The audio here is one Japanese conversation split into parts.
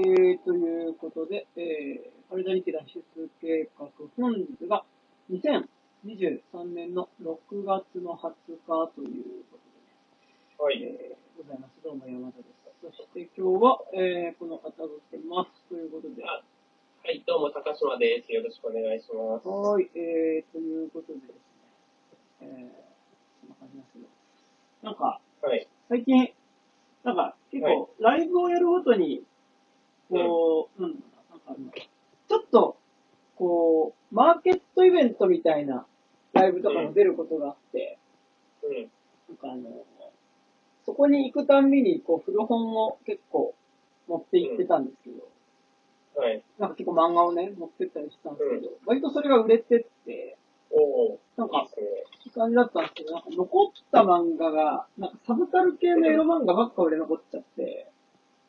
えー、ということで、えー、カルダニケ脱出計画本日が2023年の6月の20日ということで、ね、はい、えー、ございます。どうも山田です。そして今日は、えー、この方が来てます。ということで。はい、どうも高島です。よろしくお願いします。はい、えー、ということでですね、えー、そんな感じですけど、なんか、はい、最近、なんか、結構、ライブをやるごとに、こう、うん、なんかあの、ちょっと、こう、マーケットイベントみたいなライブとかも出ることがあって、うん。なんかあの、そこに行くたんびに、こう、古本を結構持って行ってたんですけど、はい。なんか結構漫画をね、持ってったりしたんですけど、割とそれが売れてって、おなんか、いい感じだったんですけど、なんか残った漫画が、なんかサブカル系のエロ漫画ばっか売れ残っちゃって、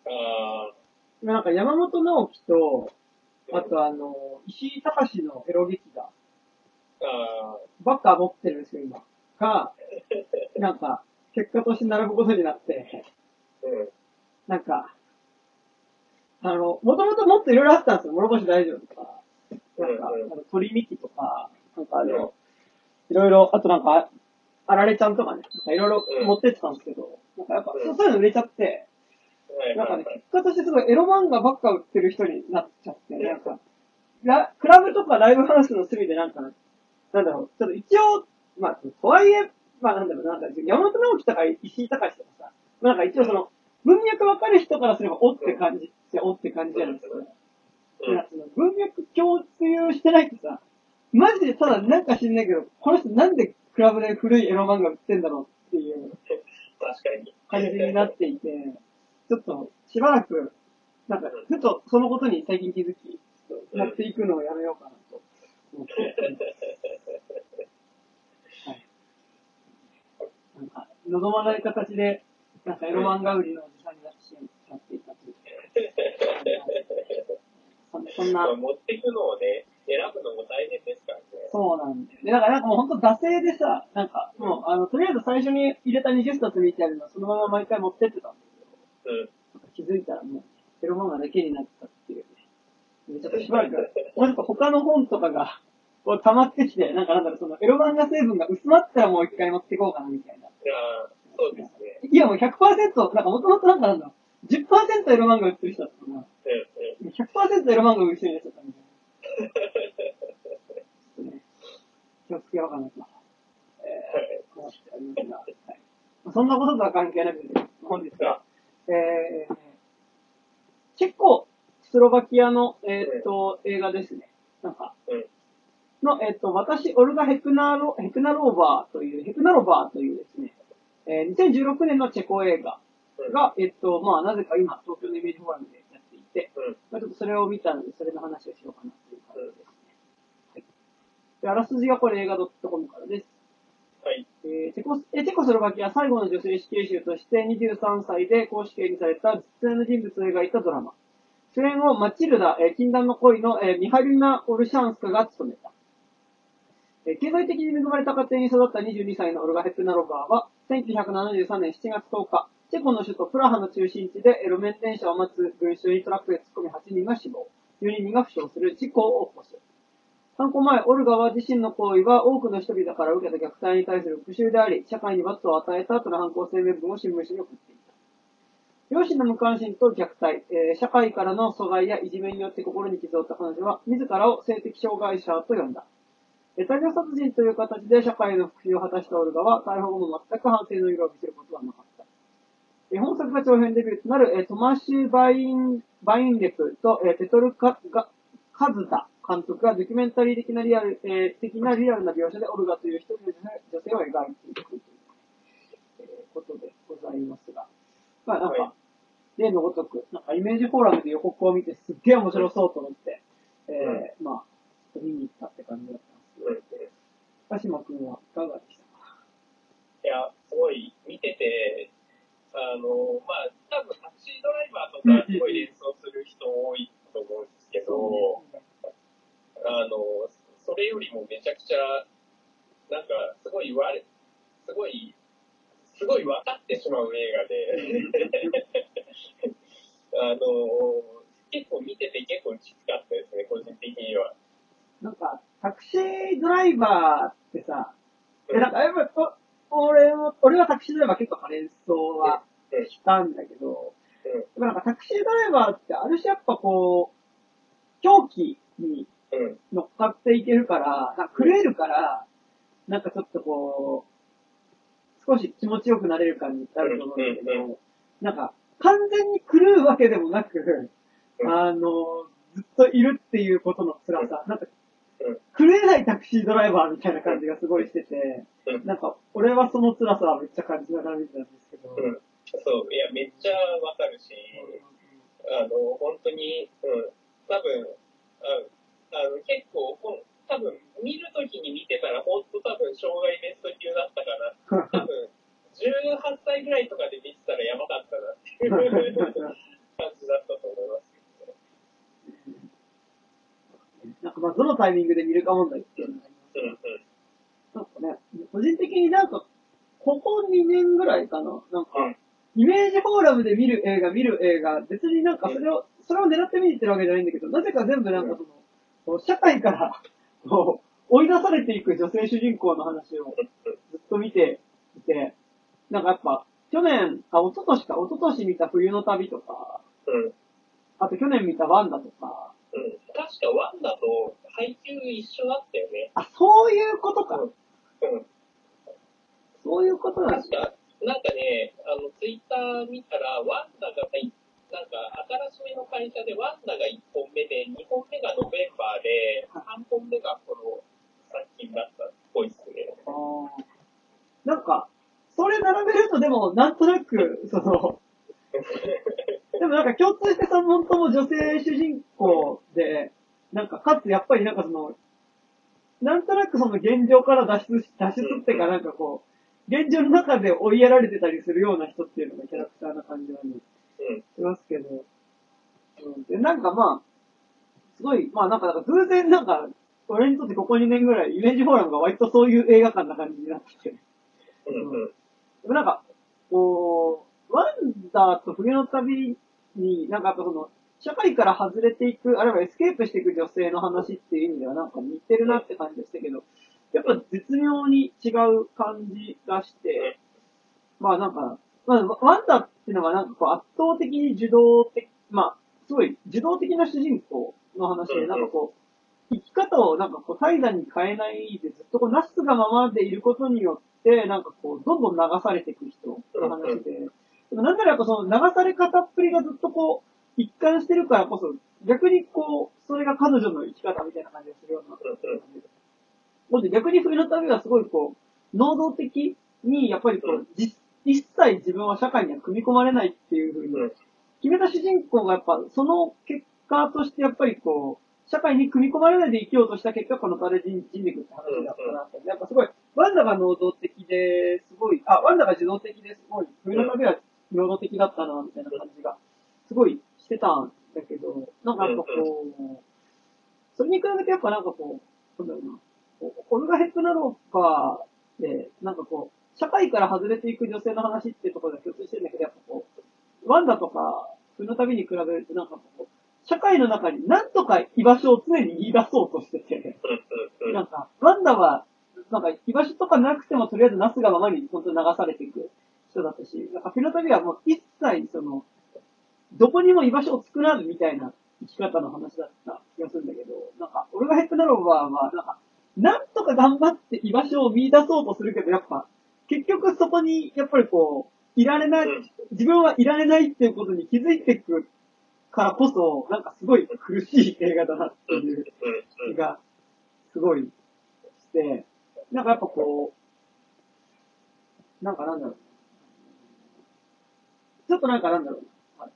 あなんか山本直樹と、あとあの、石井隆のエロ劇団、ばっか持ってるんですよ、今。が、なんか、結果として並ぶことになって、なんか、あの、もともともっといろいろあったんですよ。諸星大丈夫とか、なんか、あの鳥幹とか、なんかあの、いろいろ、あとなんか、あられちゃんとかね、なんかいろいろ持ってってたんですけど、なんかやっぱ、そういうの売れちゃって、なんかね、結果としてすごいエロ漫画ばっか売ってる人になっちゃって、なんか、ラクラブとかライブハウスの隅でなんか、なんだろう、ちょっと一応、まあ、とはいえ、まあなんだろう、なんか、山本直樹とか石井隆とかさ、なんか一応その、文脈わかる人からすれば、おって感じ、おって感じじゃないですか。文脈共通してないってさ、マジでただなんか知んないけど、この人なんでクラブで古いエロ漫画売ってんだろうっていう 感じになっていて、ちょっとしばらく、なんか、ふとそのことに最近気づき、持っていくのをやめようかなと思って。はい。なんか、望まない形で、なんかエロ漫画売りのおじさんになってしまっていたという。そんな。持っていくのをね、選ぶのも大変ですからね。そうなんだよ。で、だからなんかもう本当惰性でさ、なんか、もう、あの、とりあえず最初に入れた20冊見てあるのはそのまま毎回持ってってたんだけど、うん。気づいたらもう、エロ漫画だけになったっていうね。ちょっとしばらく、なんか他の本とかが、こう溜まってきて、なんかなんだろう、そのエロ漫画成分が薄まったらもう一回持っていこうかなみたいな。いやそうですね。いやもう100%、なんかもともとなんかなんだろう、10%エロ漫画売ってる人だったかな。うんうん、100%エロ漫画売る人になっちゃったみたいな。気をつけようかなと、えー、はい、そんなこととは関係なく、本日は、えー、チェコ、スロバキアの、えっ、ー、と、映画ですね。なんか、の、えっ、ー、と、私、オルガ・ヘクナロ、ヘクナローバーという、ヘクナロバーというですね、えー、2016年のチェコ映画が、えっ、と、まあ、なぜか今、東京のイメージフォーラムでやっていて、まあ、ちょっとそれを見たので、それの話をしようかなという感じです。であらすじがこれ映画 .com からです。はい。えー、チェコえチェコスロバキア最後の女性死刑囚として23歳で公式刑にされた実在の人物を描いたドラマ。主演をマチルダ、えー、禁断の恋の、えー、ミハリナ・オルシャンスカが務めた。えー、経済的に恵まれた家庭に育った22歳のオルガ・ヘプナロバーは、1973年7月10日、チェコの首都プラハの中心地で路面電車を待つ群衆にトラックで突っ込み8人が死亡、12人が負傷する事故を起こす。犯行前、オルガは自身の行為は多くの人々から受けた虐待に対する復讐であり、社会に罰を与えたとの犯行声明文を新聞紙に送っていた。両親の無関心と虐待、えー、社会からの阻害やいじめによって心に傷を負った彼女は、自らを性的障害者と呼んだ。大量殺人という形で社会の復讐を果たしたオルガは、逮捕後も全く反省の色を見せることはなかった。え本作が長編デビューとなる、トマシュ・バイン、バインレプと、ペトルカ・カズタ監督がドキュメンタリー的なリアル、えー、的なリアルな描写でオルガという一人の女性を描いていくという、えー、ことでございますが。まあなんか、例のごとく、なんかイメージフォーラムで予告を見てすっげえ面白そうと思って、えー、まあ、見に行ったって感じだったんですけど、鹿島くんはいかがでしたか？いや、すごい見てて、あの、まあ、多分タクシードライバーとかすごい連想する人多いと思うんですけど、あの、それよりもめちゃくちゃ、なんか、すごい言われ、すごい、すごい分かってしまう映画で、あの、結構見てて結構きつかったですね、個人的には。なんか、タクシードライバーってさ、え、なんか、やっぱり、俺も、俺はタクシードライバー結構ハレンソはしたんだけど、うんでもなんかタクシードライバーってある種やっぱこう、狂気にうん。乗っかっていけるから、なんか狂えるから、なんかちょっとこう、少し気持ちよくなれる感じになると思うんだけうんうんど、なんか完全に狂うわけでもなく、うん。あの、ずっといるっていうことの辛さ、なんかうん、狂えないタクシードライバーみたいな感じがすごいしてて、うん。なんか、俺はその辛さはめっちゃ感じながら見てたんですけど、うん。そう、いや、めっちゃわかるし、あの、本当に、うん、多分、ああの結構、多分見るときに見てたら、本当多分、障害ベスト級だったかな。多分、18歳ぐらいとかで見てたらやばかったなっていう感じだったと思いますけどね。なんかまあ、どのタイミングで見るか問題っていうのがありますうんうん。なんかね、個人的になんか、ここ2年ぐらいかな、なんか、うんイメージフォーラムで見る映画、見る映画、別になんかそれを、それを狙って見に行ってるわけじゃないんだけど、なぜか全部なんかその、社会から、こう、追い出されていく女性主人公の話をずっと見ていて、なんかやっぱ、去年、あ、一昨年か、一昨年見た冬の旅とか、うん。あと去年見たワンダとか、うん。確かワンダと配給一緒だったよね。あ、そういうことか。うん。そういうことなんです確か、なんかね、あの、ツイッター見たら、ワンダが、なんか、新しめの会社で、ワンダが1本目で、2本目がノベンバーで、3本目がこの作品だったっぽいっすね。なんか、それ並べるとでも、なんとなく、その、でもなんか共通して3本とも女性主人公で、なんかかつやっぱりなんかその、なんとなくその現状から脱出し、脱出っていうかなんかこう、現状の中で追いやられてたりするような人っていうのがキャラクターな感じはね、うん。しますけど、うん、で、なんかまあ、すごい、まあなんか、なんか偶然なんか、俺にとってここ2年ぐらい、イメージフォーラムが割とそういう映画館な感じになってきて、うん。うん。でもなんか、こう、ワンダと冬の旅に、なんかその、社会から外れていく、あるいはエスケープしていく女性の話っていう意味ではなんか似てるなって感じでしたけど、やっぱ絶妙に違う感じがして、まあなんか、まあ、ワンダっていうのがなんかこう圧倒的に受動的、まあ、すごい受動的な主人公の話で、なんかこう、生き方をなんかこう怠惰に変えないでずっとこうなすがままでいることによって、なんかこう、どんどん流されていく人の話で、でもなんならやっぱその流され方っぷりがずっとこう、一貫してるからこそ、逆にこう、それが彼女の生き方みたいな感じがするような。もっと逆に冬の旅はすごいこう、能動的に、やっぱりこう、実一切自分は社会には組み込まれないっていうふうに。うん。決めた主人公がやっぱ、その結果としてやっぱりこう、社会に組み込まれないで生きようとした結果、このタレ人人力って話だったなって。やっぱすごい、ワンダが能動的で、すごい、あ、ワンダが自動的です。ごい、冬の旅は能動的だったな、みたいな感じが、すごいしてたんだけど、なんかやっぱこう、それに比べてやっぱなんかこう、なんだろうな、オルガ・ヘップナローバーで、なんかこう、社会から外れていく女性の話っていうところで共通してるんだけど、やっぱこう、ワンダとか、冬の旅に比べるとなんかこう、社会の中に何とか居場所を常に言い出そうとしてて、うん。なんか、ワンダは、なんか居場所とかなくてもとりあえずなすがままに本当に流されていく人だったし、なんか冬の旅はもう一切その、どこにも居場所を作らずみたいな生き方の話だった気がするんだけど、なんか、俺がヘッドナローバーは、なんか、なんとか頑張って居場所を見出そうとするけど、やっぱ、結局そこに、やっぱりこう、いられない、自分はいられないっていうことに気づいていくからこそ、なんかすごい苦しい映画だなっていう気が、すごいして、なんかやっぱこう、なんかなんだろう。ちょっとなんかなんだろうな。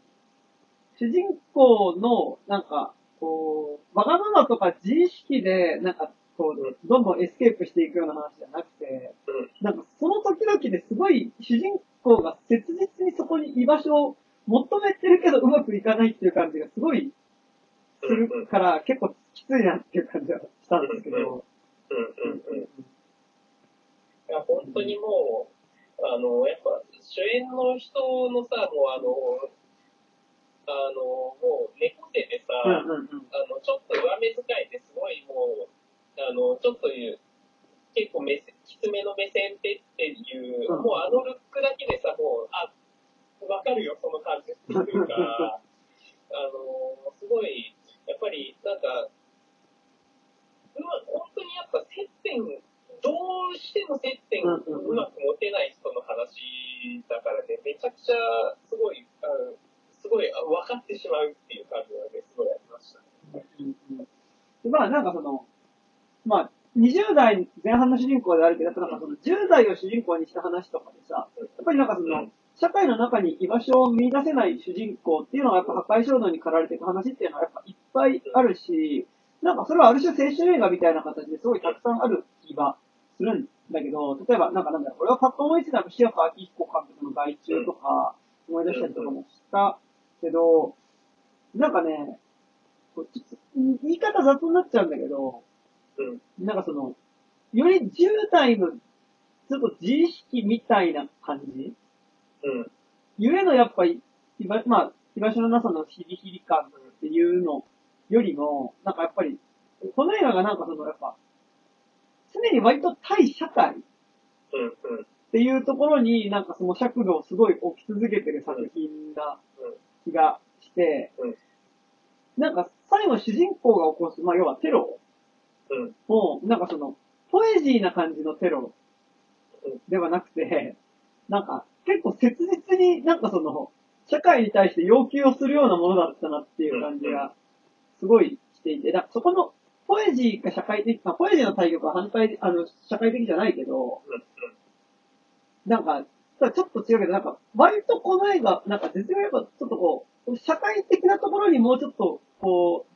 主人公の、なんか、こう、わがままとか自意識で、なんか、こう、どんどんエスケープしていくような話じゃなくて、なんかその時々ですごい主人公が切実にそこに居場所を求めてるけどうまくいかないっていう感じがすごいするから結構きついなっていう感じはしたんですけど。いや、本当にもう、あの、やっぱ、主演の人のさ、もうあの、あの、もう猫背でさ。あの、ちょっと上目遣いですごいもう、あの、ちょっという、結構目線、きつめの目線でっていう、うん。もうあのルックだけでさ、もう、あ、わかるよ、その感じ。っていうか、あの、すごい、やっぱり、なんか、うま、本当にやっぱ接点、どうしても接点うまく持てない人の話だからね、めちゃくちゃ、すごい、あのすごいあ分かってしまうっていう感じがね、すごいありましたね。うんうんでまあなんかその、まあ、20代前半の主人公であるけど、やっぱなんかその10代を主人公にした話とかでさ、やっぱりなんかその、社会の中に居場所を見出せない主人公っていうのはやっぱ破壊衝動に駆られていく話っていうのはやっぱいっぱいあるし、なんかそれはある種青春映画みたいな形ですごいたくさんある気がするんだけど、例えばなんかなんだろう、俺はパッと思いついたのは塩川明彦監督の外注とか思い出したりとかもしたけど、なんかね、言い方雑になっちゃうんだけど、うん。なんかその、より10代のちょっと自意識みたいな感じ？うん。ゆえのやっぱり、まあ、居場所のなさのヒリヒリ感っていうのよりも、なんかやっぱり、この映画がなんかそのやっぱ、常に割と対社会っうん。うん。ていうところになんかその尺度をすごい置き続けてる作品な気がして、うんなんか最後主人公が起こす、まあ要はテロうん。も、なんかその、ポエジーな感じのテロではなくて、なんか結構切実になんかその、社会に対して要求をするようなものだったなっていう感じが、すごいしていて、だそこの、ポエジーが社会的、まあ、ポエジーの対局は反対、あの、社会的じゃないけど、なんか、ちょっと違うけど、なんか、割とこの映画、なんか絶妙にやっぱちょっとこう、社会的なところにもうちょっと、こう、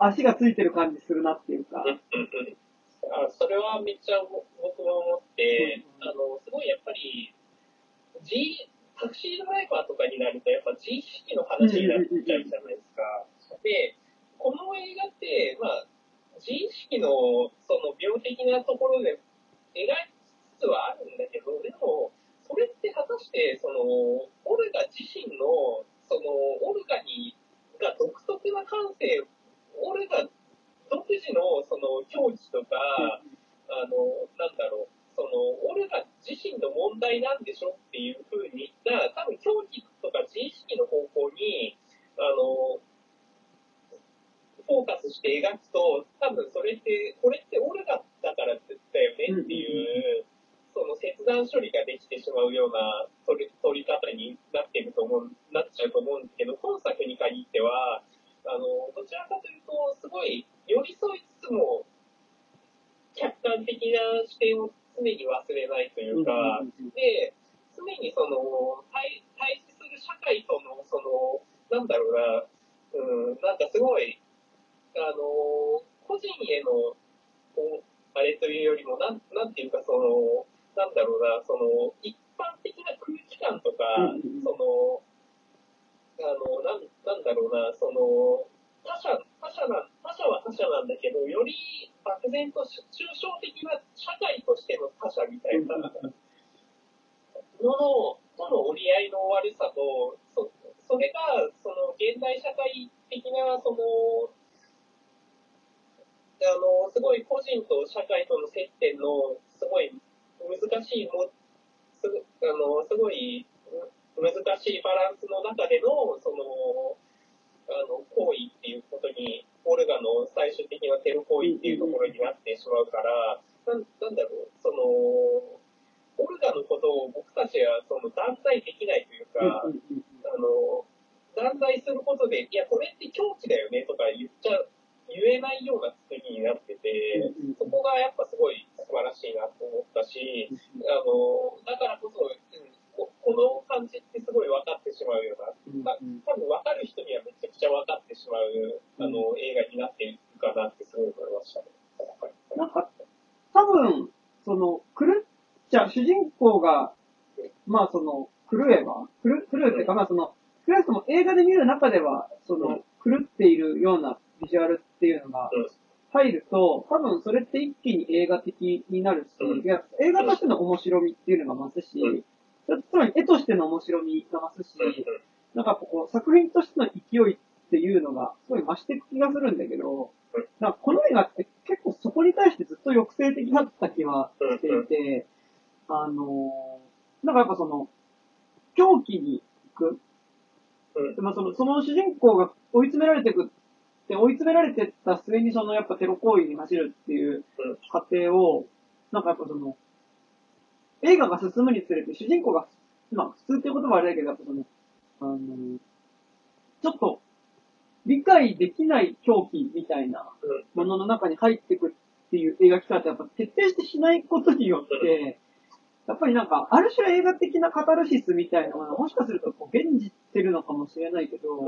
足がついてる感じするなっていうか、うん。うん。あ、それはめっちゃ僕も思って、うんあの、すごいやっぱり、G、タクシードライバーとかになると、やっぱ自意識の話になっちゃうじゃないですか。で、この映画って、まあ、自意識のその病的なところで描きつつはあるんだけど、でも、それって果たして、その、オルガ自身の、その、オルガに、が独特な感性、オルガ独自の、その、境地とか、あの、なんだろう、その、オルガ自身の問題なんでしょっていうふうに、な、多分狂気とか自意識の方向に、あの、フォーカスして描くと、多分それって、これってオルガだからだよねっていう、その切断処理ができてしまうような取り取り方になってると思う、なっちゃうと思うんですけど、本作に限っては、あの、どちらかというと、すごい寄り添いつつも、客観的な視点を常に忘れないというか、で、常にその、対、対峙する社会との、その、なんだろうな、うん、なんかすごい、あの、個人への、こうあれというよりも、なん、なんていうか、その、なんだろうな、その、一般的な空気感とか、その、あの、なん、なんだろうな、その、他者、他者な、他者は他者なんだけど、より漠然と抽象的な社会としての他者みたいな、のの、との折り合いの悪さと、そそれが、その、現代社会的な、その、あの、すごい個人と社会との接点の、すごい難しいも、すあの、すごい難しいバランスの中での、その、あの、行為っていうことに、オルガの最終的なテロ行為っていうところになってしまうから、なんなんだろう、その、オルガのことを僕たちはその断罪できないというか、あの、断罪することで、いや、これって狂気だよねとか言っちゃ、言えないような作りになってて、そこがやっぱすごい素晴らしいなと思ったし、あの、だからこそ、うんここの感じってすごい分かってしまうような、多分分かる人にはめちゃくちゃ分かってしまう、あの、映画になっているかなってすごい思いましたね。なんか、多分、その、狂っちゃう、主人公が、まあその、狂えば、狂狂うっていうか、まあその、少なくとも映画で見る中では、その、狂っているようなビジュアルっていうのがうん。入ると、多分それって一気に映画的になるし、映画としての面白みっていうのが増すし、うんつまり絵としての面白みが増すし、なんかこう、作品としての勢いっていうのが、すごい増していく気がするんだけど、なんかこの映画って結構そこに対してずっと抑制的だった気はしていて、あのー、なんかやっぱその、狂気に行く。うんまあその、その主人公が追い詰められていくって、追い詰められてった末にそのやっぱテロ行為に走るっていううん過程を、なんかやっぱその、映画が進むにつれて主人公が、まあ普通っていう言葉はあれだけど、その、あの、ちょっと、理解できない狂気みたいなものの中に入っていくっていう描き方やっぱ徹底してしないことによって、やっぱりなんか、ある種映画的なカタルシスみたいなものもしかするとこう、現じてるのかもしれないけど、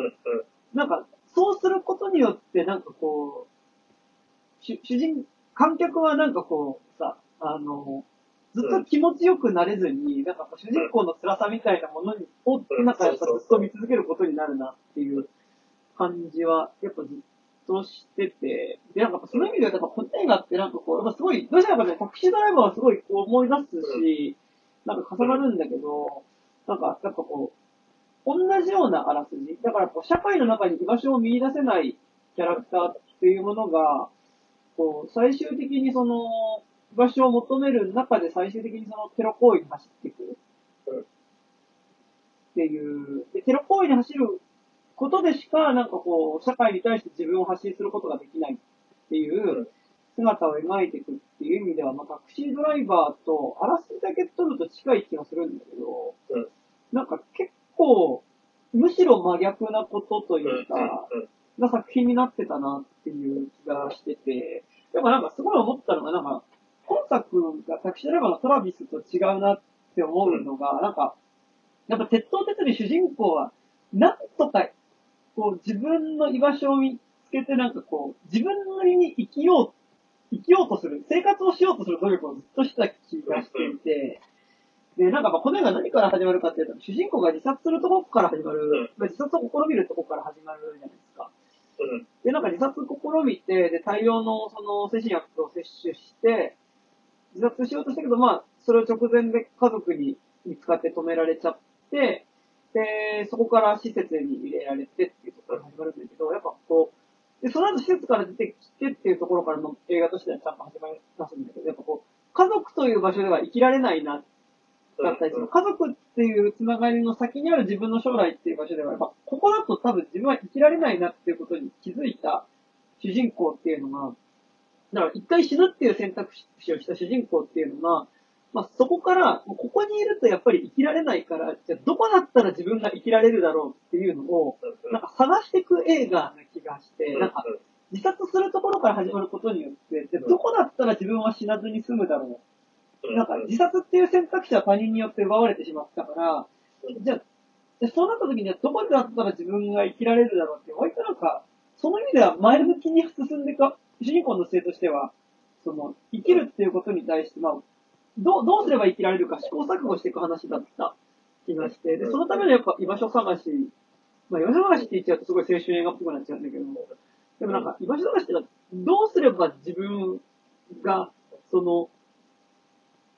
なんか、そうすることによって、なんかこう、主人、観客はなんかこう、さ、あの、ずっと気持ちよくなれずに、なんか主人公の辛さみたいなものに、を、なんかやっぱずっと見続けることになるなっていう感じは、やっぱずっとしてて、で、なんかその意味では、やっぱこの映画ってなんかこう、やっぱすごい、どうしてもやっぱね、タクシードライバーはすごいこう思い出すし、なんか重なるんだけど、なんか、やっぱこう、同じようなあらすじ。だからこう、社会の中に居場所を見出せないキャラクターっていうものが、こう、最終的にその、居場所を求める中で最終的にそのテロ行為に走っていく。うんっていう。で、テロ行為に走ることでしか、なんかこう、社会に対して自分を発信することができないっていう姿を描いていくっていう意味では、まあ、タクシードライバーと、あらすじだけ取ると近い気がするんだけど、うんなんか結構、むしろ真逆なことというんうか、な作品になってたなっていう気がしてて、でもなんかすごい思ったのが、なんか、今作がタクシードライバーのトラビスと違うなって思うのが、なんか、やっぱ鉄頭鉄尾に主人公は、なんとか、こう自分の居場所を見つけて、なんかこう、自分なりに生きよう、生きようとする、生活をしようとする努力をずっとした気がしていて、で、なんかまあこの映画何から始まるかっていうと、主人公が自殺するところから始まる、まあ自殺を試みるところから始まるじゃないですか。うん。で、なんか自殺試みて、で、大量のその精神薬を摂取して、自殺しようとしたけど、まあ、それを直前で家族に見つかって止められちゃって、で、そこから施設に入れられてっていうところが始まるんだけど、やっぱこう、で、その後施設から出てきてっていうところからの映画としてはちゃんと始まりますんだけど、やっぱこう、家族という場所では生きられないな、だったりする。家族っていうつながりの先にある自分の将来っていう場所では、やっぱここだと多分自分は生きられないなっていうことに気づいた主人公っていうのが、だから一回死ぬっていう選択肢をした主人公っていうのが、まあそこから、ここにいるとやっぱり生きられないから、じゃあどこだったら自分が生きられるだろうっていうのを、なんか探していく映画な気がして、なんか自殺するところから始まることによって、でどこだったら自分は死なずに済むだろう。なんか自殺っていう選択肢は他人によって奪われてしまったから、じゃあ、じゃあそうなった時にはどこだったら自分が生きられるだろうって、割となんか、その意味では前向きに進んでいく、主人公の姿勢としては、その、生きるっていうことに対して、まあ、どう、どうすれば生きられるか試行錯誤していく話だった気がして、で、そのためのやっぱ居場所探し、まあ居場所探しって言っちゃうとすごい青春映画っぽくなっちゃうんだけども、でもなんか居場所探しってのはどうすれば自分が、その、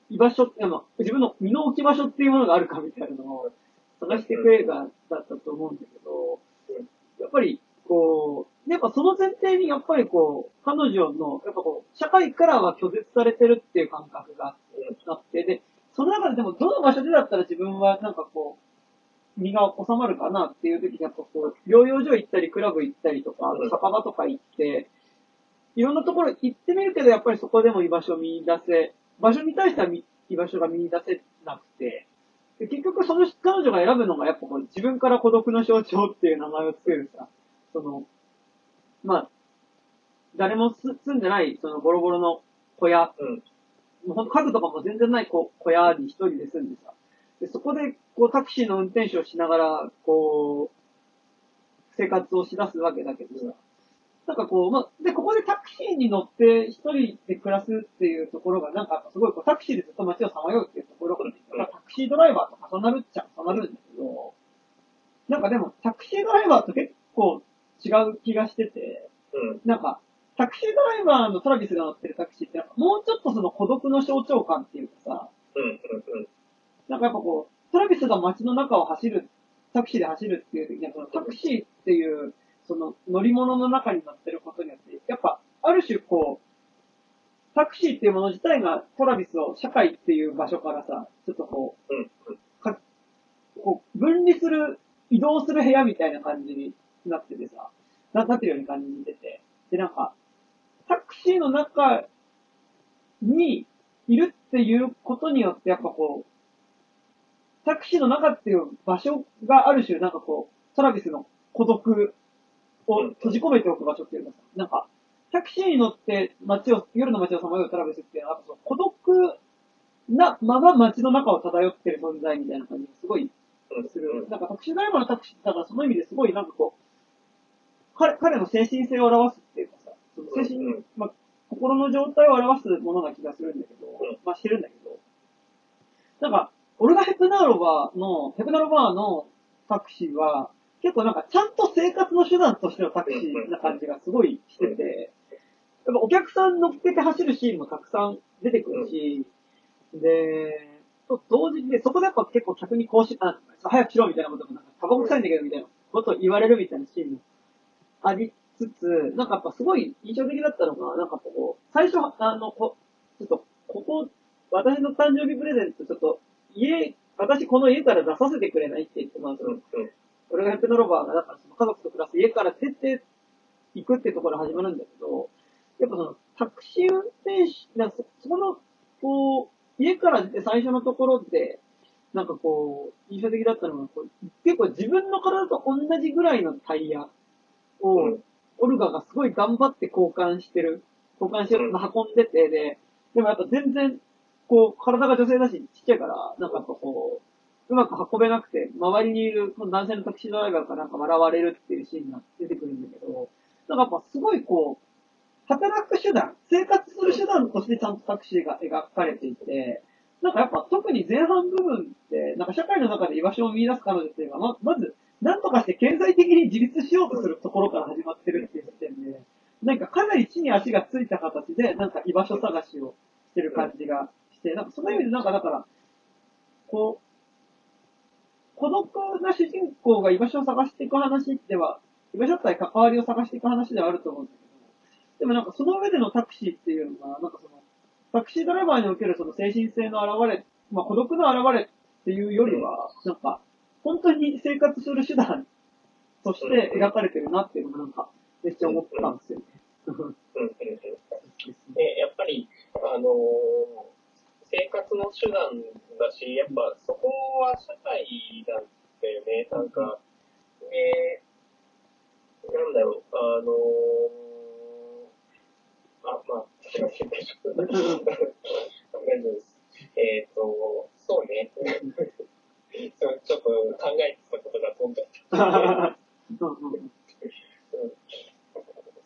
居場所、あ、自分の身の置き場所っていうものがあるかみたいなのを探していく映画だったと思うんだけど、やっぱり、こう、やっぱその前提にやっぱりこう、彼女の、やっぱこう、社会からは拒絶されてるっていう感覚があって、で、その中ででもどの場所でだったら自分はなんかこう、身が収まるかなっていう時にやっぱこう、療養所行ったり、クラブ行ったりとか、酒場とか行って、いろんなところ行ってみるけど、やっぱりそこでも居場所を見出せ、場所に対しては見居場所が見出せなくて、で結局その彼女が選ぶのがやっぱこう自分から孤独の象徴っていう名前をつけるさ、その、まあ、誰もす住んでない、そのボロボロの小屋、うん。もうほんと家具とかも全然ない小小屋に一人で住んでさ、でそこでこうタクシーの運転手をしながら、こう、生活をしだすわけだけどさ、なんかこう、まあ、で、ここでタクシーに乗って一人で暮らすっていうところが、なんかすごいこうタクシーでずっと街をさまようっていうところが、なん。かタクシードライバーと重なるっちゃ重なるんだけど、なんかでもタクシードライバーと結構違う気がしてて、うん。なんか、タクシードライバーのトラビスが乗ってるタクシーって、もうちょっとその孤独の象徴感っていうかさ、うん。うん。なんかやっぱこう、トラビスが街の中を走るタクシーで走るっていう時には、そのタクシーっていう、その乗り物の中に乗ってることによって、やっぱ、ある種こう、タクシーっていうもの自体がトラビスを社会っていう場所からさ、ちょっとこう、うん。うん。かこう分離する、移動する部屋みたいな感じになっててさ、ななってるような感じに出て、で、なんか、タクシーの中にいるっていうことによって、やっぱこう、タクシーの中っていう場所がある種、なんかこう、トラビスの孤独を閉じ込めておく場所っていうかさ、なんか、タクシーに乗って街を、夜の街をさまようトラビスっていうのは、やっぱその孤独なまま街の中を漂ってる存在みたいな感じがすごい。する。なんかタクシードライバーのタクシー、だからその意味ですごいなんかこう、彼彼の精神性を表すっていうかさ、その精神、うんまあ、心の状態を表すものな気がするんだけど、うん。まあしてるんだけど、なんか、オルガ・ヘプナーロバーの、ヘプナーロバーのタクシーは、結構なんかちゃんと生活の手段としてのタクシーな感じがすごいしてて、やっぱお客さん乗っけて走るシーンもたくさん出てくるし、で、と同時にね、そこでやっぱ結構客にこうし、あ、早くしろみたいなこともなんか、タバコ臭いんだけどみたいなことを言われるみたいなシーンもありつつ、なんかやっぱすごい印象的だったのが、なんかこう、最初、あの、こちょっと、ここ、私の誕生日プレゼント、ちょっと、家、私この家から出させてくれないって言って、まあ、そのうん。うん。俺がヘプノロバーが、だからその家族と暮らす家から出て行くってところ始まるんだけど、やっぱそのタクシー運転手、なんかそそこの、こう、家から出て最初のところで、なんかこう、印象的だったのが、こう結構自分の体と同じぐらいのタイヤを、うん。オルガがすごい頑張って交換してる、交換してる、うん。運んでて、で、でもやっぱ全然、こう、体が女性だし、ちっちゃいから、なんかやっぱこう、うまく運べなくて、周りにいる男性のタクシードライバーからなんか笑われるっていうシーンが出てくるんだけど、なんかやっぱすごいこう、働く手段、生活する手段としてちゃんとタクシーが描かれていて、なんかやっぱ特に前半部分って、なんか社会の中で居場所を見出す彼女っていうのは、ま、まず、なんとかして経済的に自立しようとするところから始まってるっていう時点で、なんかかなり地に足がついた形で、なんか居場所探しをしてる感じがして、なんかその意味でなんかだから、こう、孤独な主人公が居場所を探していく話では、居場所対関わりを探していく話ではあると思うんだけど、でもなんかその上でのタクシーっていうのが、なんかその、タクシードライバーにおけるその精神性の現れ、まあ孤独の現れっていうよりは、なんか、本当に生活する手段として描かれてるなっていうのがなんか、めっちゃ思ったんですよね。やっぱり、あのー生活の手段だし、やっぱそこは社会なんだよね、なんか。で、なんだろう、あのーあ、まあ、すいません、大丈夫大丈夫です。えっ、と、そうね。ちょっと考えてたことが飛んじゃった。うんうん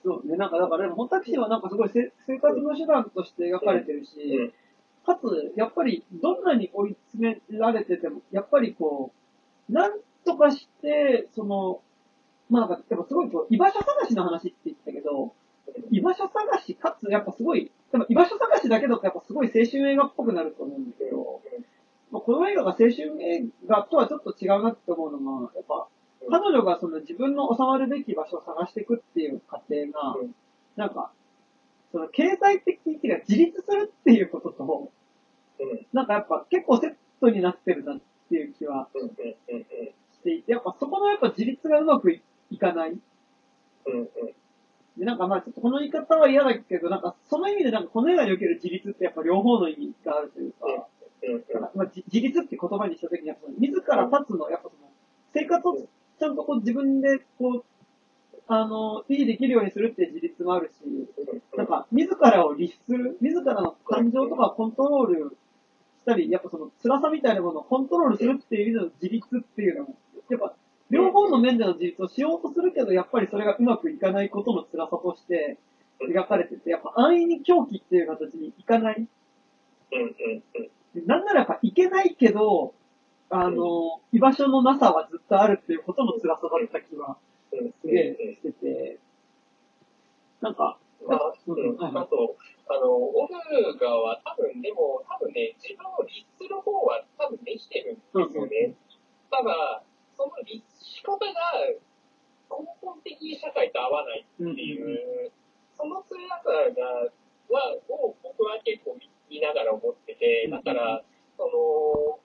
そうね、なんかだから、でも、本タクシーはなんかすごいせ生活の手段として描かれてるし、うんかつ、やっぱり、どんなに追い詰められてても、やっぱりこう、なんとかして、その、まあなんか、やっぱすごいこう、居場所探しの話って言ったけど、居場所探し、かつ、やっぱすごい、でも居場所探しだけだとやっぱすごい青春映画っぽくなると思うんだけど、まあ、この映画が青春映画とはちょっと違うなって思うのが、やっぱ、彼女がその自分の収まるべき場所を探していくっていう過程がうん、なんか、その経済的っていうか自立するっていうことと、うん。なんかやっぱ結構セットになってるなっていう気はしていて、やっぱそこのやっぱ自立がうまくいいかない。で、なんかまあちょっとこの言い方は嫌だけど、なんかその意味でなんかこの映画における自立ってやっぱ両方の意味があるというかまあ、じ自立って言葉にしたときに、やっぱその自ら立つの、やっぱその、生活をちゃんとこう自分でこう、あの、維持できるようにするっていう自立もあるし、なんか、自らを律する、自らの感情とかをコントロールしたり、やっぱその辛さみたいなものをコントロールするっていう意味での自立っていうのも、やっぱ、両方の面での自立をしようとするけど、やっぱりそれがうまくいかないことの辛さとして描かれてて、やっぱ安易に狂気っていう形にいかない。うんうんうん。でなんならやっぱいけないけど、あの、居場所のなさはずっとあるっていうことの辛さだった気はうんすげえしてて、なんか、まあ、うん、あと、あの、オルガは多分、でも、多分ね、自分を律する方は多分できてるんですよね。ただ、その立し方が根本的に社会と合わないっていう、その辛さが、は、を僕は結構見見ながら思ってて、だから、その、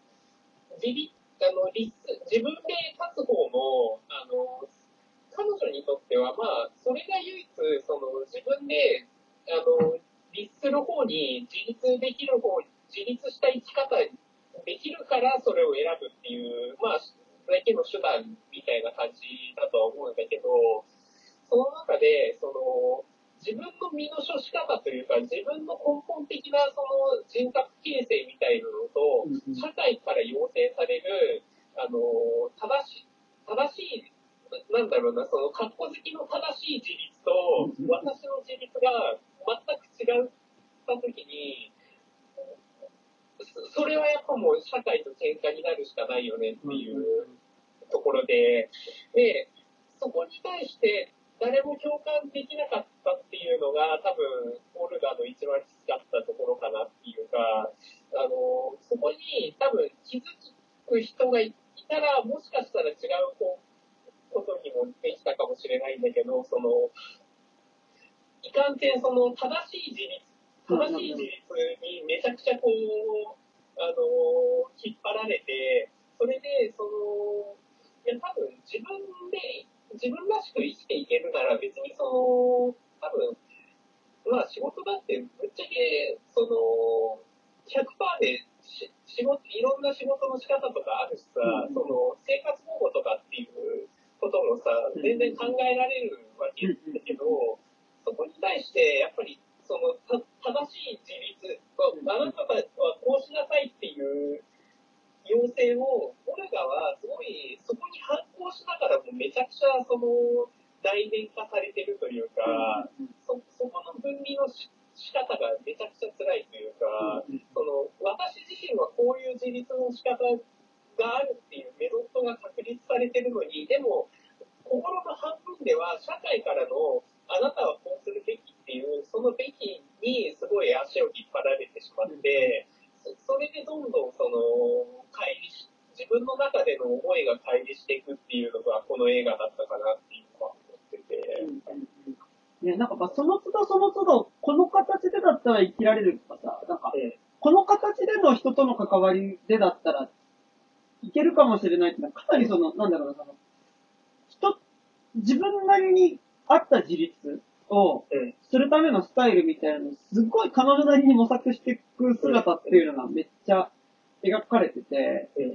自立、あの、立、自分で立つ方も、あの、彼女にとっては、まあ、それが唯一、その、自分で、あの、立する方に自立できる方、自立した生き方できるからそれを選ぶっていう、まあ、だけの手段みたいな感じだとは思うんだけど、その中で、その、自分の身の処し方というか、自分の根本的なその人格形成みたいなのと、社会から要請される、あの、正しい、正しい、なんだろうな、その、格好好きの正しい自立と私の自立が全く違ったときに、そそれはやっぱもう社会と喧嘩になるしかないよねっていうところで、で、そこに対して誰も共感できなかったっていうのが多分、オルガの一番きつかったところかなっていうか、あの、そこに多分気づく人がいたら、もしかしたら違うこうことにもできたかもしれないんだけど、その、いかんせんその正しい自立、正しい自立にめちゃくちゃこう、あの、引っ張られて、それで、その、いや、多分自分で、自分らしく生きていけるなら別にその、多分、まあ仕事だってぶっちゃけ、その、100%でし仕事、いろんな仕事の仕方とかあるしさ、うん。その、生活保護とかっていうこともさ、全然考えられるわけだけど、そこに対して、やっぱり、その、た正しい自立、あなたはこうしなさいっていう要請を、オルガはすごい、そこに反抗しながらもめちゃくちゃ、その、内面化されてるというか、そ、そこの分離のし仕方がめちゃくちゃ辛いというか、その、私自身はこういう自立の仕方があるっていうメロットが確立されてるのに、でも、心の半分では社会からの、あなたはこうするべきっていう、そのべきにすごい足を引っ張られてしまって、そそれでどんどんその、乖離し、自分の中での思いが乖離していくっていうのが、この映画だったかなっていうのは思ってて。ね、なんかまあその都度その都度、この形でだったら生きられるとかさ、なんかうん、この形での人との関わりでだったら、いけるかもしれないっていうのは、かなりその、なんだろうな、その、人、自分なりに合った自立をうん。するためのスタイルみたいなのを、すっごい彼女なりに模索していく姿っていうのがめっちゃ描かれてて、うん。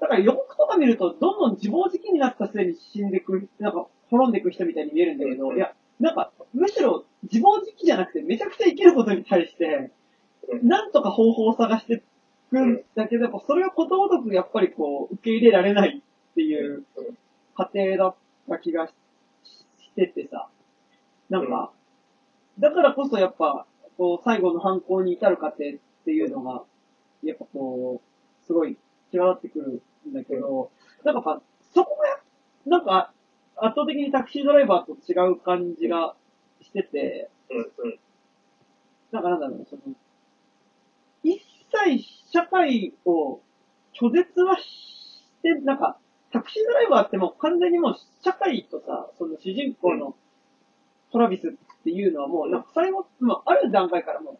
だから予告とか見ると、どんどん自暴自棄になった末に死んでく、なんか、滅んでいく人みたいに見えるんだけど、うんいや、なんか、むしろ自暴自棄じゃなくて、めちゃくちゃ生きることに対して、うんなんとか方法を探していくんだけど、やっぱそれをことごとくやっぱりこう、受け入れられないっていう過程だった気がししててさ、なんか、だからこそやっぱ、こう、最後の犯行に至る過程っていうのが、やっぱこう、すごい際立ってくるんだけど、なんかやっぱ、そこがや、なんか、圧倒的にタクシードライバーと違う感じがしてて、うん。うん。なんかなんだろう、その、一切社会を拒絶はして、なんか、タクシードライバーってもう完全にもう社会とさ、その主人公のトラビスっていうのはもう、なんか最後、まあ、ある段階からもう、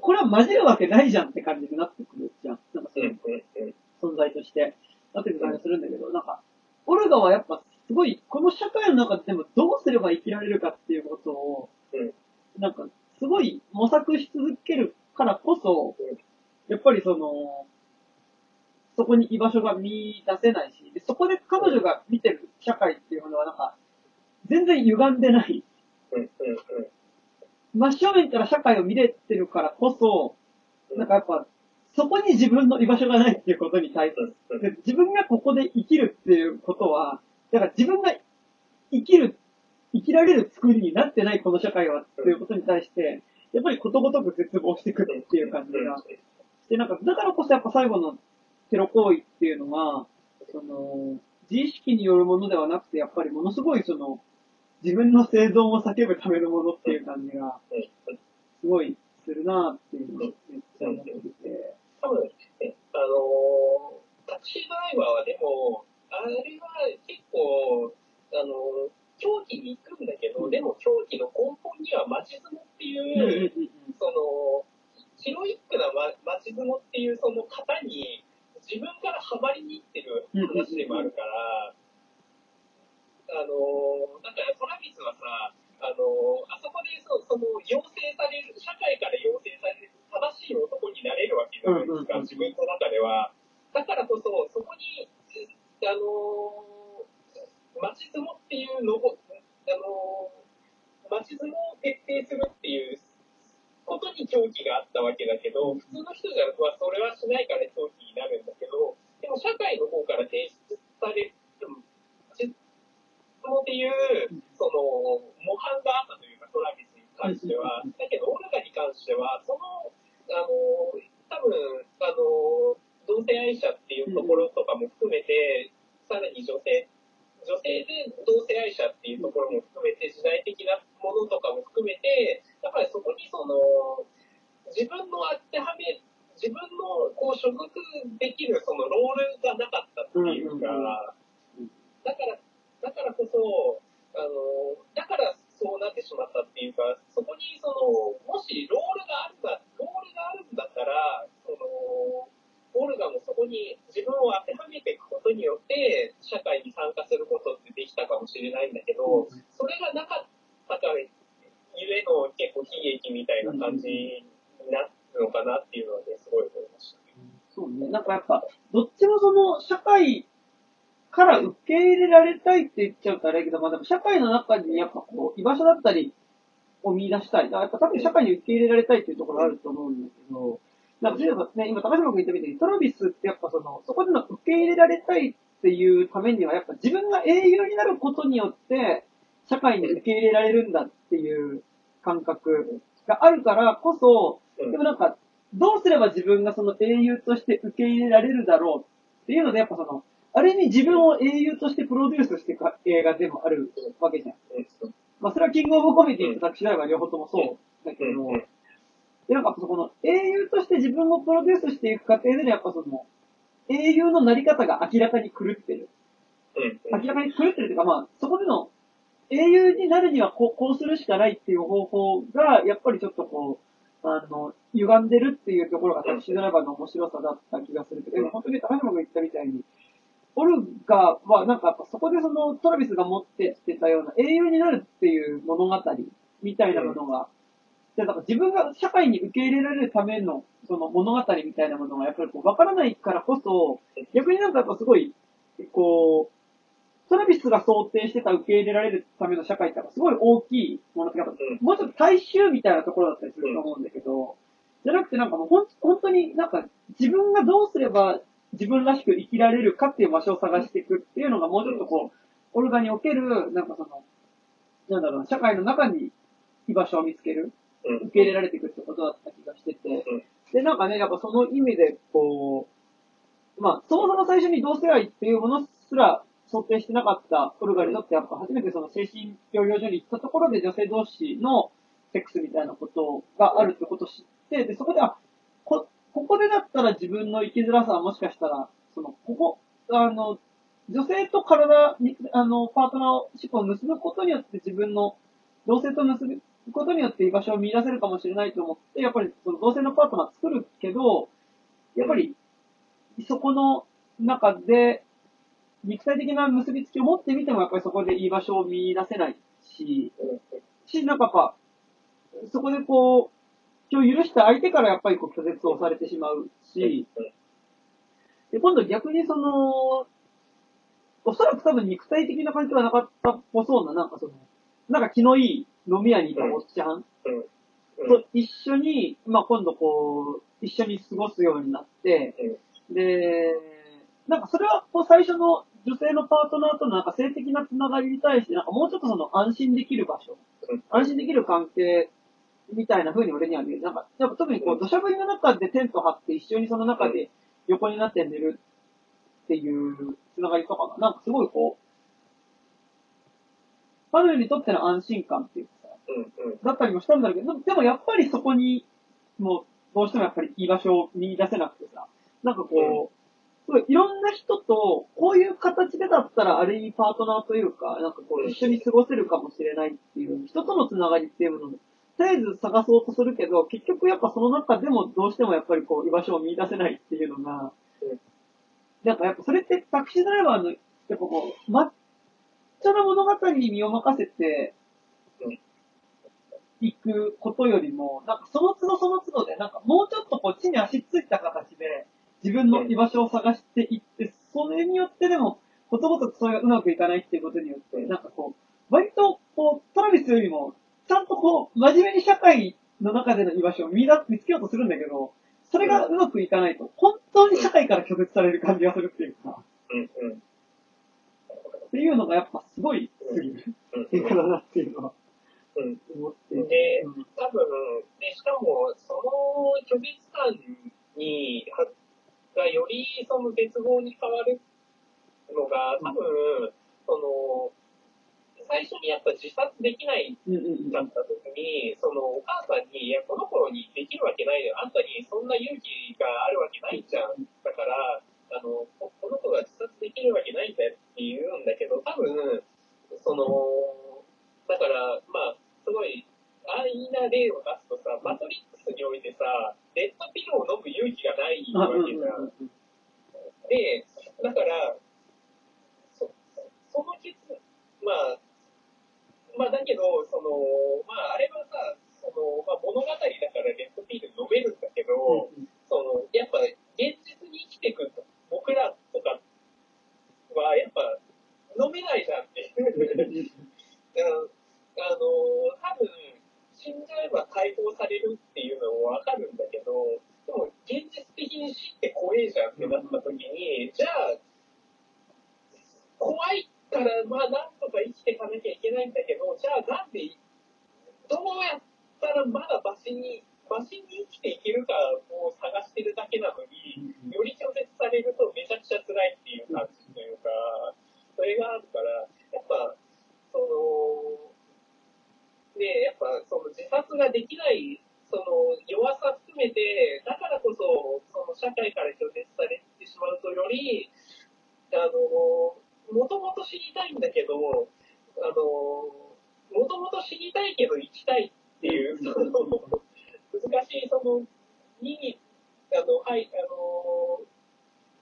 これは混じるわけないじゃんって感じになってくるじゃん。なんかそのうん。うん。存在として、なってくる感じがするんだけど、なんか、オルガはやっぱすごい、この社会の中でもどうすれば生きられるかっていうことを、うんなんか、すごい模索し続けるからこそうん、やっぱりその、そこに居場所が見出せないし、でそこで彼女が見てる社会っていうものはなんか、全然歪んでない。うん。うん。真正面から社会を見れてるからこそ、うん。なんかやっぱ、そこに自分の居場所がないっていうことに対して、で自分がここで生きるっていうことは、だから自分が生きる、生きられる作りになってないこの社会はっていうことに対して、やっぱりことごとく絶望してくるっていう感じがして、なんか、だからこそやっぱ最後のテロ行為っていうのが、その、自意識によるものではなくて、やっぱりものすごいその、自分の生存を叫ぶためのものっていう感じが、すごいするなっていうのをめっちゃ思ってて、多分、ね、あのータクシードライバーはでも、あれは結構、あの、狂気に行くんだけど、でも狂気の根本には町相撲っていう、その、ヒロイックなま町相撲っていうその型に自分からハマりに行ってる話でもあるから、あの、だからトラビスはさ、あの、あそこでそその、養成される、社会から養成される正しい男になれるわけじゃないですか、うんうんうん自分の中では。だからこそ、そこに、あの、町相撲っていうのを、あの、町相撲を徹底するっていうことに狂気があったわけだけど、普通の人じゃはそれはしないから狂気になるんだけど、でも社会の方から提出される、町相撲っていう、その、模範があったというか、トラビスに関しては。だけど、オルガに関しては、その、あの、多分、あの、同性愛者っていうところとかも含めて、さらに女性、女性で同性愛者っていうところも含めて、時代的なものとかも含めて、やっぱりそこにその、自分の当てはめ、自分のこう所属できるそのロールがなかったっていうか、だから、だからこそ、あの、だからそうなってしまったっていうか、そこにその、もしロールがあるんだ、ロールがあるんだったら、その、オルガもそこに自分を当てはめていくことによって、社会に参加することってできたかもしれないんだけど、それがなかったからゆえの結構悲劇みたいな感じになるのかなっていうのはね、すごい思いましたね。そうね。なんかやっぱ、どっちもその、社会から受け入れられたいって言っちゃうとあれだけど、まあでも社会の中にやっぱこう、居場所だったりを見出したい。だからやっぱ多分社会に受け入れられたいっていうところあると思うんだけど、なんか例えばね、今高島君言ったみたいに、トラビスってやっぱその、そこでの受け入れられたいっていうためには、やっぱ自分が英雄になることによって、社会に受け入れられるんだっていう感覚があるからこそ、うんでもなんか、どうすれば自分がその英雄として受け入れられるだろうっていうので、やっぱその、ある意味自分を英雄としてプロデュースしていく映画でもあるわけじゃん。うんまあそれはキングオブコメディとタクシードライバー両方ともそうだけど、うん。で、なんかそこの英雄として自分をプロデュースしていく過程で、やっぱその、英雄のなり方が明らかに狂ってる。うん。明らかに狂ってるっていうか、まあ、そこでの、英雄になるにはこうこうするしかないっていう方法が、やっぱりちょっとこう、あの、歪んでるっていうところがタクシードライバーの面白さだった気がするけど、でも本当に高島が言ったみたいに、オルガはなんかやっぱそこでそのトラビスが持ってきてたような英雄になるっていう物語みたいなものが、でなんか自分が社会に受け入れられるためのその物語みたいなものがやっぱりこう分からないからこそ、逆になんかやっぱすごい、こう、トラビスが想定してた受け入れられるための社会ってやっぱすごい大きいものって、やっぱうんもうちょっと大衆みたいなところだったりすると思うんだけど、じゃなくてなんかもうほん本当になんか自分がどうすれば自分らしく生きられるかっていう場所を探していくっていうのがもうちょっとこう、オルガにおける、なんかその、なんだろうな、社会の中に居場所を見つける、うん。受け入れられていくってことだった気がしてて、うん。で、なんかね、やっぱその意味で、こう、まあ、そもそも最初に同性愛っていうものすら想定してなかったオルガにとって、やっぱ初めてその精神療養所に行ったところで女性同士のセックスみたいなことがあるってことを知って、で、そこで、あ、こ、ここでだったら自分の生きづらさはもしかしたら、その、ここ、あの、女性と体に、あの、パートナーシップを結ぶことによって自分の同性と結ぶことによって居場所を見出せるかもしれないと思って、やっぱりその同性のパートナー作るけど、やっぱり、そこの中で、肉体的な結びつきを持ってみても、やっぱりそこで居場所を見出せないし、し、なんかやっぱ、そこでこう、許した相手からやっぱりこう拒絶をされてしまうし、で、今度逆にその、おそらく多分肉体的な関係はなかったっぽそうな、なんかその、なんか気のいい飲み屋にいたおっちゃん。うん。と一緒に、まあ今度こう、一緒に過ごすようになって、で、なんかそれはこう最初の女性のパートナーとのなんか性的なつながりに対して、なんかもうちょっとその安心できる場所。うん、安心できる関係みたいな風に俺には見える。なんか、やっぱ特にこう土砂降りの中でテント張って一緒にその中で横になって寝るっていうつながりとかが、なんかすごいこう、彼女にとっての安心感っていうかさ、うんうん。だったりもしたんだけど、でもやっぱりそこに、もう、どうしてもやっぱり居場所を見出せなくてさ、なんかこう、すごいいろんな人と、こういう形でだったらある意味パートナーというか、なんかこう一緒に過ごせるかもしれないっていう、人とのつながりっていうものとりあえず探そうとするけど、結局やっぱその中でもどうしてもやっぱりこう居場所を見出せないっていうのが、なんかやっぱそれってタクシードライバーの、やっぱこう、抹茶な物語に身を任せて、行くことよりも、なんかその都度その都度で、なんかもうちょっとこう地に足ついた形で、自分の居場所を探していって、それによってでも、ことごとくそれがうまくいかないっていうことによって、なんかこう、割とこう、トラビスよりも、ちゃんとこう、真面目に社会の中での居場所を見出見つけようとするんだけど、それがうまくいかないと、本当に社会から拒絶される感じがするっていうか、うんうん。っていうのがやっぱすごいすぎる。うん映画だなっていうのはうん。思って。でうん。多分、で、しかも、その拒絶感に、はがよりその絶望に変わるのが、多分、その、最初にやっぱ自殺できないうんうんうんだった時に、そのお母さんに、いや、この子にできるわけないよ。あんたにそんな勇気があるわけないじゃん。だから、あの、ここの子が自殺できるわけないんだよって言うんだけど、多分、その、だから、まあ、すごい、安易な例を出すとさ、マトリックスにおいてさ、レッドピルを飲む勇気がないあわけじゃんで、だから、そその結、まあ、まあだけど、その、まああれはさ、その、まあ物語だからレッドピル飲めるんだけど、うんその、やっぱ現実に生きていく僕らとかは、やっぱ飲めないじゃんって。あの、多分、死んじゃえば解放されるっていうのもわかるんだけど、でも現実的に死って怖いじゃんってなった時に、じゃあ、怖いから、まあなんとか生きていかなきゃいけないんだけど、じゃあなんで、どうやったらまだマシに、マシに生きていけるかを探してるだけなのに、より拒絶されるとめちゃくちゃ辛いっていう感じというか、それがあるから、やっぱ、その、で、やっぱその自殺ができない、その弱さ含めて、だからこそ、その社会から拒絶されてしまうとより、あの、もともと死にたいんだけど、あの、もともと死にたいけど生きたいっていう、その、難しい、その、に、あの、はい、あの、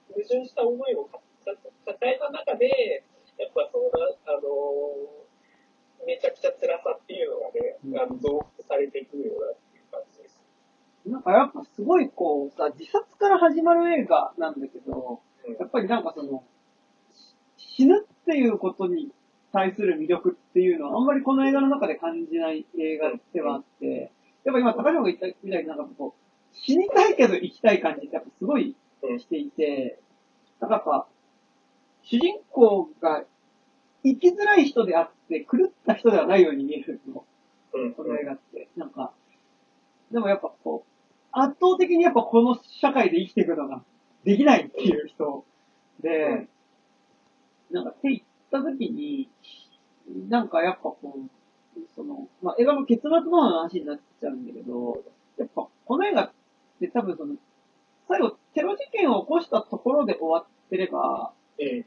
矛盾した思いをか抱えた中で、やっぱそんな、あの、めちゃくちゃ辛さっていうのがね、あの増幅されていくようなっていう感じです。なんかやっぱすごいこうさ、自殺から始まる映画なんだけど、うんやっぱりなんかその、死ぬっていうことに対する魅力っていうのはあんまりこの映画の中で感じない映画ではあって、やっぱ今高島が言ったみたいになんかこう、死にたいけど生きたい感じってやっぱすごいしていて、なんかやっぱ、主人公が生きづらい人であって狂った人ではないように見えるの。うん。この映画って。なんか、でもやっぱこう、圧倒的にやっぱこの社会で生きていくのができないっていう人で、なんかって言った時に、なんかやっぱこう、その、まあ、映画の結末の話になっちゃうんだけど、やっぱこの映画って多分その、最後テロ事件を起こしたところで終わってれば、うん。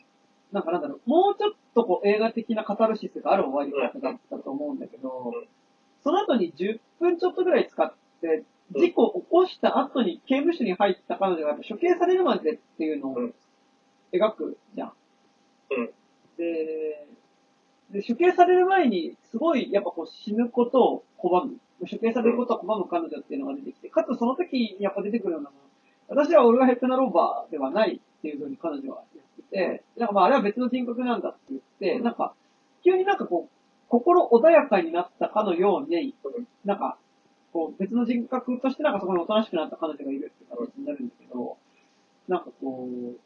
なんかなんだろう、もうちょっとこう映画的なカタルシスがある終わり方だったと思うんだけどうん、その後に10分ちょっとぐらい使って、事故を起こした後に刑務所に入った彼女がやっぱ処刑されるまでっていうのをうん描くじゃん。うん。で、で処刑される前にすごいやっぱこう死ぬことを拒む。処刑されることを拒む彼女っていうのが出てきて、かつその時にやっぱ出てくるのが、私はオルガ・ヘッペナローバーではないっていうふうに彼女は言ってて、なんかまああれは別の人格なんだって言って、なんか、急になんかこう、心穏やかになったかのように、なんか、こう別の人格としてなんかそこにおとなしくなった彼女がいるっていう形になるんだけど、なんかこう、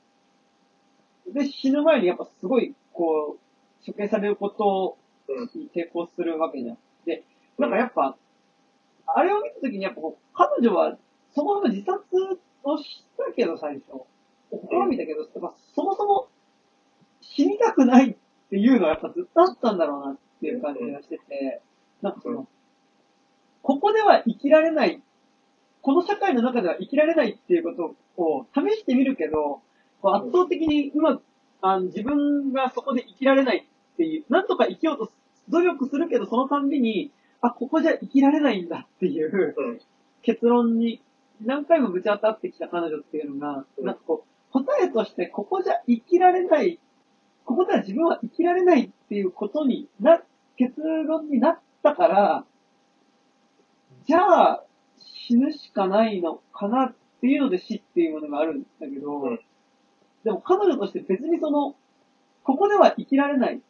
で、死ぬ前にやっぱすごい、こう、処刑されることうん。に抵抗するわけじゃん。で、なんかやっぱ、あれを見たときにやっぱこう、彼女は、そもそも自殺をしたけど最初、試みたけど、やっぱそもそも死にたくないっていうのはやっぱずっとあったんだろうなっていう感じがしてて、なんかその、ここでは生きられない、この社会の中では生きられないっていうことを試してみるけど、圧倒的にうまく、あの自分がそこで生きられないっていう、なんとか生きようと努力するけど、そのたんびに、あ、ここじゃ生きられないんだっていううん。結論に何回もぶち当たってきた彼女っていうのが、うんなんかこう、答えとしてここじゃ生きられない、ここでは自分は生きられないっていうことにな、結論になったから、じゃあ死ぬしかないのかなっていうので死っていうものがあるんだけど、うんでも彼女として別にその、ここでは生きられない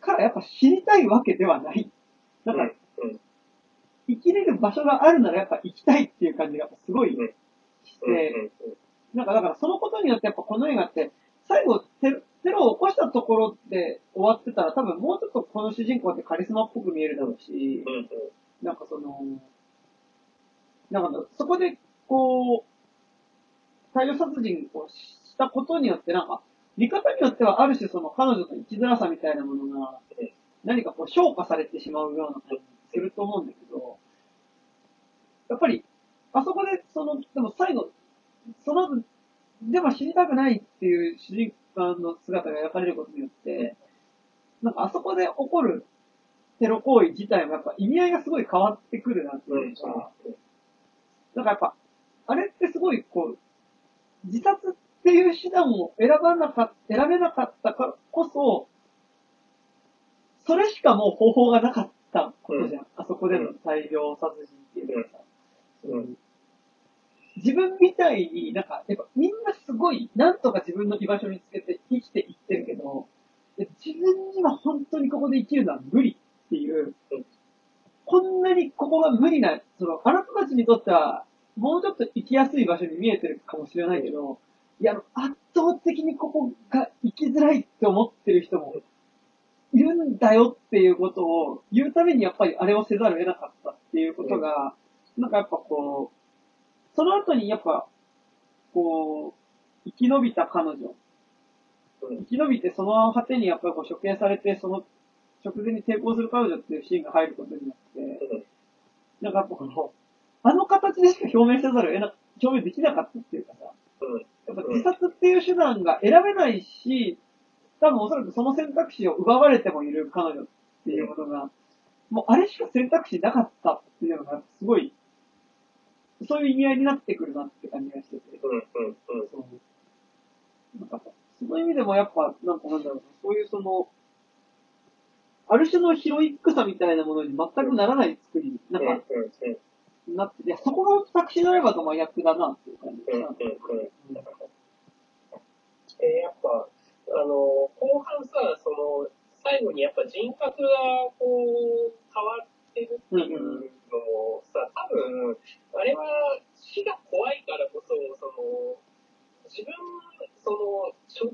からやっぱ死にたいわけではない。だから、うん。生きれる場所があるならやっぱ生きたいっていう感じがすごいうんして、うん。なんかだからそのことによってやっぱこの映画って、最後テロテロを起こしたところで終わってたら多分もうちょっとこの主人公ってカリスマっぽく見えるだろうし。なんかその、なんかそこでこう、大量殺人をしたことによってなんか、見方によってはある種その彼女の生きづらさみたいなものがうん、何かこう消化されてしまうような感じすると思うんだけど、やっぱり、あそこでその、でも最後、その後、でも死にたくないっていう主人公の姿が描かれることによって、なんかあそこで起こるテロ行為自体もやっぱ意味合いがすごい変わってくるなっていうか、なんかやっぱ、あれってすごいこう、自殺っていう手段を選ばなかった、選べなかったからこそ、それしかもう方法がなかったことじゃん。あそこでの大量殺人っていうのはさ。うん自分みたいになんか、やっぱみんなすごい、なんとか自分の居場所につけて生きていってるけど、自分には本当にここで生きるのは無理っていううん、こんなにここが無理な、その、あなたたちにとっては、もうちょっと生きやすい場所に見えてるかもしれないけど、いや、圧倒的にここが生きづらいって思ってる人もいるんだよっていうことを言うためにやっぱりあれをせざるを得なかったっていうことが、なんかやっぱこう、その後にやっぱ、こう、生き延びた彼女、うん。生き延びてその果てにやっぱりこう処刑されて、その直前に抵抗する彼女っていうシーンが入ることによって、なんかやっぱこの、あの形でしか表明せざるを得な、表明できなかったっていうかさ、やっぱ自殺っていう手段が選べないし、多分おそらくその選択肢を奪われてもいる彼女っていうものが、もうあれしか選択肢なかったっていうのが、すごい、そういう意味合いになってくるなって感じがしてて。そう。なんか、その意味でもやっぱ、なんかなんだろうな、そういうその、ある種のヒロイックさみたいなものに全くならない作り。に、なんか、なってそこがタクシードライバーと真逆だなっていう感じですよえやっぱ、あの、後半さ、その、最後にやっぱ人格がこう、変わってるっていうのもさ、多分、あれは死が怖いからこそ、その、自分、その、しょ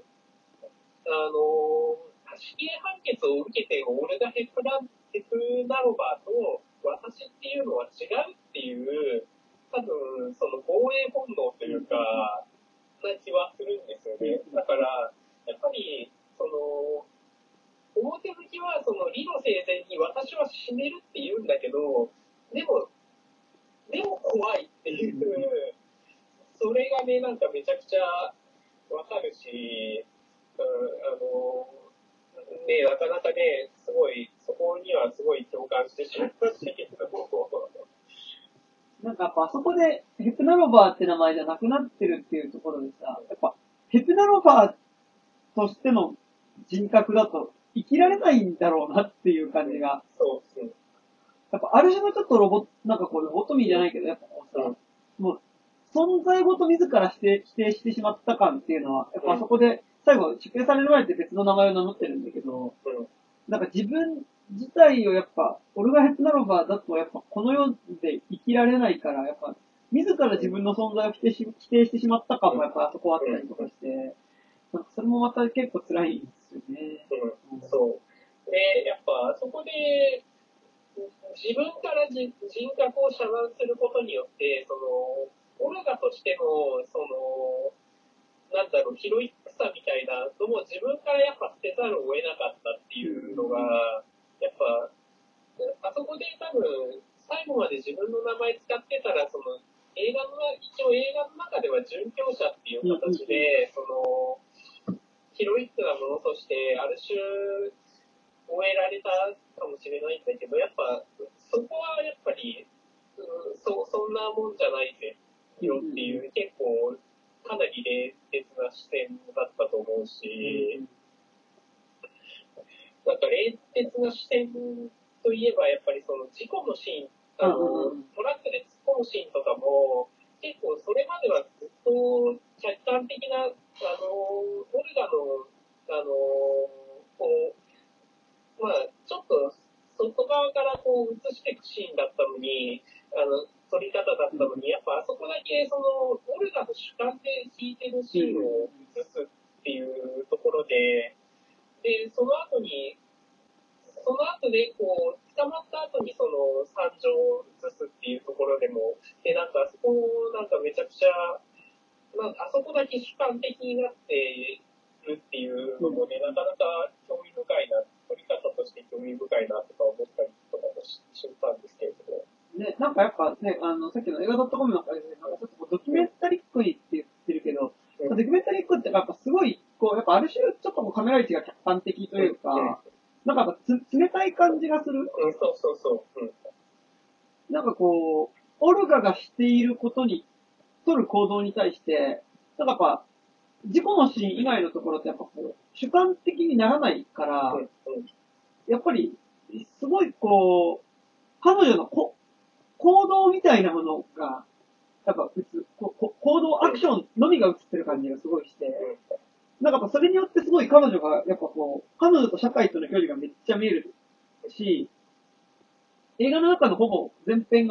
あの、死刑判決を受けても俺がヘプラヘプナロバーと私っていうのは違うっていう、多分、その防衛本能というか、な気はするんですよね。だから、やっぱり、その、表向きは、その、理路整然に私は死ねるって言うんだけど、でも、でも怖いっていう、それがね、なんかめちゃくちゃわかるし、うん、あの、ね、なかなかね、すごい、そこにはすごい共感してしまいましたけども、なんかやっぱあそこでヘプナロバーって名前じゃなくなってるっていうところでさ、やっぱヘプナロバーとしての人格だと生きられないんだろうなっていう感じが、そうそう。やっぱある種のちょっとロボなんかこうロボトミーじゃないけど、やっぱこう。さ、もう存在ごと自ら否定否定してしまった感っていうのは、やっぱあそこで最後、出刑される前って別の名前を名乗ってるんだけど、うん。なんか自分自体をやっぱ、俺がヘプナロバーだとやっぱこの世で生きられないから、やっぱ、自ら自分の存在を否定し否定してしまった感もやっぱあそこあったりとかして、なんかそれもまた結構辛いんですよね。うんそう。で、やっぱ、そこで、自分からじ人格を遮断することによって、その、オルガとしての、その、なんだろう、ヒロイックさみたいなのも自分からやっぱ捨てざるを得なかっ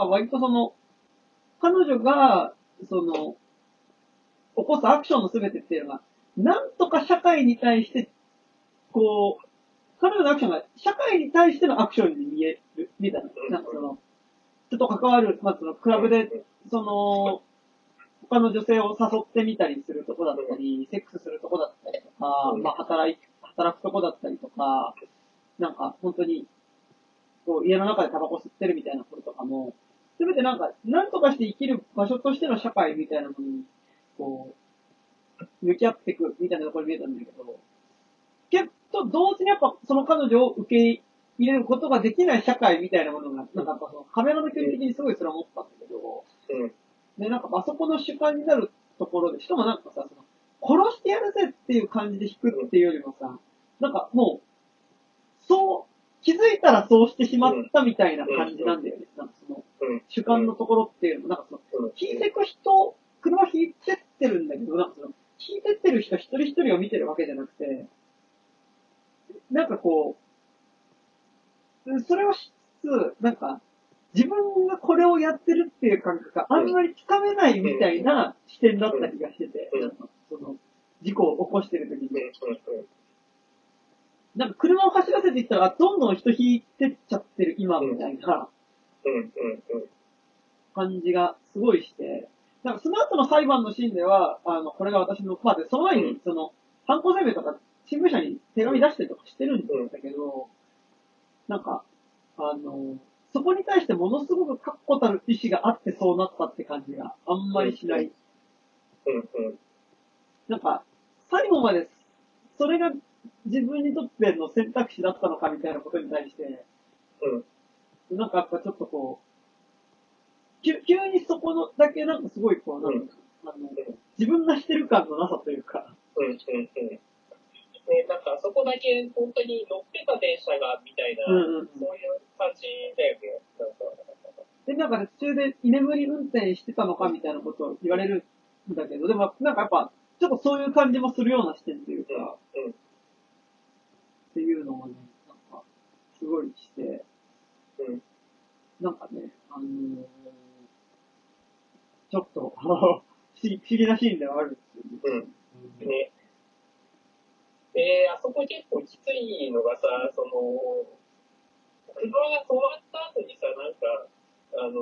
が割とその、彼女が、その、起こすアクションの全てっていうのが、なんとか社会に対して、こう、彼女のアクションが社会に対してのアクションに見える、みたいな。なんかその、人と関わる、まあその、クラブで、その、他の女性を誘ってみたりするとこだったり、セックスするとこだったりとか、まあ働い、働くとこだったりとか、なんか本当に、こう家の中でタバコ吸ってるみたいなこととかも、すべてなんか、なんとかして生きる場所としての社会みたいなものに、こう、向き合っていくみたいなところに見えたんだけど、けど、同時にやっぱその彼女を受け入れることができない社会みたいなものが、なんかやっぱそのカメラの距離的にすごいそれは思ったんだけど、うん。で、なんかあそこの主観になるところで、しかもなんかさ、その殺してやるぜっていう感じで弾くっていうよりもさ、なんかもう、そう、気づいたらそうしてしまったみたいな感じなんだよね。なんかその、うん。主観のところっていうのも、なんかその、うん。引いてく人、車引いてってるんだけど、なんかその、引いてってる人一人一人を見てるわけじゃなくて、なんかこう、それをしつつ、なんか、自分がこれをやってるっていう感覚があんまりつかめないみたいな視点だった気がしてて、その、事故を起こしてる時に。うん。なんか車を走らせていったら、あどんどん人引いてっちゃってる今みたいなうん。うん。感じがすごいして、なんかその後の裁判のシーンでは、あの、これが私の、まあで、その前に、その、犯行声明とか、新聞社に手紙出してとかしてるんだけど、なんか、あの、そこに対してものすごく確固たる意志があってそうなったって感じがあんまりしない。うん。うん。なんか、最後まで、それが自分にとっての選択肢だったのかみたいなことに対して、うん。なんかやっぱちょっとこう、急急にそこのだけなんかすごいこう、なんか、あの、自分がしてる感のなさというか、うん。うん。うん。ね、なんか、そこだけ本当に乗ってた電車が、みたいな、うんうんうんそういう感じだよね。なんか、で、なんかね途中で居眠り運転してたのかみたいなことを言われるんだけど、でもなんかやっぱ、ちょっとそういう感じもするような視点というか、うん。うん。っていうのもね、なんか、すごいして、うん。なんかね、あのーちょっと、あの、不思議不思議なシーンではあるんですよね。うん。ね。で、あそこ結構きついのがさ、その、車が止まった後にさ、なんか、あの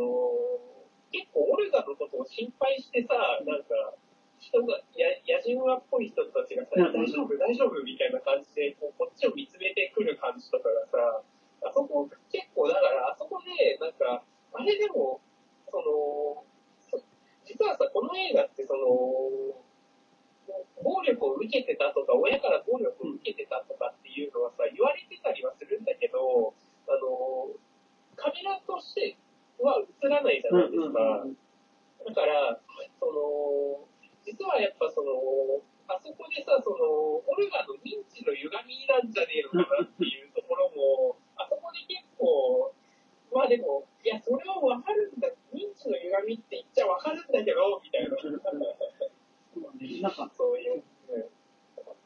結構オルガのことを心配してさ、なんか、人が、や、やじ馬っぽい人たちがさ、大丈夫、大丈夫みたいな感じで、こう、こっちを見つめてくる感じとかがさ、あそこ、結構、だから、あそこで、なんか、あれでも、その、実はさ、この映画って、その、暴力を受けてたとか、親から暴力を受けてたとかっていうのはさ、言われてたりはするんだけど、あの、カメラとしては映らないじゃないですか。だから、その、実はやっぱその、あそこでさ、その、オルガの認知の歪みなんじゃねえのかなっていうところも、あそこで結構、まあでも、いや、それはわかるんだ、認知の歪みって言っちゃわかるんだけど、みたいな。そうねなんか、そういう。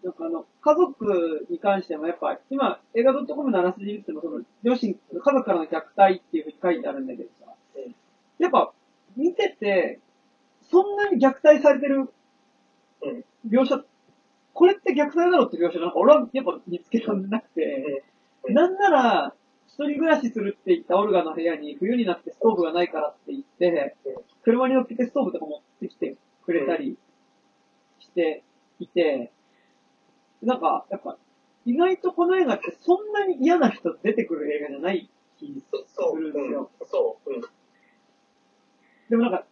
なんかあの、家族に関してもやっぱ、今、映画 .com のあらすじ見ても、その、両親、家族からの虐待っていうふうに書いてあるんだけどさうん、やっぱ、見てて、そんなに虐待されてるうん描写、これって虐待だろうって描写なんか俺はやっぱ見つけられなくて、うんなんなら、一人暮らしするって言ったオルガの部屋に冬になってストーブがないからって言ってうん、車に乗っけてストーブとか持ってきてくれたりしていて、なんか、やっぱ、意外とこの映画ってそんなに嫌な人出てくる映画じゃない気そそう、するんですよ。うんそう、うん。でもなんか、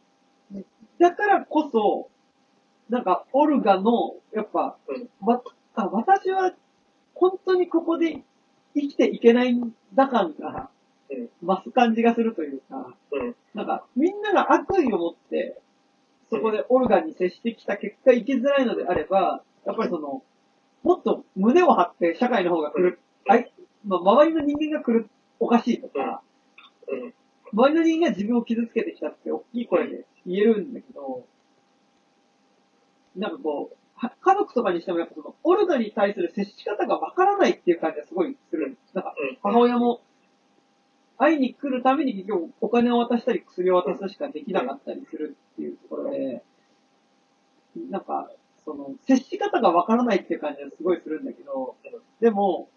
だからこそ、なんか、オルガの、やっぱ、うん。わあ私は、本当にここで生きていけないんだ感がうん、増す感じがするというか、うん。なんか、みんなが悪意を持って、そこでオルガに接してきた結果生きづらいのであれば、やっぱりその、もっと胸を張って社会の方が来る、あいまあ、周りの人間が来る、おかしいとか、うん。周りの人間が自分を傷つけてきたって大きい声で言えるんだけど、なんかこう、は家族とかにしてもやっぱその、オルガに対する接し方がわからないっていう感じがすごいするんです。なんか、うん母親も、会いに来るために結局お金を渡したり薬を渡すしかできなかったりするっていうところで、なんか、その、接し方がわからないっていう感じがすごいするんだけど、でも、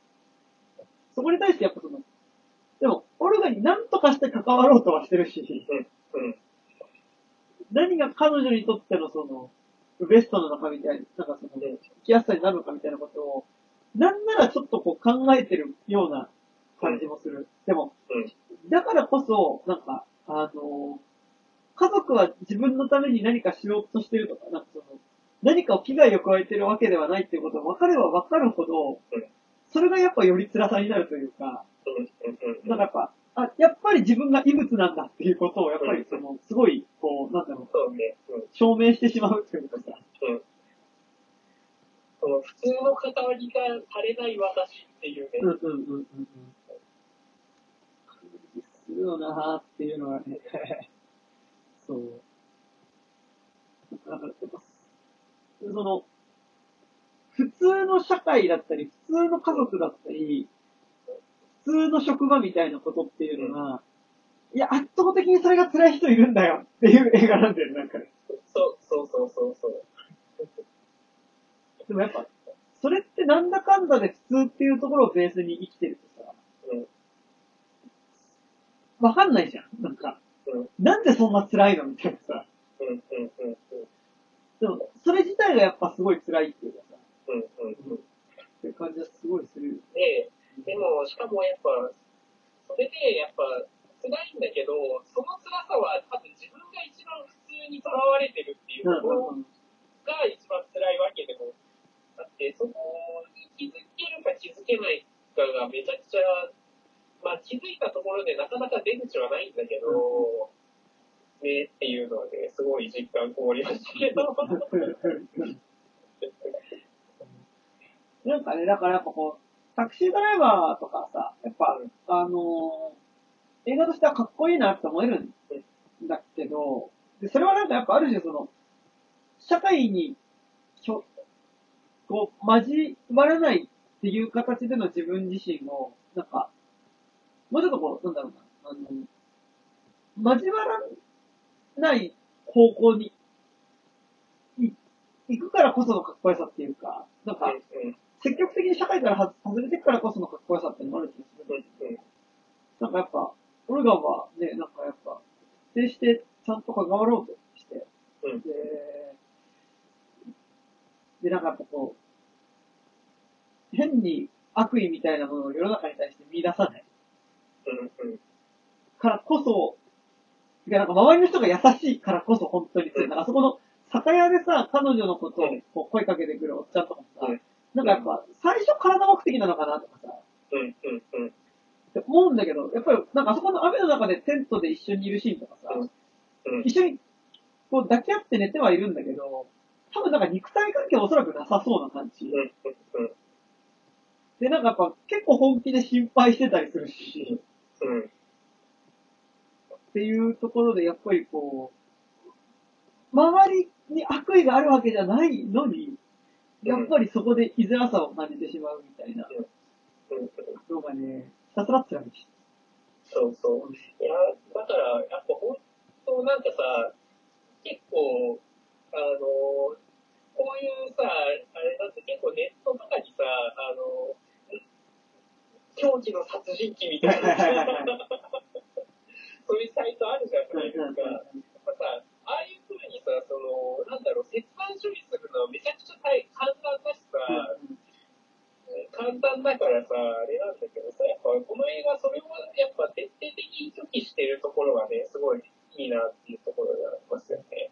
そこに対してやっぱその、でも、オルガに何とかして関わろうとはしてるし、うん。何が彼女にとってのその、ベストなのかみたいな、なんかその、生きやすさになるのかみたいなことを、なんならちょっとこう考えてるような感じもする。でも、うん。だからこそ、なんか、あの家族は自分のために何かしようとしてるとか、なんかその、何かを危害を加えてるわけではないっていうことが分かれば分かるほどうん、それがやっぱより辛さになるというか、うん。うん。なんかやっぱ、あ、やっぱり自分が異物なんだっていうことを、やっぱりその、すごい、こう、なんだろう、そうね。うん。証明してしまうというかさ、うん。その普通の関わりがされない私っていうね。うんうんうんうんするよなーっていうのはね、そう。だから、やっぱ、その、普通の社会だったり、普通の家族だったり、普通の職場みたいなことっていうのが、いや、圧倒的にそれが辛い人いるんだよっていう映画なんだよね、なんかね。そうそうそうそうそう。でもやっぱ、それってなんだかんだで普通っていうところをベースに生きてるとさ、うん。わかんないじゃん。なんか、うん。なんでそんな辛いのみたいなさ。うん。うん。うん。でも、それ自体がやっぱすごい辛いっていうかさ、うん。うん。っていう感じはすごいするよ。で、でも、しかもやっぱ、それでやっぱ、辛いんだけど、その辛さは多分自分が一番普通にとらわれてるっていうところうんが一番辛いわけでもあって、そこに気づけるか気づけないかがめちゃくちゃ、まあ気づいたところでなかなか出口はないんだけど、ねっていうのはね、すごい実感こもりましたけど。なんかね、だからやっぱこう、タクシードライバーとかさ、やっぱ、あの映画としてはかっこいいなって思えるんだけど、で、それはなんかやっぱある種その、社会に、ひょ、こう、交わらないっていう形での自分自身を、なんか、もうちょっとこう、なんだろうな、あの、交わらない方向に、い行くからこそのかっこよさっていうか、なんか、積極的に社会からは外れてくからこそのかっこよさっていうのもある気がする。うんなんかやっぱ、オルガンはね、なんかやっぱ、徹底してちゃんと関わろうとして、うん。で、で、なんかやっぱこう、変に悪意みたいなものを世の中に対して見出さない。うんうん。からこそ、いやなんか周りの人が優しいからこそ本当に強い、なんかあそこの酒屋でさ、彼女のことをこう声かけてくるおっちゃんとかなんかやっぱ最初体目的なのかなとかさ、うんうんうんって思うんうんだけど、やっぱり、なんかあそこの雨の中でテントで一緒にいるシーンとかさ、うん。一緒に、こう抱き合って寝てはいるんだけど、多分なんか肉体関係はおそらくなさそうな感じ。うん。うん。で、なんかやっぱ結構本気で心配してたりするし、うん。っていうところでやっぱりこう、周りに悪意があるわけじゃないのに、やっぱりそこで居づらさを感じてしまうみたいなうん。のがね、ひたすら辛いし。そうそう。いや、だから、やっぱ本当なんかさ、結構、あの、こういうさ、あれだって結構ネットとかにさ、あの、狂気の殺人鬼みたいな そういうサイトあるじゃないですか。やっぱさ、ああいう風にさ、その、なんだろう、切断処理するのはめちゃくちゃ大簡単だしさ、簡単だからさ、あれなんだけどさ、やっぱこの映画それをやっぱ徹底的に拒否してるところがね、すごいいいなっていうところがありますよね。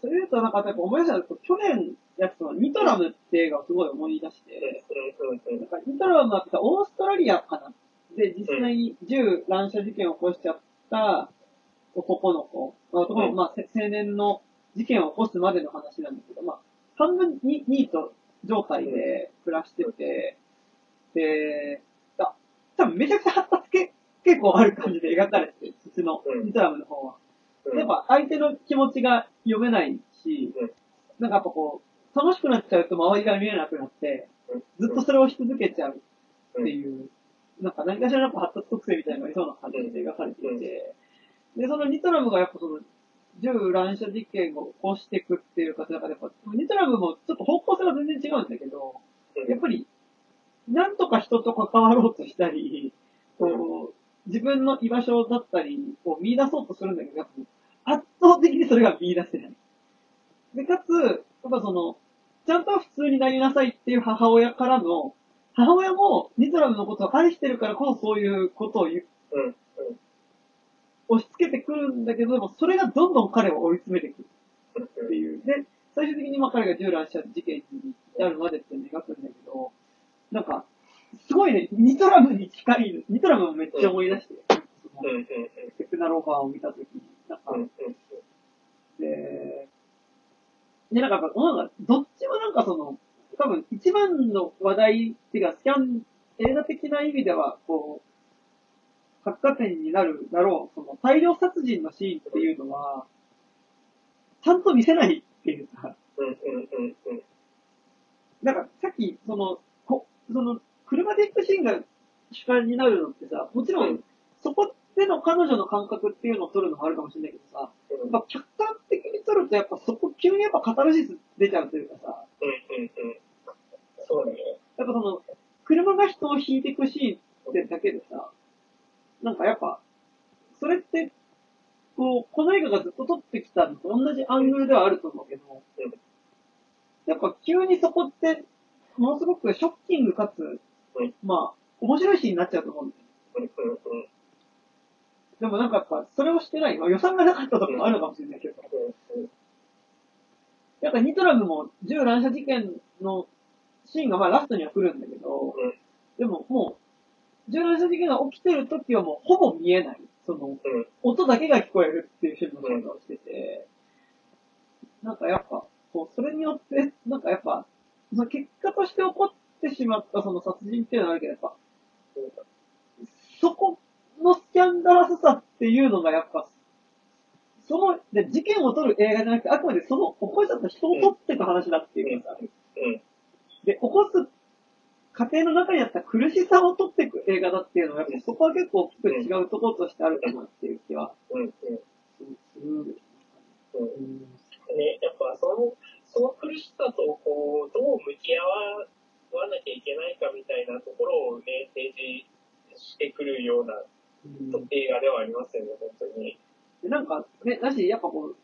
それ言うとなんかやっぱ思い出したんですけど、去年やニトラムって映画をすごい思い出して、なんかニトラムはオーストラリアかなで、実際に銃乱射事件を起こしちゃった男の子、まあ男の子、うん。まあせ青年の事件を起こすまでの話なんだけど、まあ、半分にニート状態で暮らしてて、で、あ多分めちゃくちゃ発達け結構ある感じで描かれてて、そっちのうん。ニトラムの方は。うん。やっぱ相手の気持ちが読めないし、うん。なんかやっぱこう、楽しくなっちゃうと周りが見えなくなって、ずっとそれをし続けちゃうっていう、なんか何かしらの発達特性みたいなのがありそうな感じで描かれていて、で、そのニトラムがやっぱその、銃乱射事件を起こしていくっていう方々で、やっぱ、ニトラムもちょっと方向性が全然違うんだけど、うん。やっぱり、なんとか人と関わろうとしたり、こう、自分の居場所だったりを見出そうとするんだけど、やっぱ圧倒的にそれが見出せない。で、かつ、やっぱその、ちゃんと普通になりなさいっていう母親からの、母親もニトラムのことを愛してるからこそそういうことを言ううん。うん押し付けてくるんだけど、でもそれがどんどん彼を追い詰めてくる。っていう。で、最終的にまあ彼が銃乱射事件に至るまでって描くんだけど、なんか、すごいね、ニトラムに近い、ニトラムもめっちゃ思い出して、そのうん。うん。テクナローファーを見たときに、なん。か、で、で、なん。かやっぱ、なん。かどっちもなん。かその、多分一番の話題っていうか、スキャン、映画的な意味では、こう、発火点になるだろう、その大量殺人のシーンっていうのは、ちゃんと見せないっていうか、うんうんうん。うんなんかさっき、その、こその、車で行くシーンが主観になるのってさ、もちろん、そこでの彼女の感覚っていうのを撮るのもあるかもしれないけどさ、やっぱ客観的に撮るとやっぱそこ急にやっぱカタルシス出ちゃうというかさ、うんうんうん。そうだね。やっぱその、車が人を引いていくシーンってだけでさ、なんかやっぱ、それって、こう、この映画がずっと撮ってきたのと同じアングルではあると思うけど、やっぱ急にそこって、ものすごくショッキングかつ、まあ、面白いシーンになっちゃうと思うんだよ。でもなんかやっぱ、それをしてない、まあ予算がなかったとかもあるかもしれないけど、やっぱニトラムも銃乱射事件のシーンがまあラストには来るんだけど、でももう、銃乱射事件が起きてる時はもうほぼ見えない。その、うん。音だけが聞こえるっていうシーンの仕方をしてて、なんかやっぱ、こう、それによって、なんかやっぱ、その結果として起こってしまったその殺人っていうのはあるけど、やっぱ、そこのスキャンダラスさっていうのがやっぱ、その、で、事件を撮る映画じゃなくて、あくまでその起こしちゃった人を撮っていく話だっていうかさ、うん。で、起こす過程の中にあった苦しさを撮っていく映画だっていうのは、やっぱそこは結構大きく違うところとしてあるかなっていう気はうんうん。ね、やっぱその、その苦しさとこう、どう向き合わなきゃいけないかみたいなところをね、提示してくるようなうん映画ではありますよね、本当に。でなんかね、だし、やっぱこう、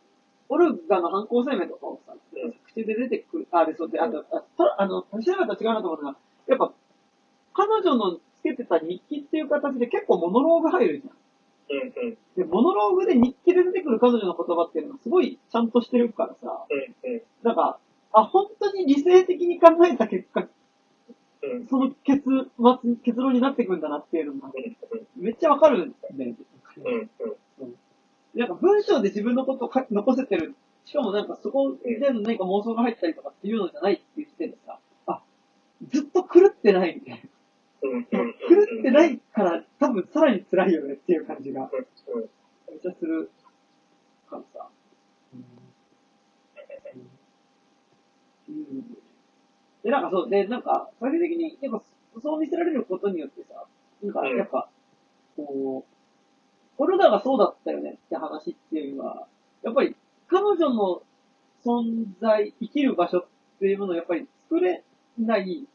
オルガの犯行声明とかをさ、うん。口で出てくる、あ、で、そうで、あと、あとあの、知らなかったら違うなと思うのが、やっぱ、彼女のつけてた日記っていう形で結構モノローグ入るじゃん。うんうんで、モノローグで日記で出てくる彼女の言葉っていうのがすごいちゃんとしてるからさ、うんうんなんか、あ、本当に理性的に考えた結果、ううん。その結末、結論になっていくんだなっていうのが、うん。めっちゃわかるんだよね。うん。うん。なんか文章で自分のことを書き残せてる。しかもなんかそこでの何か妄想が入ったりとかっていうのじゃないっていう時点でさ、あ、ずっと狂ってない。狂ってないから多分さらに辛いよねっていう感じがうん。めっちゃするからさ。うん。で、なんかそう、で、なんか、最終的に、やっぱ、そう見せられることによってさ、なんか、やっぱ、こう、コルダがそうだったよねって話っていうのは、やっぱり、彼女の存在、生きる場所っていうものをやっぱり作れない、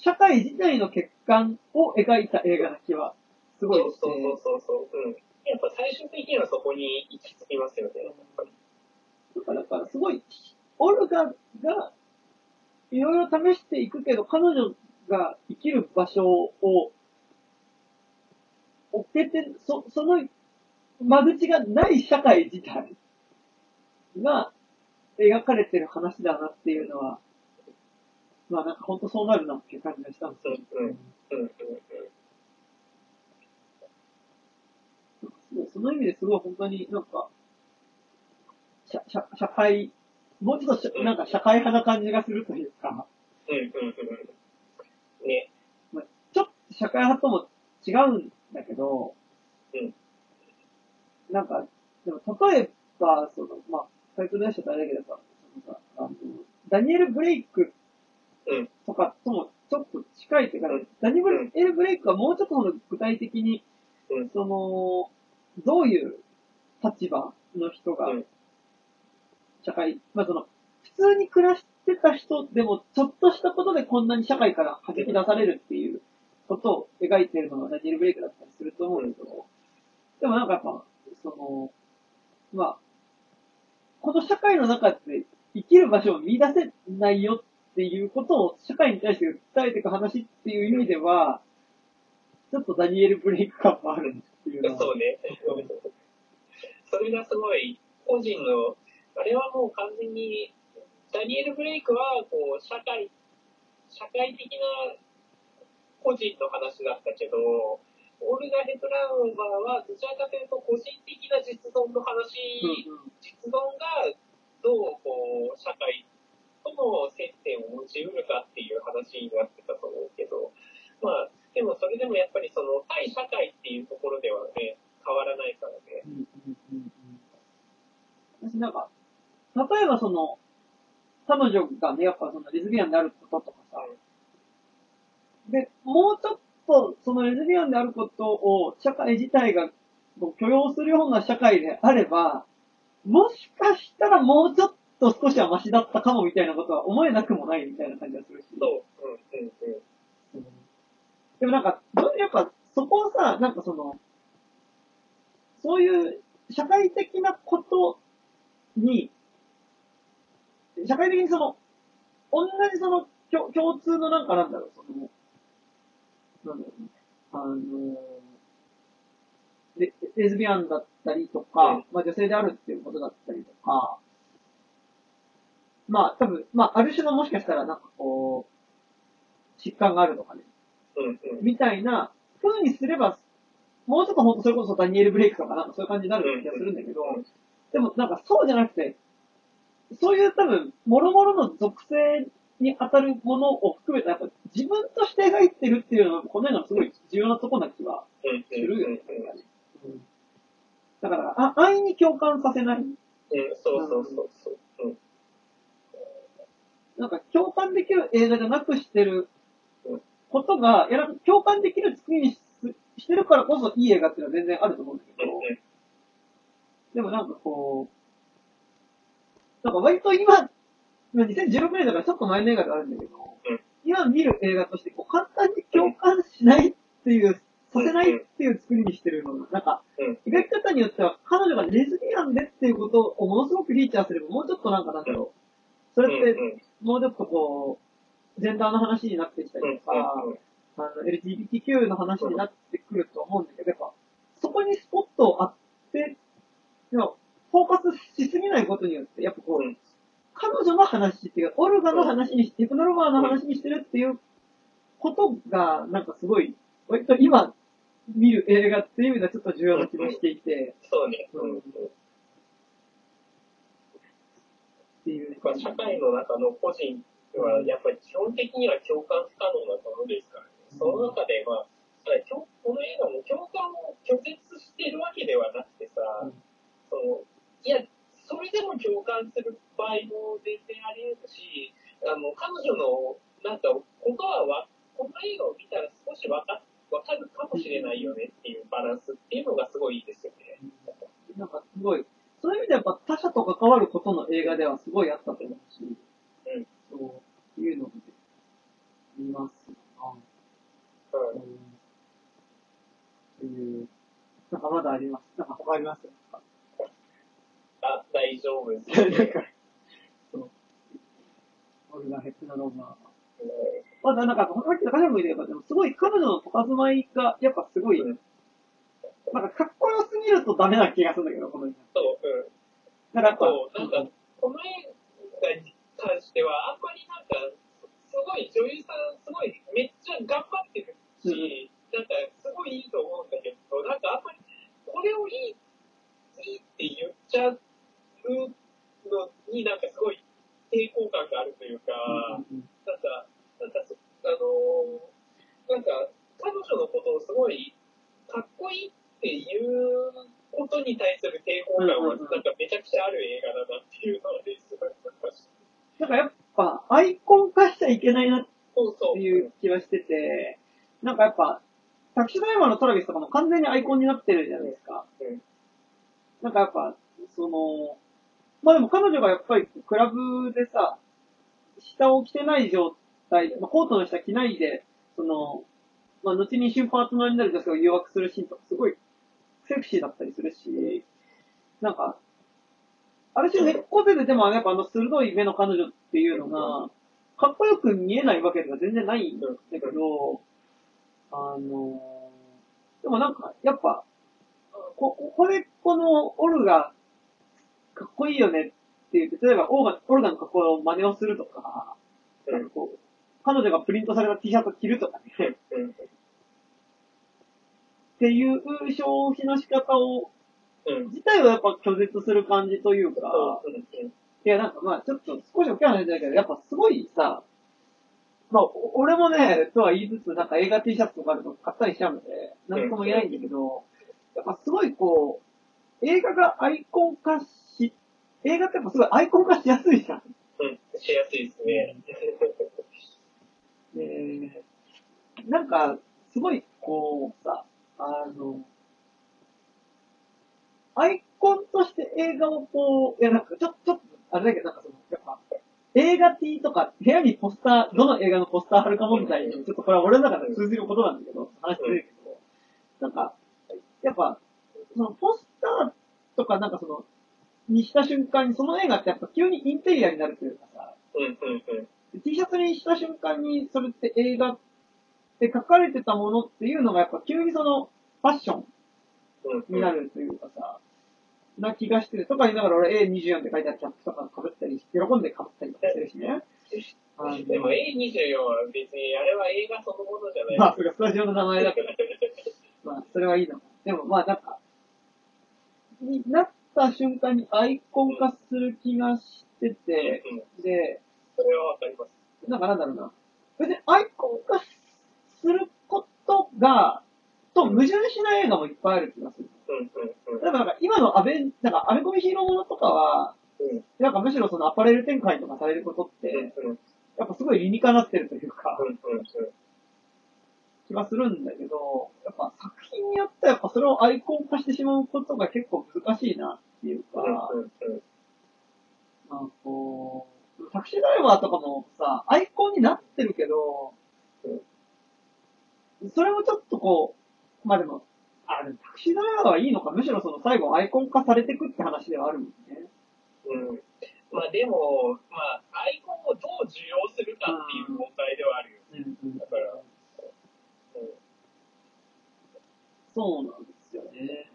社会自体の欠陥を描いた映画な気は、すごいして。そうそうそうそう。うん。やっぱ最終的にはそこに行き着きますよね。やっぱり。だから、だからすごい、オルガが、いろいろ試していくけど、彼女が生きる場所を、置けて、そ、その間口がない社会自体が描かれてる話だなっていうのは、まあなんか本当そうなるなっていう感じがしたんですよ。うんうんうんうんその意味ですごい本当になんか、社、社、社会、もうちょっとなんか社会派な感じがするというか、うんうんうん。ね。まあ、ちょっと社会派とも違うんだけど、うんなんか、でも例えば、その、まあ、タイトル出したらあれだけどさ、そのさあのダニエル・ブレイクうんとかともちょっと近いっていうか、うん。ダニエル・ブレイクはもうちょっと具体的に、うん。その、どういう立場の人がうん、社会、まあその、普通に暮らしてた人でも、ちょっとしたことでこんなに社会から弾き出されるっていうことを描いているのがダニエル・ブレイクだったりすると思うんですけど、でもなんかやっぱ、その、まあ、この社会の中で生きる場所を見出せないよっていうことを社会に対して訴えていく話っていう意味では、ちょっとダニエル・ブレイク感もあるっていうのは。そうね。それがすごい、個人の、あれはもう完全に、ダニエル・ブレイクは、こう、社会、社会的な個人の話だったけど、オルガ・ヘトラウマーは、どちらかというと個人的な実存の話、うんうん実存がどう、こう、社会との接点を持ち得るかっていう話になってたと思うけど、まあ、でもそれでもやっぱりその、対社会っていうところではね、変わらないからね。うんうんうんうん。私なんか、例えばその、彼女がね、やっぱそのレズビアンであることとかさ、で、もうちょっとそのレズビアンであることを社会自体が許容するような社会であれば、もしかしたらもうちょっと少しはマシだったかもみたいなことは思えなくもないみたいな感じがするし。そう、うん、うん、うん。でもなんか、やっぱそこをさ、なんかその、そういう社会的なことに、社会的にその、同じその共共通のなんかなんだろう、その、なんだろうね、あのレ、レズビアンだったりとか、うんまあ女性であるっていうことだったりとか、まあ多分、まあある種のもしかしたらなんかこう、疾患があるとかね、うん、うん。みたいな風にすれば、もうちょっとほんとそれこそダニエル・ブレイクとかなんかそういう感じになる気がするんだけど、うんでもなんかそうじゃなくて、そういう多分、諸々の属性に当たるものを含めた、やっぱ自分として描いてるっていうのは、この映画のすごい重要なとこな気はうん、するよね。うん、うん。だから、あ安易に共感させない。うん、そうそうそうそう。うん、なんか共感できる映画じゃなくしてることが、いや、共感できる作りにししてるからこそいい映画っていうのは全然あると思うんだけど、うん、でもなんかこう、なんか割と今、まあ2016年だからちょっと前の映画ではあるんだけど、うん。今見る映画としてこう簡単に共感しないっていう、させないっていう作りにしてるのが、なんか、うん、描き方によっては彼女がレズビアンでっていうことをものすごくフィーチャーすれば、もうちょっとなんかなんだろう、それってもうちょっとこう、ジェンダーの話になってきたりとか、あの、LGBTQ の話になってくると思うんだけど、やっぱ、そこにスポットを当て、でもフォーカスしすぎないことによって、やっぱこう、うん。彼女の話っていうか、オルガの話にして、ヒプノロバーの話にしてるっていうことが、なんかすごい、割と今見る映画っていう意味ではちょっと重要な気もしていて、そうね。うんうん。っていう。まあ社会の中の個人は、やっぱり基本的には共感不可能なものですからね。その中で、まあ、ただ共この映画も共感を拒絶してるわけではなくてさ、うんその、いや、それでも共感する場合も全然あり得るし、あの、彼女の、なんか、ことはわ、この映画を見たら少しわか、わかるかもしれないよねっていうバランスっていうのがすごいいいですよね。なんかすごい、そういう意味でやっぱ他者と関わることの映画ではすごいあったと思うし、うんそういうので見ますな。うんうん。という、なんかまだあります？なんか他あります？かあ、大丈夫です。なんか、そう。オルガ・ヘップナローマー。まだなんか、さっきのカジャも言ってたけど、すごい彼女の佇まいが、やっぱすごい、うんなんかかっこよすぎるとダメな気がするんだけど、この映そう、うん。画。なんかなんか、この映画に関しては、あんまりなんか、すごい女優さん、すごい、めっちゃ頑張ってるし、なんか、すごいいいと思うんだけど、なんかあんまり、これをいい、いいって言っちゃうのになんかすごい抵抗感があるというか、うんうんなんか、なんかそ、あのーなんか、彼女のことをすごい、かっこいいっていうことに対する抵抗感は、なんかめちゃくちゃある映画だなっていうので、す。なんかやっぱ、アイコン化しちゃいけないなっ。ていう気はしてて、なんかやっぱ、タクシードライバーのトラビスとかも完全にアイコンになってるじゃないですか。うんなんかやっぱ、その、まあでも彼女がやっぱりクラブでさ、下を着てない状態、まあ、コートの下着ないで、その、まあ後に一瞬パートナーになる女性を誘惑するシーンとかすごいセクシーだったりするし、なんか、ある種猫背ででもやっぱあの鋭い目の彼女っていうのが、かっこよく見えないわけでは全然ないんだけど、あの、でもなんか、やっぱ、こ、ここでこのオルガ、かっこいいよねって言って、例えばオルガ、オルガの格好を真似をするとか、なんかこう、彼女がプリントされた T シャツを着るとかね、うん。っていう消費の仕方を、うん。自体はやっぱ拒絶する感じというか、そう。うん。うん。いや、なんかまあ、ちょっと少し大きな話だけど、やっぱすごいさ、まあ、お俺もね、とは言いつつ、なんか映画 T シャツとかあると買ったりしちゃうので、なんとも言えないんだけど、やっぱすごいこう、映画がアイコン化し、映画ってやっぱすごいアイコン化しやすいじゃん。うん。しやすいですね。で、なんか、すごいこうさ、あの、アイコンとして映画をこう、いやなんかちょっと、ちょっと、あれだけど、なんかその、やっぱ、映画 T とか、部屋にポスター、どの映画のポスター貼るか問題に、ちょっとこれは俺の中で通じることなんだけど、話してるけど、なんか、やっぱ、そのポスターとかなんかその、にした瞬間に、その映画ってやっぱ急にインテリアになるというかさ、うん。うん。うん。T シャツにした瞬間に、それって映画って書かれてたものっていうのがやっぱ急にその、ファッションうん。になるというかさ、な気がしてる。とか言いながら俺 A24 って書いてあるキャップとか被ったり、喜んで被ったりとかしてるしね。でも A24 は別に、あれは映画そのものじゃない。まあ、それがスタジオの名前だから、まあ、それはいいのか。でもまあなんか、になった瞬間にアイコン化する気がしてて、うん。で、それはわかります。なんかなんだろうな。別にアイコン化することが、と矛盾しない映画もいっぱいある気がする。うん。うん。うん。だから今のアベン、なんかアメコミヒーローものとかは、うん。なんかむしろそのアパレル展開とかされることって、うん。やっぱすごい理にかなってるというか、うん。うん。気がするんだけど、やっぱ作品によってはやっぱそれをアイコン化してしまうことが結構難しいなっていうか、うん。うん。なんかこう、タクシードライバーとかもさ、アイコンになってるけど、それもちょっとこう、まあでも、あ、でもタクシードライバーはいいのか、むしろその最後アイコン化されてくって話ではあるもんね。うん。まあでも、まあ、アイコンをどう受容するかっていう問題ではあるよ。うんうんだから、うん。そうなんですよね。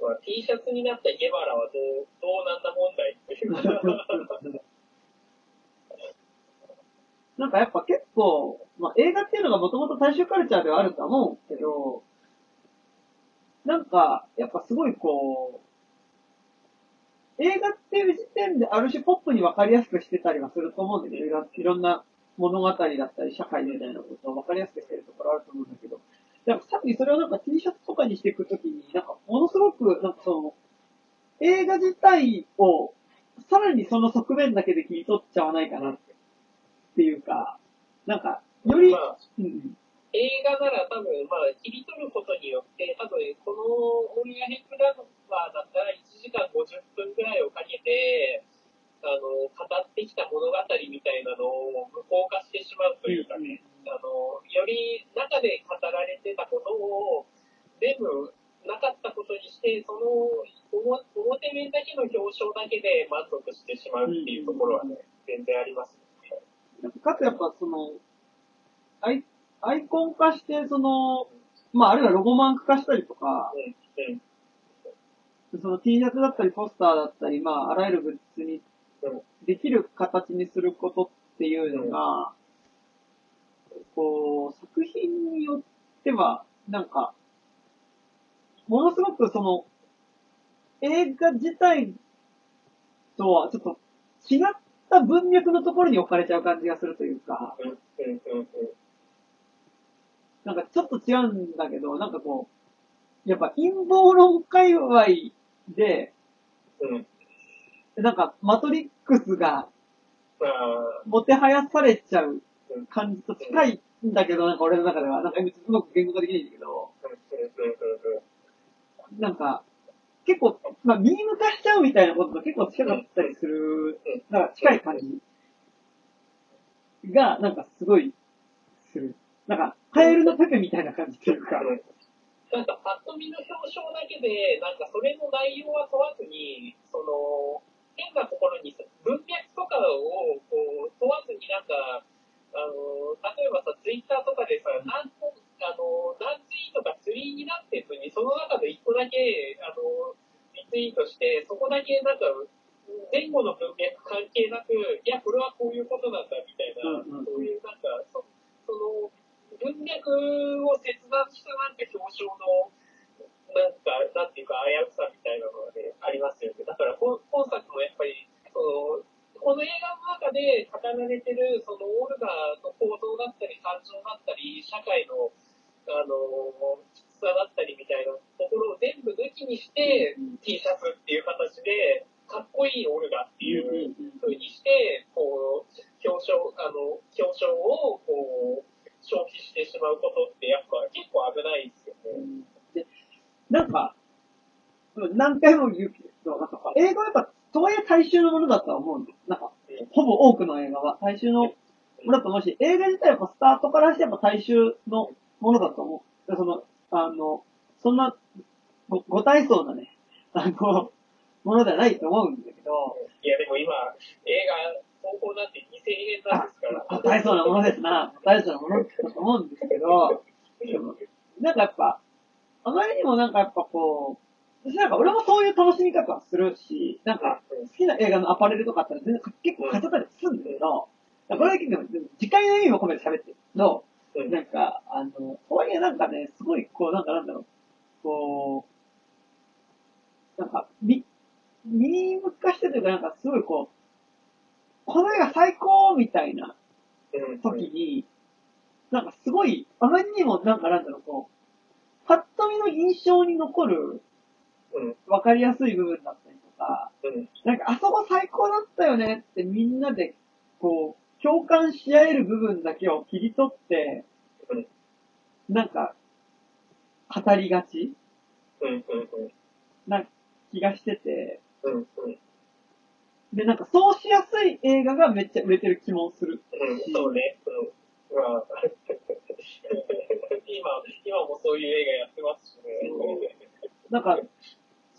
まあ、T シャツになったゲバラはどう、どうなんだ問題っていうか。なんかやっぱ結構、まあ映画っていうのがもともと大衆カルチャーではあるとは思うけど、なんか、やっぱすごいこう、映画っていう時点である種ポップに分かりやすくしてたりはすると思うんだけど、いろいろんな物語だったり社会みたいなことを分かりやすくしてるところあると思うんだけど、なんかさっきそれをなんか T シャツとかにしていくときに、なんかものすごく、なんかその、映画自体を、さらにその側面だけで切り取っちゃわないかなっていうか、なんか、より、まあ、うん、映画なら多分、まあ、切り取ることによって、多分、このオリアヘッドラバーだったら1時間50分くらいをかけて、あの、語ってきた物語みたいなのを無効化してしまうというかね、あの、より中で語られてたことを全部なかったことにして、その表表面だけの表彰だけで満足してしまうっていうところはね、全然ありますね。かかつやっぱその、アイ、アイコン化して、その、まああるいはロゴマーク化したりとか、その T シャツだったりポスターだったり、まああらゆるグッズにうんできる形にすることっていうのが、こう、作品によっては、なんか、ものすごくその、映画自体とはちょっと違った文脈のところに置かれちゃう感じがするというか、なんかちょっと違うんだけど、なんかこう、やっぱ陰謀論界隈で、なんかマトリックスが、もてはやされちゃう感じと近いんだけど、なんか俺の中では、なんかうまく言語化できないんだけど、なんか、結構、まあ、ミーム化しちゃうみたいなことと結構近かったりする、なんか近い感じが、なんかすごい、する。なんか、カエルのペペみたいな感じっていうか、なんか、パッと見の表彰だけで、なんか、それの内容は問わずに、その、変なところに文脈とかをこう問わずになんか、あの、例えばさ、ツイッターとかでさ、何個、あの、何ツイートかツリーになってずに、その中で一個だけ、あの、リツイートして、そこだけなんか、前後の文脈関係なく、いや、これはこういうことなんだ、みたいな、うんうんそういうなんか、そその、文脈を切断したなんか表彰の、なんか、なんていうか、危うさみたいなのがね、ありますよね。だから、今今作もやっぱり、その、この映画の中で語られてる、その、オルガの構造だったり、感情だったり、社会の、あの、きつさだったりみたいなところを全部抜きにして、うん T シャツっていう形で、かっこいいオルガっていう風にして、こう、表彰、あの、表彰を、こう、消費してしまうことって、やっぱ結構危ないですよね。で、なんか、何回も言うけど、なんか映画はやっぱ、とはいえ大衆のものだとは思うんです。なんか、ほぼ多くの映画は。大衆のものだと思うし、映画自体はスタートからしてやっぱ大衆のものだと思う。でその、あの、そんな、ご、ご体操なね、あの、ものではないと思うんだけど、いや、でも今、映画、投稿なんて2000円なんですから。ご体操なものですな、ご体操なものだと思うんですけど、でもなんかやっぱ、あまりにもなんかやっぱこう、私なんか俺もそういう楽しみ方はするし、なんか好きな映画のアパレルとかあったら全然結構買っちゃったりするんだけど、これだけでも時間の意味も込めて喋ってるけど、うんなんか、あの、とはいえなんかね、すごいこう、なんかなんだろう、こう、なんか、み、ミーム化してというかなんかすごいこう、この映画最高みたいなうん時に、なんかすごい、あまりにもなんかなんだろう、こう、パッと見の印象に残る、うん。わかりやすい部分だったりとか、うん。なんかあそこ最高だったよねってみんなで、こう、共感し合える部分だけを切り取って、うんなんか、語りがち？な気がしてて、で、なんかそうしやすい映画がめっちゃ売れてる気もする。うんそうね。うん。まあ、今、今もそういう映画やってますしね。なんか、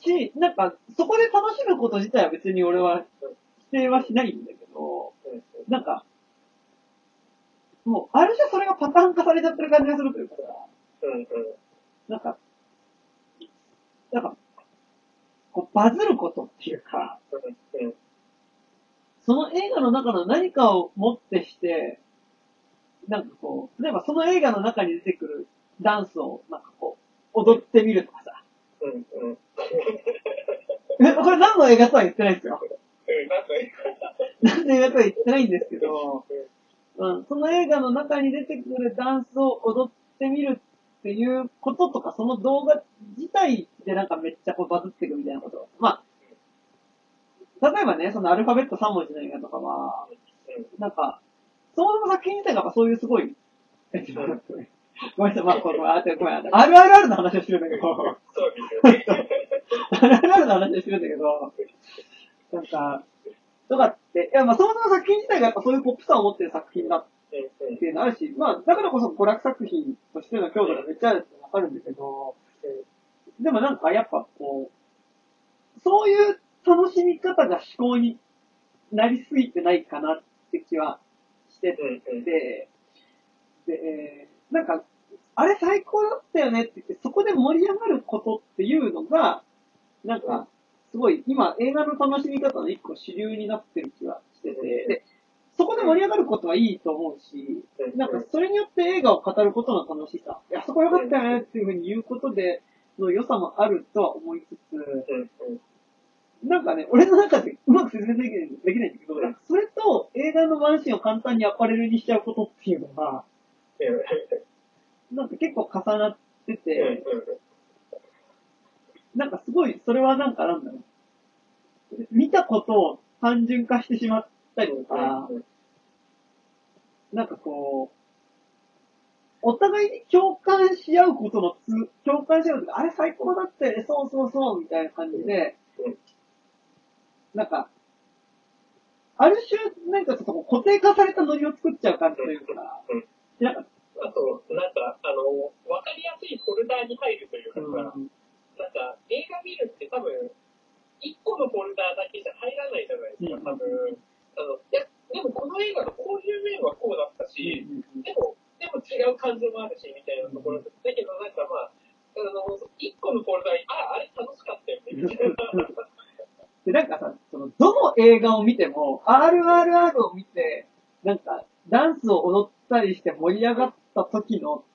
し、なんか、そこで楽しむこと自体は別に俺は否定はしないんだけど、うんなんか、もう、ある種それがパターン化されちゃってる感じがするというか。さ、うんうん。なんか、なんか、こう、バズることっていうか、うんうん。その映画の中の何かをもってして、なんかこう、例えばその映画の中に出てくるダンスを、なんかこう、踊ってみるとかさ。うんうん。え、これ何の映画とは言ってないですよ。何の映画とは言ってない。んですけど、うんうん、その映画の中に出てくるダンスを踊ってみるっていうこととか、その動画自体でなんかめっちゃこうバズってくみたいなこと。まあ、例えばね、そのアルファベット3文字の映画とかは、なんか、そもそも作品自体がそういうすごい、ごめんなさい、まあ、これ、あ、ごめん、RRR の話をしてるんだけど、そうですよね。RRR の話をしてるんだけど、なんか、とかって、いや、まあ、そもそも作品自体がやっぱそういうポップさを持ってる作品だっていうのあるし、まあ、だからこそ娯楽作品としての強度がめっちゃあるってわかるんだけど、でもなんかやっぱこう、そういう楽しみ方が思考になりすぎてないかなって気はしてて、で、えーなんか、あれ最高だったよねって言って、そこで盛り上がることっていうのが、なんか、すごい、今映画の楽しみ方の一個主流になってる気はしてて、で、そこで盛り上がることはいいと思うし、なんかそれによって映画を語ることの楽しさ、いや、そこ良かったよねっていうふうに言うことでの良さもあるとは思いつつ、なんかね、俺の中でうまく説明できないできないんだけど、それと映画のワンシーンを簡単にアパレルにしちゃうことっていうのが、なんか結構重なってて、なんかすごい、それはなんかなんだろう。見たことを単純化してしまったりとか、なんかこう、お互いに共感し合うことのつ、共感し合うとか、あれ最高だったよね、そうそうそう、みたいな感じでうん、なんか、ある種、なんかちょっと固定化されたノリを作っちゃう感じというかうん、なん。か、あと、なんか、あの、わかりやすいフォルダーに入るというかさ、うんなんか、映画見るって多分、一個のフォルダーだけじゃ入らないじゃないですか、多分。あの、いや、でもこの映画のこういう面はこうだったし、でも、でも違う感情もあるし、みたいなところで、だけどなんかまあ、あの、一個のフォルダに、あ、あれ楽しかったよね、みたいな。で、なんかさ、その、どの映画を見ても、RRR を見て、なんか、ダンスを踊ったりして盛り上がった時の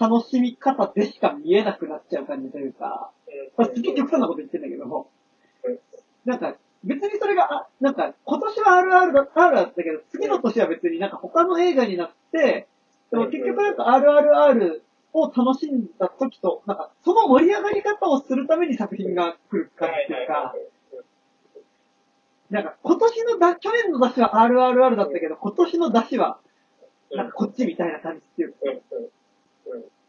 楽しみ方でしか見えなくなっちゃう感じというか、まあ、すげえ極端なこと言ってんだけど、なんか、別にそれが、あ、なんか、今年は RR だ、R だったけど、次の年は別になんか他の映画になって、でも結局なんか RRR を楽しんだ時と、なんか、その盛り上がり方をするために作品が来る感じっていうか、なんか今年のだ、去年の出しは RRR だったけど、今年の出しは、なんかこっちみたいな感じっていうか、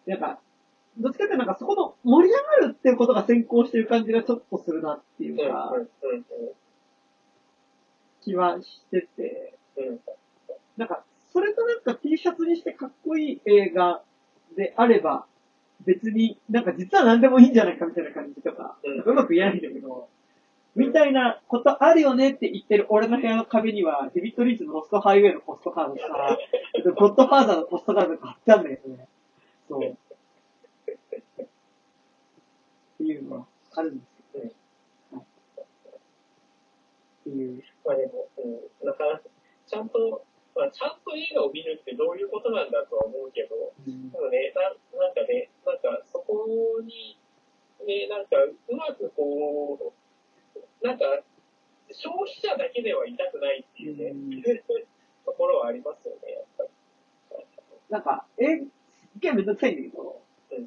なんか、どっちかってなんかそこの盛り上がるっていうことが先行してる感じがちょっとするなっていうか、気はしてて、なんか、それとなんか T シャツにしてかっこいい映画であれば、別になんか実は何でもいいんじゃないかみたいな感じとか、うまく言えないんだけど、みたいなことあるよねって言ってる俺の部屋の壁には、デビッド・リーチのロストハイウェイのポストカードとか、ゴッドファーザーのポストカードとか貼ってあるんだけどね。そう。っていうのはあるんですけど、はい。っていう。まあでも、うん、なんか、ちゃんと、まあ、ちゃんと映画を見るってどういうことなんだとは思うけど、うんただね、ななんかね、なんかそこに、ね、なんかうまくこう、なんか消費者だけではいたくないっていうね、うん ところはありますよね、やっぱり。なんか、え、すげえめんどくさいんだけど、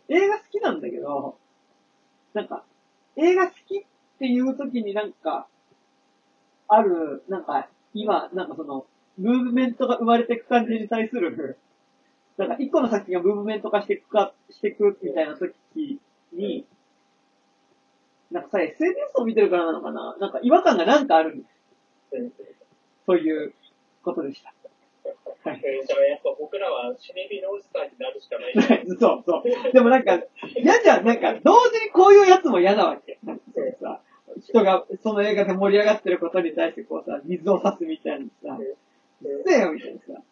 映画好きなんだけど、なんか、映画好きっていう時になんか、ある、なんか、今、なんかその、ムーブメントが生まれていく感じに対する、なんか一個の作品がムーブメント化していくか、していくみたいな時に、なんかさ、SNS を見てるからなのかな？なんか違和感がなんかあるんです。そういうことでした。じゃあやっぱ僕らはシネビルおじさんになるしかない。そうそう。でもなんか、嫌じゃん。なんか、同時にこういうやつも嫌なわけ。なんかそのさ、人がその映画で盛り上がってることに対してこうさ、水を差すみたいなさ、うっせえよみたいなさ。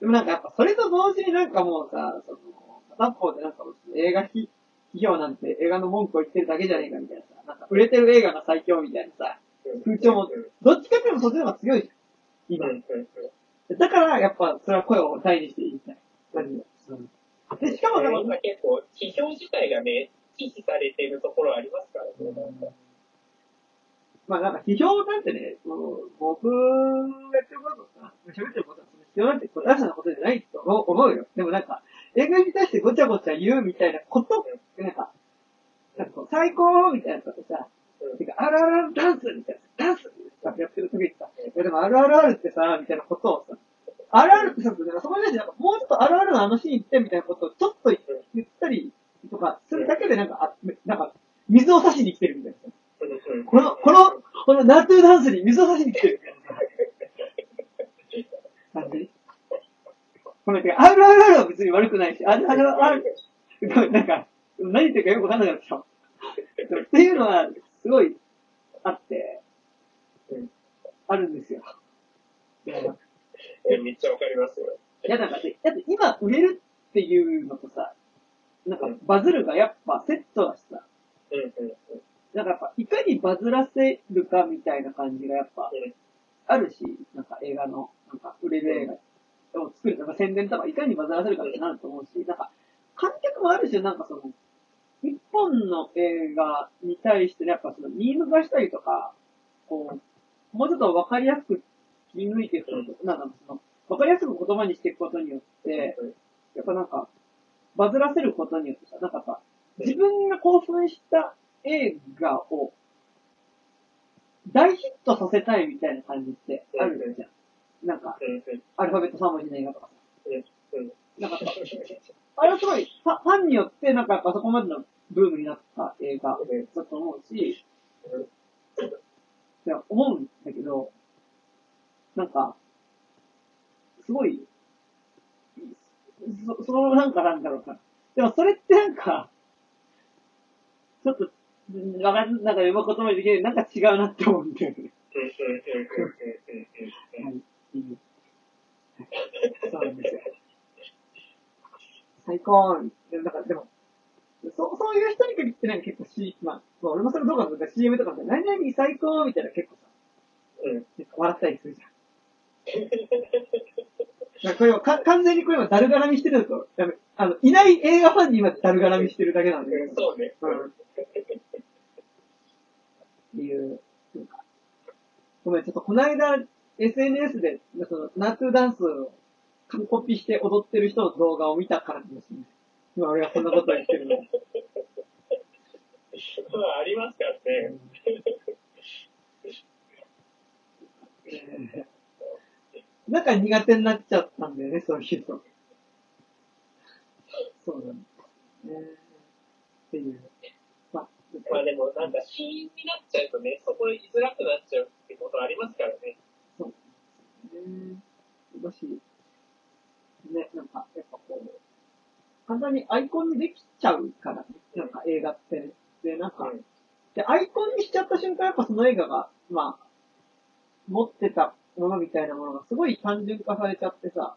でもなんかやっぱそれと同時になんかもうさ、その、片方でなんか映画批批評なんて映画の文句を言ってるだけじゃねえかみたいなさ、なんか売れてる映画が最強みたいなさ、風潮もどっちかっていうとそっちの方が強いじゃん。今。だから、やっぱ、それは声を大にして言いたい。マジで。うんで、しかもでも、今結構、批評自体がね、忌避されてるところありますからね。なんかまあなんか批評なんてね、もう僕がやってることとか、喋ってることはその批評なんてこれ大事なことじゃないと思うよ。でもなんか、映画に対してごちゃごちゃ言うみたいなことなんか、なんか最高みたいなことさ、うんてか、あるあるあるダンスみたいな、ダンスさ、やってる時にさ、いやでもあるあるあるってさ、みたいなことをさ、あるあるってさ、そこになんかもうちょっとあるあるのあのシーンってみたいなことをちょっと言ったりとかするだけでなんか、あなんか、水を差しに来てるみたいな。この、この、このナトゥーダンスに水を差しに来てるみたいな感じ。この、てかあるあるあるは別に悪くないし、あるあるある、なんか、何言ってるかよくわかんなかったでしょ。っていうのは、すごい、あってうん、あるんですよ。いや、いえめっちゃわかりますよ。やなんかね、だって今売れるっていうのとさ、なんかバズるがやっぱセットだしさ、うんうんうん。なんかやっぱいかにバズらせるかみたいな感じがやっぱうん。あるし、なんか映画の、なんか売れる映画を作るとか宣伝とかいかにバズらせるかってなると思うし、なんか観客もある種なんかその、一本の映画に対してやっぱその見逃したりとか、こう、もうちょっとわかりやすく切り抜いていくこと、なんかその、わかりやすく言葉にしていくことによって、やっぱなんか、バズらせることによってさ、なんかさ、自分が興奮した映画を大ヒットさせたいみたいな感じってあるじゃん。なんか、アルファベット3文字の映画とかさ。うんなんかさ、あれはすごい、ファファンによってなんかやっぱそこまでのブームになった映画だと思うし、いや、思うんだけど、なんか、すごい、そ、そのなんかなんだろうな。でもそれってなんか、ちょっと、うんわかんなんかうまく言葉にできないなんか違うなって思うんだよね。はい。そうなんですよ。最高でも、だからでも、そう、そういう人に限ってなんか結構 C、まあ、俺もそれどうかとか CM とかで何々最高みたいな結構さ、うん結構笑ったりするじゃん。なんかこれはか完全にこれはダル絡みしてるのと、ダメ。あの、いない映画ファンに今ダル絡みしてるだけなんで。そうね。うん。っていう、ごめん、ちょっとこの間、SNS で、その、ナートゥダンスを完コピして踊ってる人の動画を見たからかもしれない。今俺がそんなこと言ってるの。まあ、ありますからね。なんか苦手になっちゃったんだよね、そういうの。そうなんですね。っていう。まあ、まあでも、なんか、シーンになっちゃうとね、そこ居づらくなっちゃうってことありますからね。ねだし、ね、なんか、やっぱこう、簡単にアイコンにできちゃうからね、なんか映画って。ね。で、なんか、うん。で、アイコンにしちゃった瞬間、やっぱその映画が、まあ、持ってたものみたいなものがすごい単純化されちゃってさ、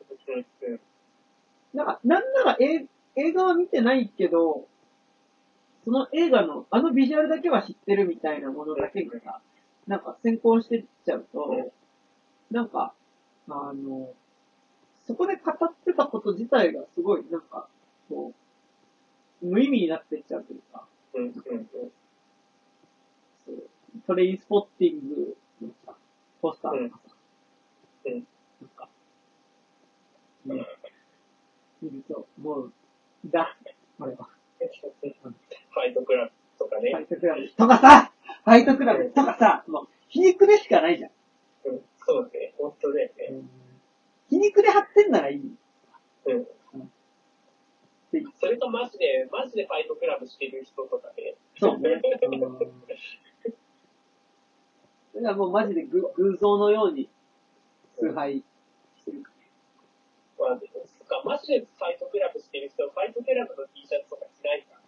なんか、なんなら映映画は見てないけど、その映画のあのビジュアルだけは知ってるみたいなものだけがさ、なんか先行してっちゃうと、なんか、あの、そこで語ってたこと自体がすごい、なんか、こう、無意味になってっちゃうというか、う。ん。うん。うん。トレインスポッティングのさ、ポスターとかさ、うん。なん。か、ね、見ると、もう、だ、これは。ファイトクラブとかねファ。イトクラブとかさ、ファイトクラブとかさ、もう、皮肉でしかないじゃん。うん。そうね。本当だよね。皮肉で貼ってんならいい。うん。でそれとマジで、マジでファイトクラブしてる人とかね。そうね。それはもうマジでぐ偶像のように崇拝してるかまあ、そっか、マジでファイトクラブしてる人、ファイトクラブの T シャツとか着ないか。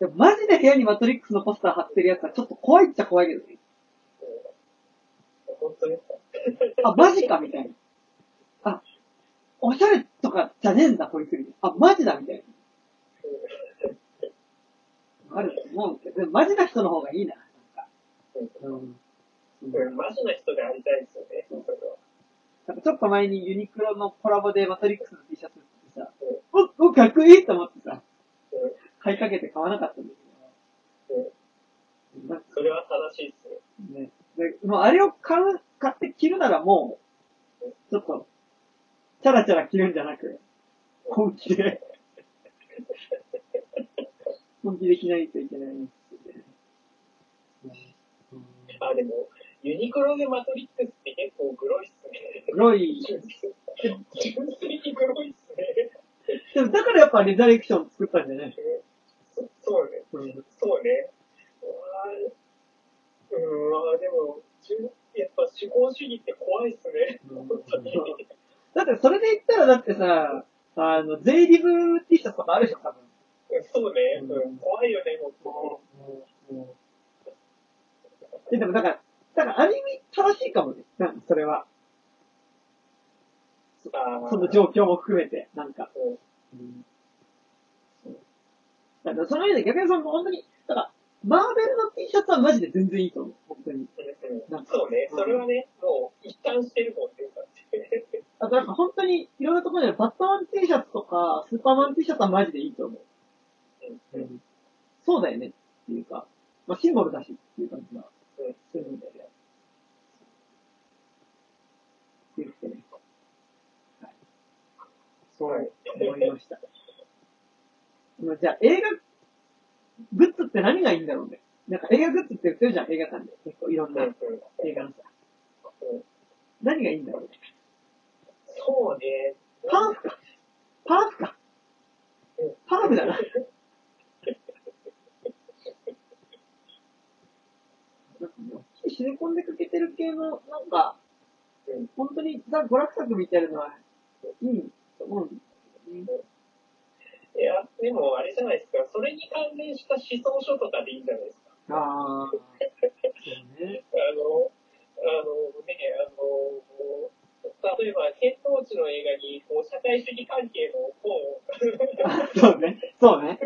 でもマジで部屋にマトリックスのポスター貼ってるやつはちょっと怖いっちゃ怖いけどね。本当に。あ、マジかみたいな。あ、おしゃれとかじゃねえんだ、こいつみたいな。あ、マジだみたいな。あると思うけど、でもマジな人の方がいいな。なんか。うん。うん、マジな人でありたいですよね、それは。なんかちょっと前にユニクロのコラボでマトリックスの T シャツってさ、お、お、かっこいいと思ってさ、買いかけて買わなかったんだけど、なんかそれは正しいっすね。ね、でもうあれを買う、買って着るならもう、ちょっと、チャラチャラ着るんじゃなく、本気で、本気で着ないといけないんですよね。あ、でも、ユニクロでマトリックスって結構グロいっすね。黒い、純粋にグロいっすね。でもだからやっぱレザレクション作ったんじゃない？そそうね。うんそうね。うわーうん、でも、やっぱ資本主義って怖いっすね。だってそれで言ったらだってさ、あの、ゼイリブ T シャツとかあるでしょ、多分。そうね、うんうん、怖いよね、本当に。えでもだから、だからある意味正しいかもね。なんかそれは。その状況も含めて、なんか。うんだからその意味で逆にその本当に、だから、マーベルの T シャツはマジで全然いいと思う。本当に。なんかそうね、それはね、もう一貫してるもんね、だって。あとなんか本当にいろんなところでバットマン T シャツとか、スーパーマン T シャツはマジでいいと思う。うんそうだよねっていうか、まあシンボルだしっていう感じはうんするんだよね。って言ってね。はい。そう思いました。まあじゃあ映画、グッズって何がいいんだろうね。なんか映画グッズって売ってるじゃん、映画館で。結構いろんな映画のさ。うん何がいいんだろうね。そうね。パーフか。パーフか。うんパーフだな。なんかもう、シネコンでかけてる系の、なんか、うん本当にザ・娯楽作みたいなのはいいと思うんですけどね。いや、でもあれじゃないですか、それに関連した思想書とかでいいんじゃないですか。ああ、そうね。あの、あのね、あの、例えば、天皇地の映画に、こう、社会主義関係の本を、あ そうね。そうね。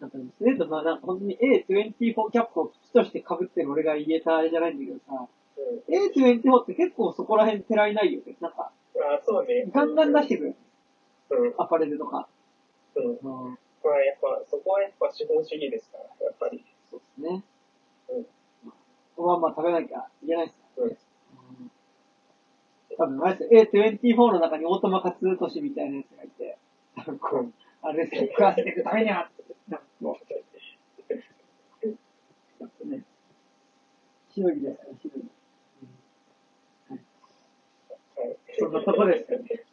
なんか、それとまあ、な本当に A24 キャップを基として被ってる俺が言えたあれじゃないんだけどさ、A24 って結構そこら辺てらいないよね。なんか、あそうね。ガンガン出してくる。うん。アパレルとか。うん。うん。まあ、やっぱ、そこはやっぱ資本主義ですから、やっぱり。そうですね。うん。まあまあ食べなきゃいけないですからね。うんうん多分、あれですよ A24 の中にオートマカツートシみたいなやつがいて、こう、あれですよ、食わせていくためには、なんかこう、やっぱ ね、しのぎですから、しのぎ。はいはい。そんなとこですよね。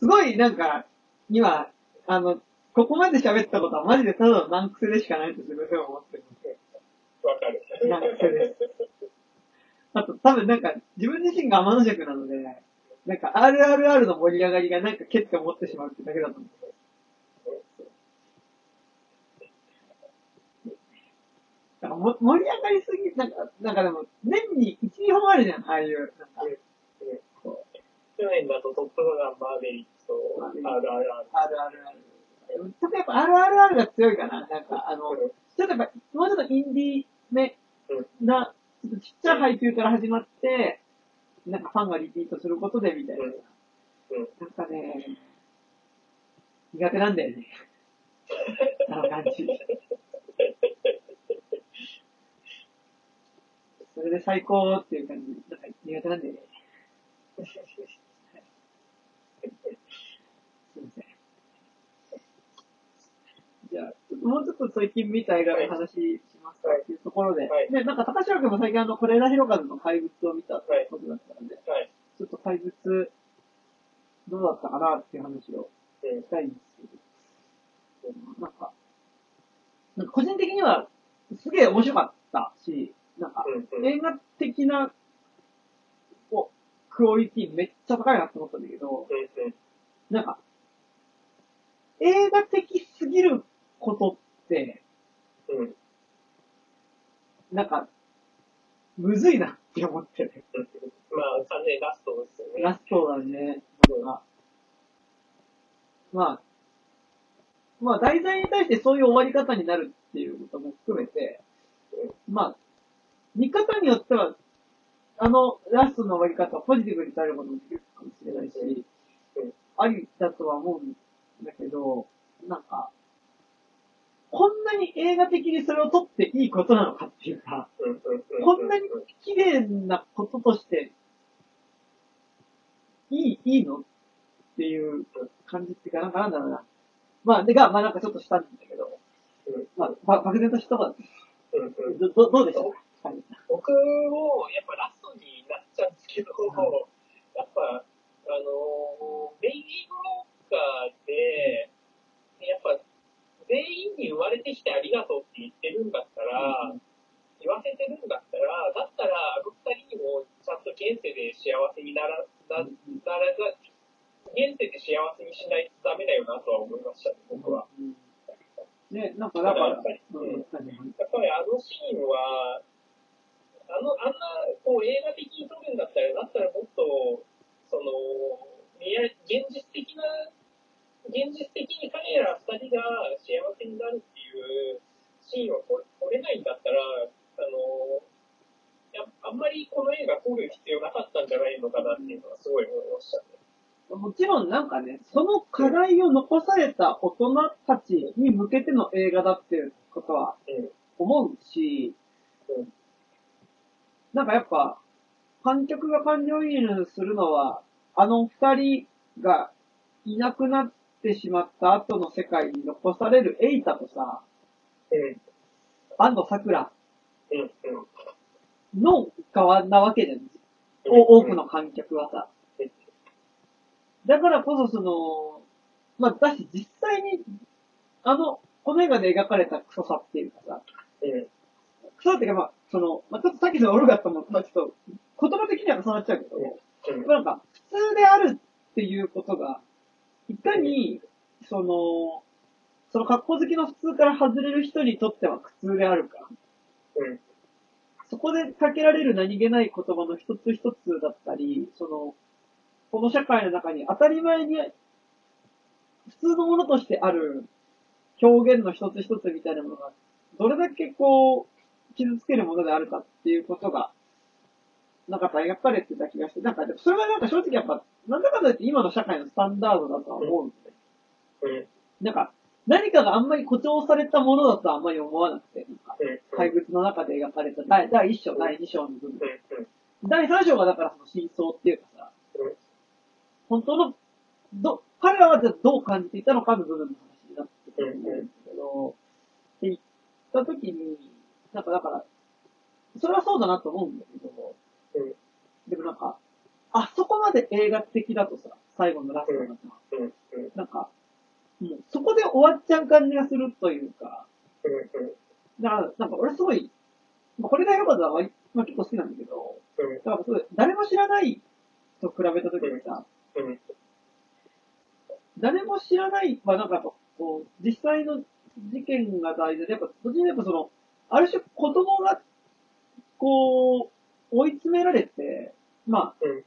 すごい、なんか、今、あの、ここまで喋ったことはマジでただの難癖でしかないと自分でも思ってる。わかる。なんかそれですあと、多分なんか、自分自身が天の弱なので、なんか RRR の盛り上がりがなんかけって思ってしまうってだけだと思う。なんかも盛り上がりすぎ、なんか、なんかでも、年に1、2本あるじゃん、ああいう、なんか、去年だとトップガンマーベリックと RRR。ちょっとやっぱ RRR が強いかな、なんか、あの、ちょっとやっぱ、もうちょっとインディーめな、ちょっとちっちゃい配給から始まって、なんかファンがリピートすることでみたいな。なんかね、苦手なんだよね。あの感じ。それで最高っていう感じ。なんか苦手なんだよね。すいません。じゃあ、もうちょっと最近見た映画の話しますか？っていうところで。はいで、なんか高島君も最近あの、是枝裕和の怪物を見たってことだったので、はい。ちょっと怪物、どうだったかなっていう話をうんしたいんですけど、なんか、なんか個人的にはすげえ面白かったし、なんか映画的な、クオリティめっちゃ高いなって思ったんだけど、なんか、映画的すぎることって、うんなんか、むずいなって思ってる。うんまあ、完全にラストですよね。ラストだね、なんか。まあ、まあ題材に対してそういう終わり方になるっていうことも含めて、まあ、見方によっては、あのラストの終わり方をポジティブに捉えることもできるかもしれないしうん、ありだとは思うんだけど、なんか、こんなに映画的にそれを撮っていいことなのかっていうか、こんなに綺麗なこととして、いい、いいのっていう感じっていうか、なんかなんだろうな。まあ、でが、まあなんかちょっとしたんだけど、うんまあ、ば漠然としたことど、どどうでしょうかはい僕も、やっぱラストになっちゃうんですけど、やっぱ、あのーベイビーブローカーで、やっぱ、全員に生まれてきてありがとうって言ってるんだったら、言わせてるんだったら、だったら、あの二人にもちゃんと現世で幸せになら、な、ならざ、現世で幸せにしないとダメだよなとは思いましたね、僕は。うん。ね、なんかだから、やっぱりうん。やっぱりあのシーンは、あの、あんな、こう映画的に撮るんだったら、だったらもっと、その、現実的な、現実的に彼ら二人が幸せになるっていうシーンを撮撮れないんだったら、あの、やあんまりこの映画撮る必要なかったんじゃないのかなっていうのはすごい思いましたね。もちろんなんかね、その課題を残された大人たちに向けての映画だっていうことはうん。思うし、うんなんかやっぱ、観客が感情移入するのは、あの二人がいなくなってしまった後の世界に残されるエイタとさ、うん。安藤桜うん。うん。の側なわけじゃん。うんお多くの観客はさうん。だからこそその、まあ、だし実際に、あの、この映画で描かれたクソさっていうかさ、うん。クソさっていうかまあ、その、まあ、ちょっとさっきのオルガットも、まあ、ちょっと、言葉的には重なっちゃうけど、うん。なんか、普通であるっていうことが、いかに、その、その格好好きの普通から外れる人にとっては苦痛であるか。うん。そこでかけられる何気ない言葉の一つ一つだったり、その、この社会の中に当たり前に普通のものとしてある表現の一つ一つみたいなものが、どれだけこう、傷つけるものであるかっていうことが、なんか描かれてた気がして、なんか、それはなんか正直やっぱ、なんだかんだ言って今の社会のスタンダードだとは思うんで、うん。なんか、何かがあんまり誇張されたものだとはあんまり思わなくて、なんか、うん。怪物の中で描かれた第第1章、第2章の部分。うん。第3章がだからその真相っていうかさ、うん。本当の、ど、彼らはじゃあどう感じていたのかの部分の話になってくるんですけど、って言った時に、なんかだから、それはそうだなと思うんだけど、うんでもなんか、あそこまで映画的だとさ、最後のラストがさ、うん。うん。なんか、もうそこで終わっちゃう感じがするというか、うん。だから、なんか俺すごい、まあ、これが良かったのは、まあ、結構好きなんだけど、うん。だからすごい、誰も知らないと比べたときにさ、うん。誰も知らないはなんかこう、実際の事件が大事で、やっぱ、どっちにやっぱその、ある種子供が、こう、追い詰められて、まあ、うん。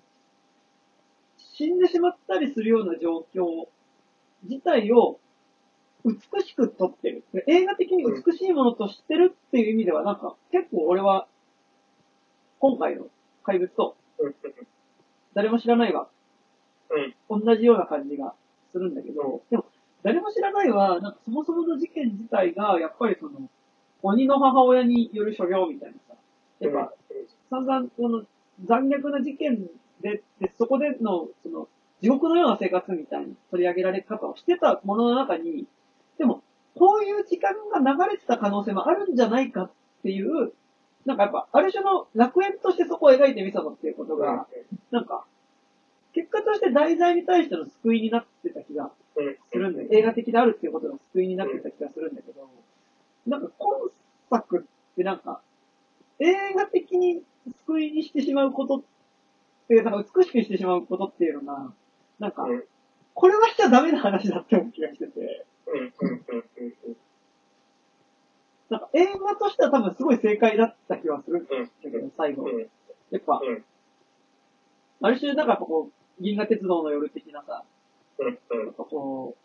死んでしまったりするような状況自体を美しく撮ってる。で映画的に美しいものとしてるっていう意味では、なんか結構俺は、今回の怪物とうん。誰も知らないはうん。同じような感じがするんだけど、でも誰も知らないは、なんかそもそもの事件自体が、やっぱりその、鬼の母親による所業みたいなさ、やっぱ、散々、この残虐な事件で、でそこでの、その、地獄のような生活みたいに取り上げられ方をしてたものの中に、でも、こういう時間が流れてた可能性もあるんじゃないかっていう、なんかやっぱ、ある種の楽園としてそこを描いてみたのっていうことが、なんか、結果として題材に対しての救いになってた気がうん。するん。で、映画的であるっていうことが救いになってた気がするんだけど、なんか今作ってなんか、映画的に救いにしてしまうことって、なんか美しくしてしまうことっていうのが、なんか、うん。これはしちゃダメな話だって思う気がしてて。なんか映画としては多分すごい正解だった気はするんだうん。けど、最後。うん。やっぱ、うん。ある種なんかこう、銀河鉄道の夜的なさ、うん。やっぱこう、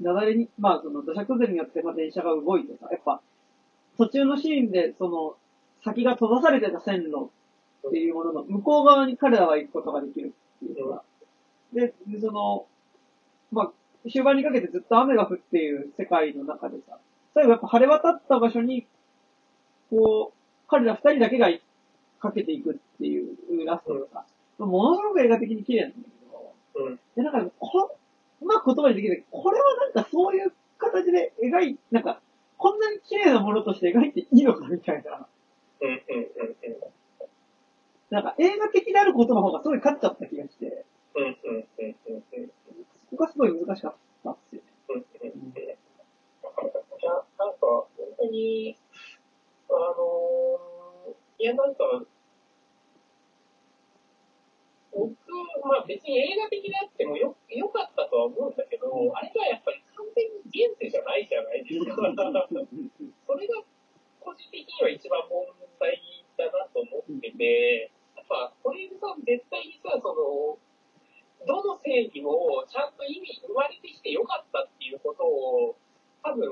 雪崩に、まあその土砂崩れによってまあ電車が動いてさ、やっぱ、途中のシーンで、その、先が閉ざされてた線路っていうものの向こう側に彼らは行くことができるっていうのが。で、でその、まあ、終盤にかけてずっと雨が降っている世界の中でさ、最後やっぱ晴れ渡った場所に、こう、彼ら二人だけがかけていくっていうラストがさ、ものすごく映画的に綺麗なんだけど、うん。で、なんか、こ、うまく言葉にできない。これはなんかそういう形で描い、なんか、こんなに綺麗なものとして描いていいのかみたいな。うん。うん。うん。なんか映画的であることの方がすごい勝っちゃった気がして、うん。うん。うん。うん。うん。そこがすごい難しかったっすよね。うんうんうんいや、なんか、本当に、あのーいや、なんか、僕、まあ別に映画的であってもよ、良かったとは思うんだけど、あれはやっぱり完全に現世じゃないじゃないですか。それが個人的には一番問題だなと思ってて、やっぱ、これさん絶対にさ、その、どの正義もちゃんと意味、生まれてきてよかったっていうことを、多分、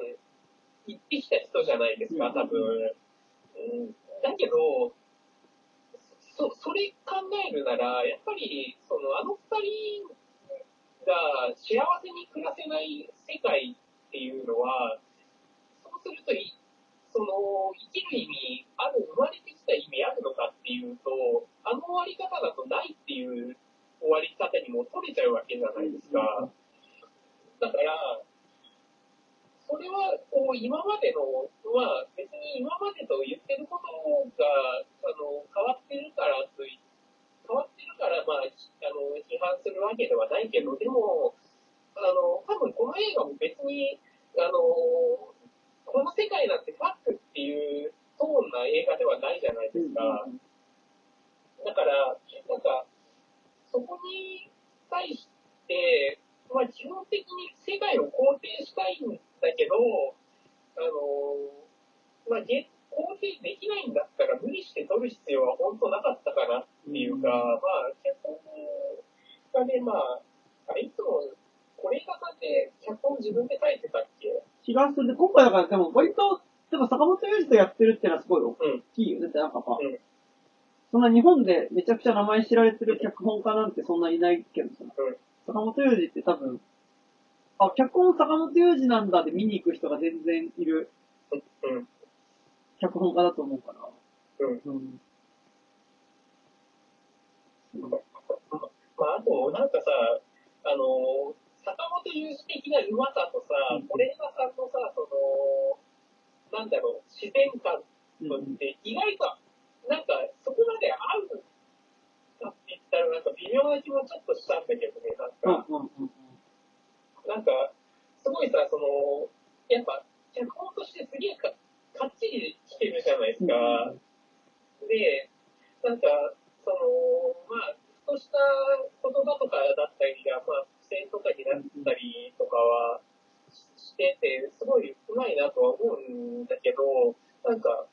言ってきた人じゃないですか、多分。うん、だけど、そ、それ考えるなら、やっぱり、その、あの二人が幸せに暮らせない世界っていうのは、そうするとい、その、生きる意味ある、生まれてきた意味あるのかっていうと、あの終わり方だとないっていう終わり方にも取れちゃうわけじゃないですか。だから、それは、こう、今までのは、別に今までと言ってることが、あの、変わってるからとい、変わってるから、まあ、ひあの、批判するわけではないけど、でも、あの、多分この映画も別に、あの、この世界なんてファックっていうトーンな映画ではないじゃないですか。だから、なんか、そこに対して、まあ、基本的に世界を肯定したいんだけど、あの、まあ、げ肯定できないんだったら無理して撮る必要は本当なかったかなっていうか、まあ、脚本がね、まあ、あれいつも、これがさって脚本自分で書いてたっけ？気がする。で、今回だからでも割と、でも坂本龍二とやってるってのはすごい大うん。きいよね。だってなんかさ、うんそんな日本でめちゃくちゃ名前知られてる脚本家なんてそんないないけどさ、うん坂本龍二って多分、あ、脚本坂本龍二なんだで見に行く人が全然いるうん。脚本家だと思うから。うん。うん。まあ、あと、なんかさ、あの、坂本龍一的なうまさとさうん、さんのさ、その、なんだろう、自然感とって、意外と、なんか、そこまで合うかって言ったら、なんか微妙な気もちょっとしたんだけどね、なんか、うんうんうんなんか、すごいさ、その、やっぱ、脚本としてすげえかかっちりしてるじゃないですか。で、なんか、その、まあ、ふとした言葉とかだったりが、まあ、付箋とかになったりとかはしてて、すごいうまいなとは思うんだけど、なんか、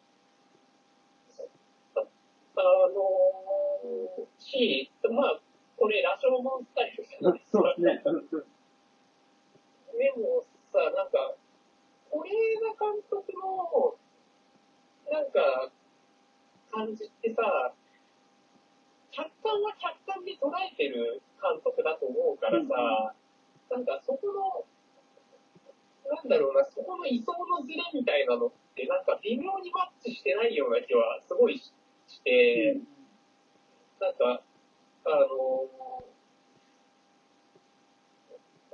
ああのし、まあ、これ、羅生門スタイルじゃないですか。そうですね。うんうんでもさ、なんか、是枝監督の、なんか、感じってさ、客観は客観で捉えてる監督だと思うからさ、なんかそこの、なんだろうな、そこの位相のズレみたいなのって、なんか微妙にマッチしてないような気はすごいしして、なんか、あの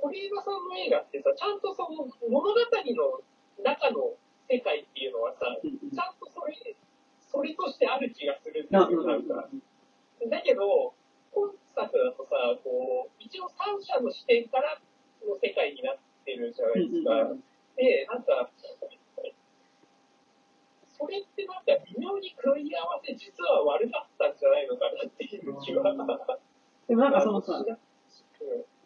是枝さんの映画ってさ、ちゃんとその物語の中の世界っていうのはさ、ちゃんとそれ、それとしてある気がするんですあよ、なんか。だけど、今作だとさ、こう、一応三者の視点からの世界になってるじゃないですか。で、なんか、それってなんか微妙に組み合わせ実は悪かったんじゃないのかなっていう気は。でもなんかそのさ、うん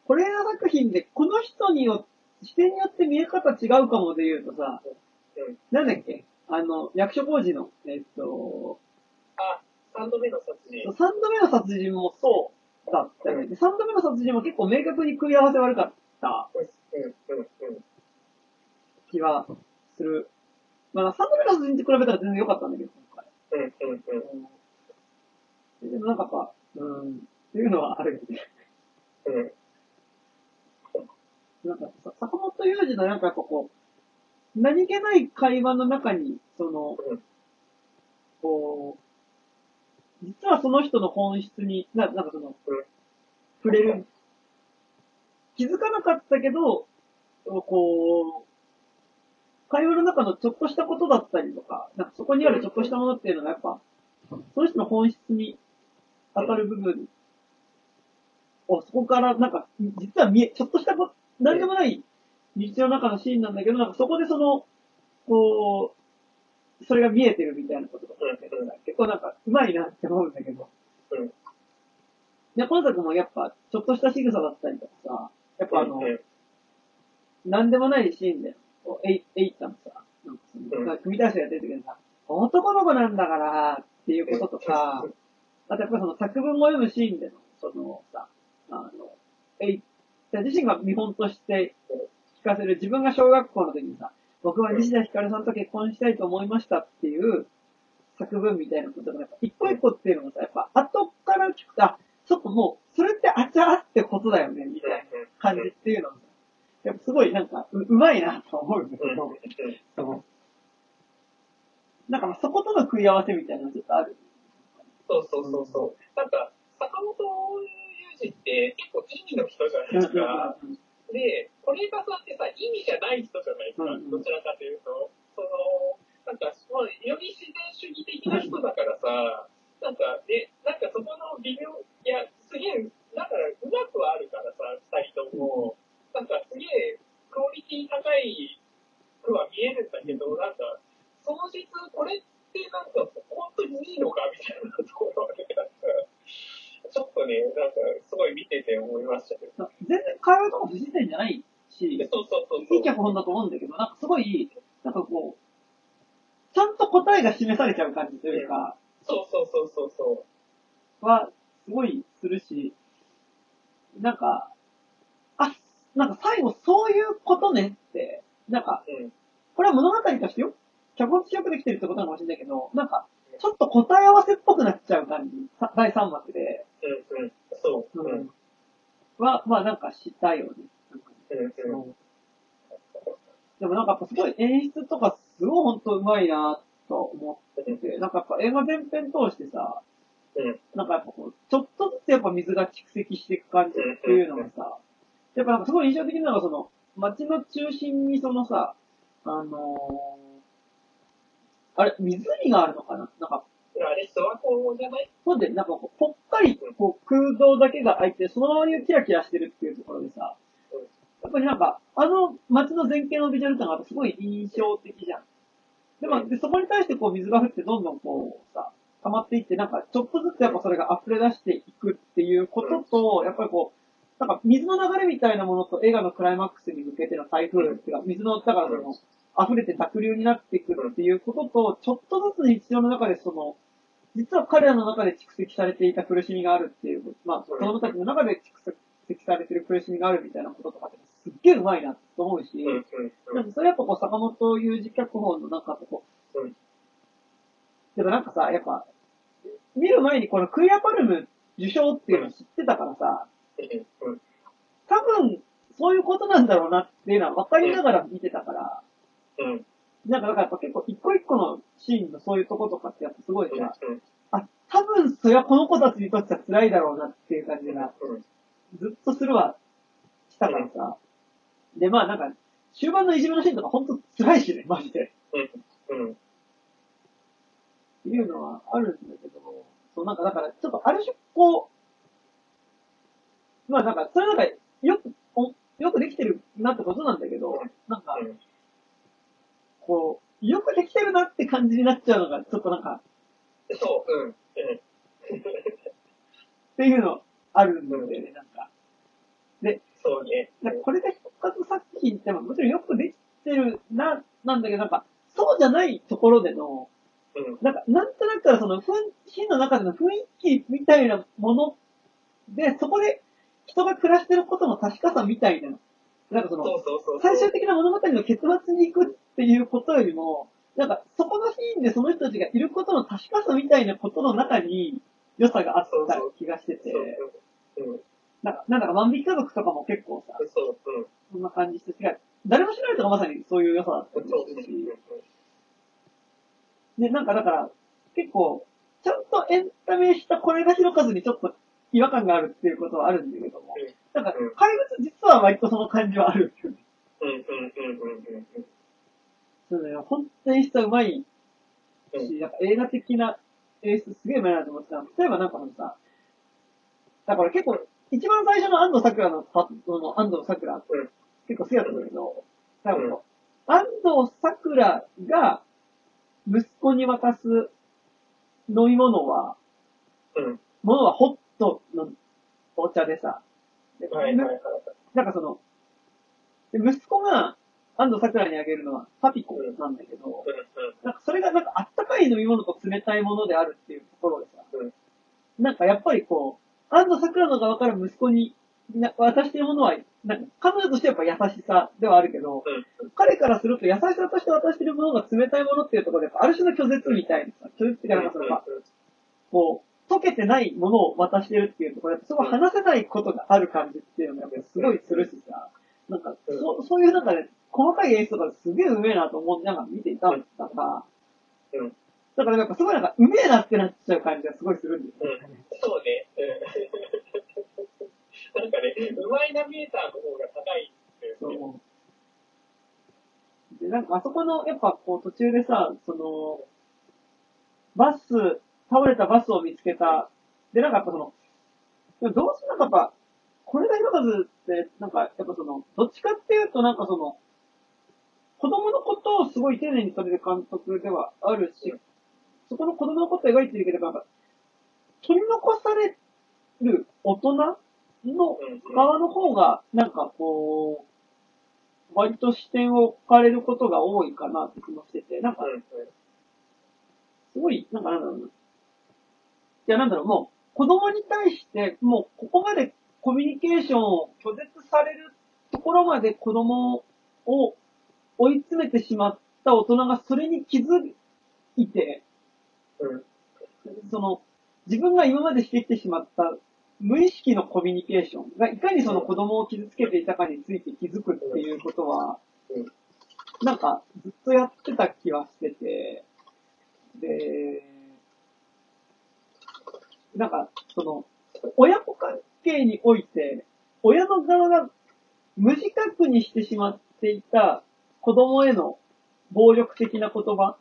これら作品で、この人によ視点によって見え方違うかもで言うとさ、うんなんだっけ？あの、役所工事の、えっと、あ、三度目の殺人。三度目の殺人もそうだったよね。で三度目の殺人も結構明確に組み合わせ悪かったうん、うん、うん。気はする。まあ、三度目の殺人と比べたら全然良かったんだけど、今回。うん、うん、うん。でもなんかやっぱ、うん、っていうのはあるよね。うん。なんかさ、坂本雄二のなんかこう、何気ない会話の中に、その、うんこう、実はその人の本質に、ななんかその、うん触れる。気づかなかったけど、こう、会話の中のちょっとしたことだったりとか、なんかそこにあるちょっとしたものっていうのがやっぱ、その人の本質に当たる部分を、そこからなんか、実は見え、ちょっとしたこと、なんでもない日常の中のシーンなんだけど、なんかそこでその、こう、それが見えてるみたいなことが結構なんか、うまいなって思うんだけど。うん。で、今作もやっぱ、ちょっとした仕草だったりとかさ、やっぱあの、うん。なんでもないシーンで、こうえい、えいちゃんもさ、なんかその、組み出してやってる時にさ、男の子なんだから、っていうこととか、あとやっぱその作文を読むシーンでの、そのさ、あの、えい自身が見本として聞かせる自分が小学校の時にさ、僕は西田ひかるさんと結婚したいと思いましたっていう作文みたいなことが、やっぱ一個一個っていうのがさ、やっぱ後から聞くと、あ、ちょっともう、それってあちゃーってことだよね、みたいな感じっていうのやっぱすごいなんか、う、うまいなと思うんだけど、その、なんかまあそことの食い合わせみたいなのちょっとある。そうそうそうそう。なんか、坂本雄二って結構意味の人じゃないですか。で、是枝さんってさ、意味じゃない人じゃないですか。うんどちらかというと。その、なんか、まあ、より自然主義的な人だからさ、なんか、で、なんかそこの微妙、いや、すげえ、だから、うまくはあるからさ、二人とも、なんかすげえ、クオリティ高いくは見えるんだけど、なんか、その実、これってなんか、本当にいいのかみたいなところで、なんか、ちょっとね、なんか、すごい見てて思いましたけど。全然会話とか不自然じゃないし、そうそうそうそう。いい脚本だと思うんだけど、なんかすごい、なんかこう、ちゃんと答えが示されちゃう感じというか、そうそうそうそうそう。は、すごいするし、なんか、あ、なんか最後そういうことねって、なんか、うん。これは物語としてよ、脚本としてよくできてるってことなのかもしれないけど、なんか、ちょっと答え合わせっぽくなっちゃう感じ、さ第3幕で、うんうん。そう。うん。うんは、まあなんかしたよね。なんかうん。でもなんかやっぱすごい演出とかすごい本当うまいなと思ってて、なんかやっぱ映画全編通してさ、うん。なんかやっぱこう、ちょっとずつやっぱ水が蓄積していく感じっていうのがさ、やっぱなんかすごい印象的なのがその、街の中心にそのさ、あのー、あれ、湖があるのかな？なんか、あれ、諏訪湖じゃない？ほんで、なんかこう、ぽっかり、こう、空洞だけが開いて、そのままにキラキラしてるっていうところでさ、やっぱりなんか、あの街の全景のビジュアル感がすごい印象的じゃん。でも、でそこに対してこう水が降ってどんどんこうさ、溜まっていって、なんかちょっとずつやっぱそれが溢れ出していくっていうことと、やっぱりこう、なんか水の流れみたいなものと映画のクライマックスに向けての台風っていうか、水の、だからその、溢れて濁流になっていくっていうことと、ちょっとずつ日常の中でその、実は彼らの中で蓄積されていた苦しみがあるっていう、まあ、子供たちの中で蓄積されている苦しみがあるみたいなこととかって、すっげえうまいなと思うし。なんかそれやっぱこう、坂本雄二脚本のなんかこう、うんでもなんかさ、やっぱ、見る前にこのクイアパルム受賞っていうのを知ってたからさ、うん。多分、そういうことなんだろうなっていうのは分かりながら見てたから、うん。なんかだからやっぱ結構一個一個のシーンのそういうとことかってやっぱすごいさ、うん。あ、多分それはこの子たちにとっては辛いだろうなっていう感じがうん。ずっとするわ、したからさ。で、まあなんか、終盤のいじめのシーンとかほんと辛いしね、マジで。うん。っていうのはあるんだけど、そうなんかだから、ちょっとある種こう、まあなんか、それなんか、よく、およくできてるなってことなんだけど、なんか、うん。こう、よくできてるなって感じになっちゃうのが、ちょっとなんか、そう。うん。うん。っていうのあるんだよね、なんか。そうね。なんかこれで復活作品って、まあもちろんよくできてるな、なんだけど、なんか、そうじゃないところでの、うん。なんか、なんとなくその、雰シーンの中での雰囲気みたいなもので、そこで人が暮らしてることの確かさみたいな、なんかその、そうそうそう。最終的な物語の結末に行くっていうことよりも、なんか、そこのシーンでその人たちがいることの確かさみたいなことの中に良さがあった気がしてて。なんか、なんだか万引き家族とかも結構さ、そう。うん。そんな感じして、違う。誰も知らないとかまさにそういう良さだったり。するし、で、なんかだから、結構、ちゃんとエンタメしたこれが広かずにちょっと違和感があるっていうことはあるんだけども、なんか、怪物実は割とその感じはあるんですよね。うん。うん。うん。うん。うん。そうだよ。本当に演出はうまいうんし、なんか映画的な演出すげえうまいなと思ってたの。例えばなんかそのさ、だから結構、一番最初の安藤桜のパその安藤桜、うん結構好きだったんだけど、多分、安藤桜が息子に渡す飲み物は、うん。ものはホットのお茶でさ、ではい。はい。はい。なんかその、で息子が安藤桜にあげるのはパピコなんだけど、うん。なんかそれがなんかあったかい飲み物と冷たいものであるっていうところでさ、うんなんかやっぱりこう、安藤桜の側から息子にな渡しているものは、なんか彼女としてはやっぱ優しさではあるけど、うん。彼からすると優しさとして渡しているものが冷たいものっていうところで、ある種の拒絶みたいなさ、拒絶っていうかなんかその、まあこう、溶けてないものを渡してるっていうところで、すごい話せないことがある感じっていうのがやっぱりすごいするしさ、なんか、そそういうなんかね、細かい演出とかすげえうめえなと思いながら見ていたんだが、うんだからなんかすごいなんか、うめえなってなっちゃう感じがすごいするんですよね。そうね。うん。なんかね、うまいナビゲーターの方が高いんですよね。そう。で、なんかあそこの、やっぱこう途中でさ、その、バス、倒れたバスを見つけた。で、なんかやっぱその、でもどうしてなんかやっぱ、これが広かずって、なんかやっぱその、どっちかっていうとなんかその、子供のことをすごい丁寧にされる監督ではあるし、そこの子供のことを描いてるけど、なんか、取り残される大人のうん。側の方が、なんかこう、割と視点を置かれることが多いかなって気もしてて、なんか、うん。すごい、なんかなんだろうな。いや、なんだろう、もう、子供に対して、もう、ここまでコミュニケーションを拒絶されるところまで子供を追い詰めてしまった大人がそれに気づいて、うん。その、自分が今までしてきてしまった無意識のコミュニケーションがいかにその子供を傷つけていたかについて気づくっていうことはうん、なんかずっとやってた気はしてて、で、なんか、その、親子関係において、親の側が無自覚にしてしまっていた子供への暴力的な言葉、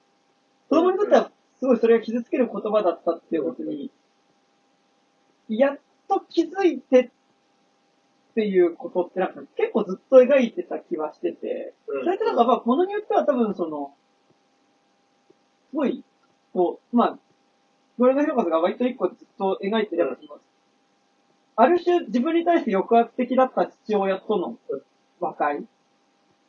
子供にとってはすごいそれが傷つける言葉だったっていうことに、やっと気づいてっていうことってなんか結構ずっと描いてた気はしてて、それってなんかまあ、ものによっては多分その、すごい、こう、まあ、これの広さが割と一個ずっと描いてれば、そのある種自分に対して抑圧的だった父親との和解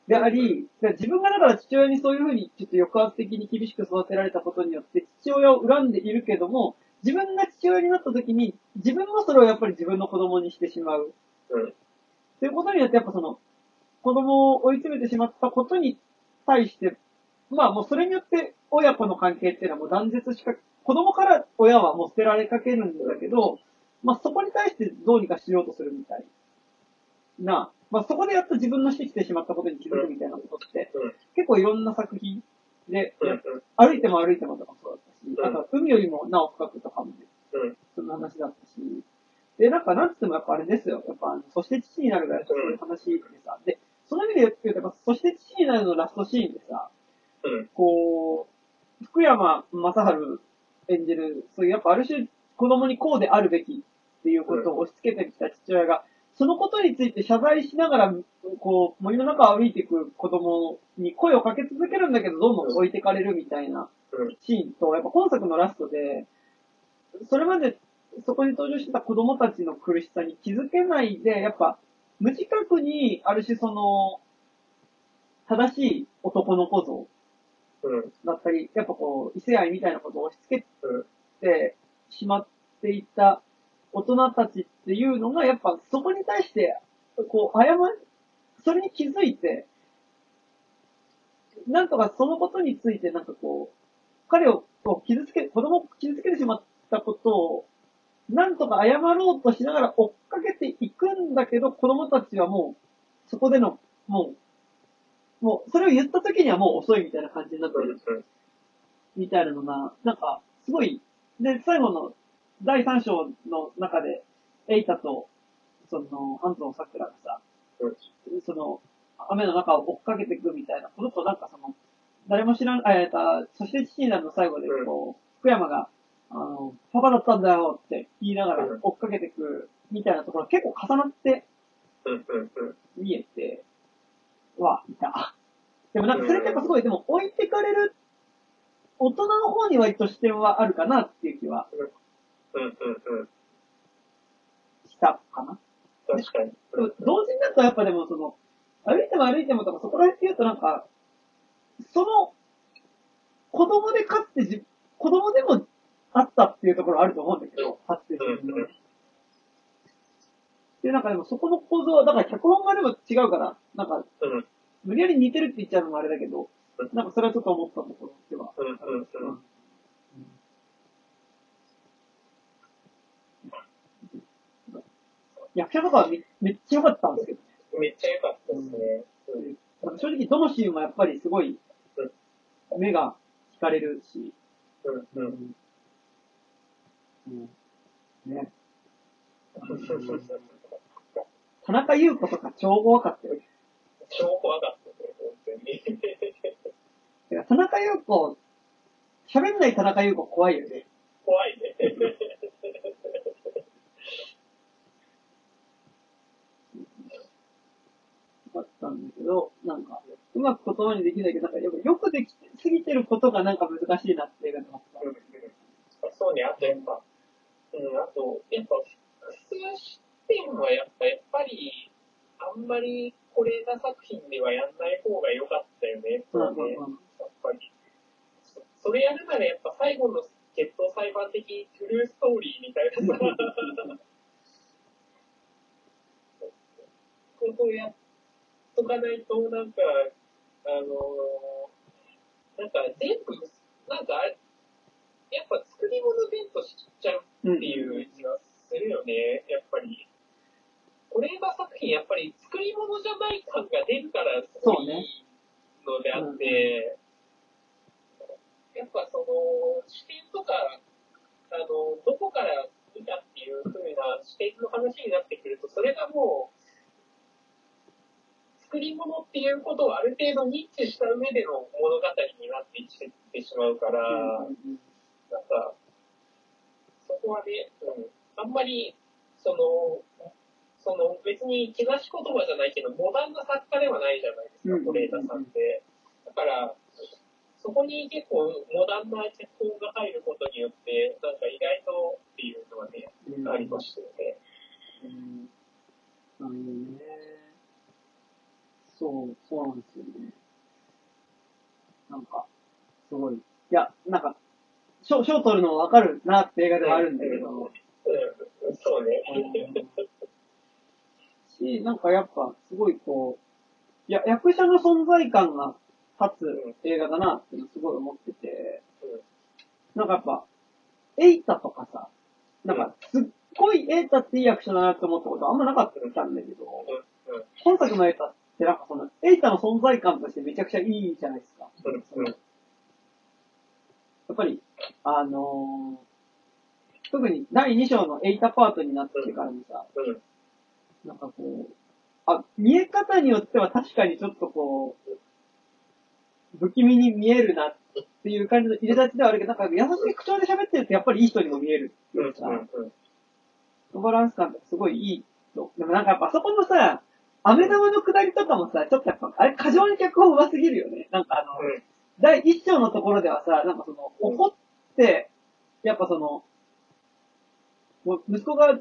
であり、で自分がだから父親にそういうふうにちょっと抑圧的に厳しく育てられたことによって父親を恨んでいるけども、自分が父親になった時に自分もそれをやっぱり自分の子供にしてしまう。うん。ということによってやっぱその、子供を追い詰めてしまったことに対して、まあもうそれによって親子の関係っていうのはもう断絶しか、子供から親はもう捨てられかけるんだけど、まあそこに対してどうにかしようとするみたいな、まあそこでやっと自分のしてきてしまったことに気づくみたいなことって、うん。結構いろんな作品で、うん。歩いても歩いてもとかもそうだったし、うんあとは海よりもなお深くとかもね、うん。そんな話だったし、で、なんか、なんつってもやっぱあれですよ。やっぱ、そして父になるがそういう話でさ、で、その意味で言うと、やっぱ、そして父になるのラストシーンでさ、うん。こう、福山雅治演じる、そういうやっぱある種子供にこうであるべきっていうことを押し付けてきた父親が、そのことについて謝罪しながら、こう、森の中を歩いていく子供に声をかけ続けるんだけど、どんどん置いてかれるみたいなうん。シーンと、やっぱ今作のラストで、それまでそこに登場してた子供たちの苦しさに気づけないで、やっぱ無自覚にある種その、正しい男の子像うん。だったり、やっぱこう、異性愛みたいなことを押し付うん。けてしまっていた大人たちっていうのが、やっぱそこに対して、こう、謝り、それに気づいて、なんとかそのことについてなんかこう、彼を傷つけ、子供を傷つけてしまったことを、なんとか謝ろうとしながら追っかけていくんだけど、子供たちはもう、そこでの、もう、もう、それを言った時にはもう遅いみたいな感じになってる、みたいなのが、なんか、すごい、で、最後の第3章の中で、エイタと、その、安藤桜がさ、その、雨の中を追っかけていくみたいなことと、なんかその、誰も知らん、えー、そして父になるの最後で、こう、福山が、あの、パパだったんだよって言いながら追っかけていくみたいなところ結構重なって見えて、は、いた。でもなんかそれってやっぱすごい、でも置いてかれる、大人の方に割と視点はあるかなっていう気は、したかな。確かに。同時になんかやっぱでもその、歩いても歩いてもとかそこら辺って言うとなんか、その、子供でかつてじ、子供でもあったっていうところあると思うんだけど、かつて自分の。で、なんかでもそこの構造は、だから脚本がでも違うから、なんか、無理やり似てるって言っちゃうのもあれだけど、なんかそれはちょっと思ったところでは。役者とかはめめっちゃ良かったんですけどね。めっちゃ良かったですね。うん、正直どのシーンもやっぱりすごい、目が惹かれるし。うん。うんうんね。田中優子とか超怖かったよ。超怖かったね、本当に。田中優子、喋んない田中優子怖いよね。怖いね。だったんだけど、なんか、うまく言葉にできないけど、なんかよくよくできすぎてることがなんか難しいなって映画で思った。そうね、あとやっぱ、うん、あと、やっぱ、複数視点はやっぱ、やっぱり、あんまり是枝作品ではやんない方が良かったよね、そうね、やっぱり。それやるならやっぱ最後の決闘裁判的トゥルーストーリーみたいなさ、ことをやっとかないと、なんか、あのー、なんか全部、なんか、やっぱ作り物弁当しちゃうっていう気がするよね、やっぱり。これが作品、やっぱり作り物じゃない感が出るからすごいのであって、やっぱその、視点とか、あの、どこから見たっていう風な視点の話になってくると、それがもう、作り物っていうことをある程度ニッチした上での物語になっていってしまうから、なんか、そこはね、うん、あんまり、その、その別に木梨言葉じゃないけど、モダンな作家ではないじゃないですか、是枝さんって。だから、そこに結構モダンな脚本が入ることによって、なんか意外とっていうのはね、うん、ありましたよね。うん。なるほどね。そう、そうなんですよね。なんか、すごい。いや、なんか、賞、賞取るのわかるなって映画ではあるんだけど。うん、そうね。し、なんかやっぱ、すごいこう、いや、役者の存在感が立つ映画だなってすごい思ってて、なんかやっぱ、エイタとかさ、なんか、すっごいエイタっていい役者だなって思ったことあんまなかったん。だけど、本作のエイタってなんかその、エイタの存在感としてめちゃくちゃいいじゃないですか。やっぱり、あのー、特に第2章のエイタパートになってからにさ、なんかこう、あ、見え方によっては確かにちょっとこう、不気味に見えるなっていう感じの入れ立ちではあるけど、なんか優しい口調で喋ってるとやっぱりいい人にも見えるっていうさ、バランス感ってすごいいいと。でもなんかやっぱあそこのさ、飴玉の下りとかもさ、ちょっとやっぱ、あれ過剰に脚本上手すぎるよね。なんかあの、第一章のところではさ、なんかその、怒って、やっぱその、もう息子が、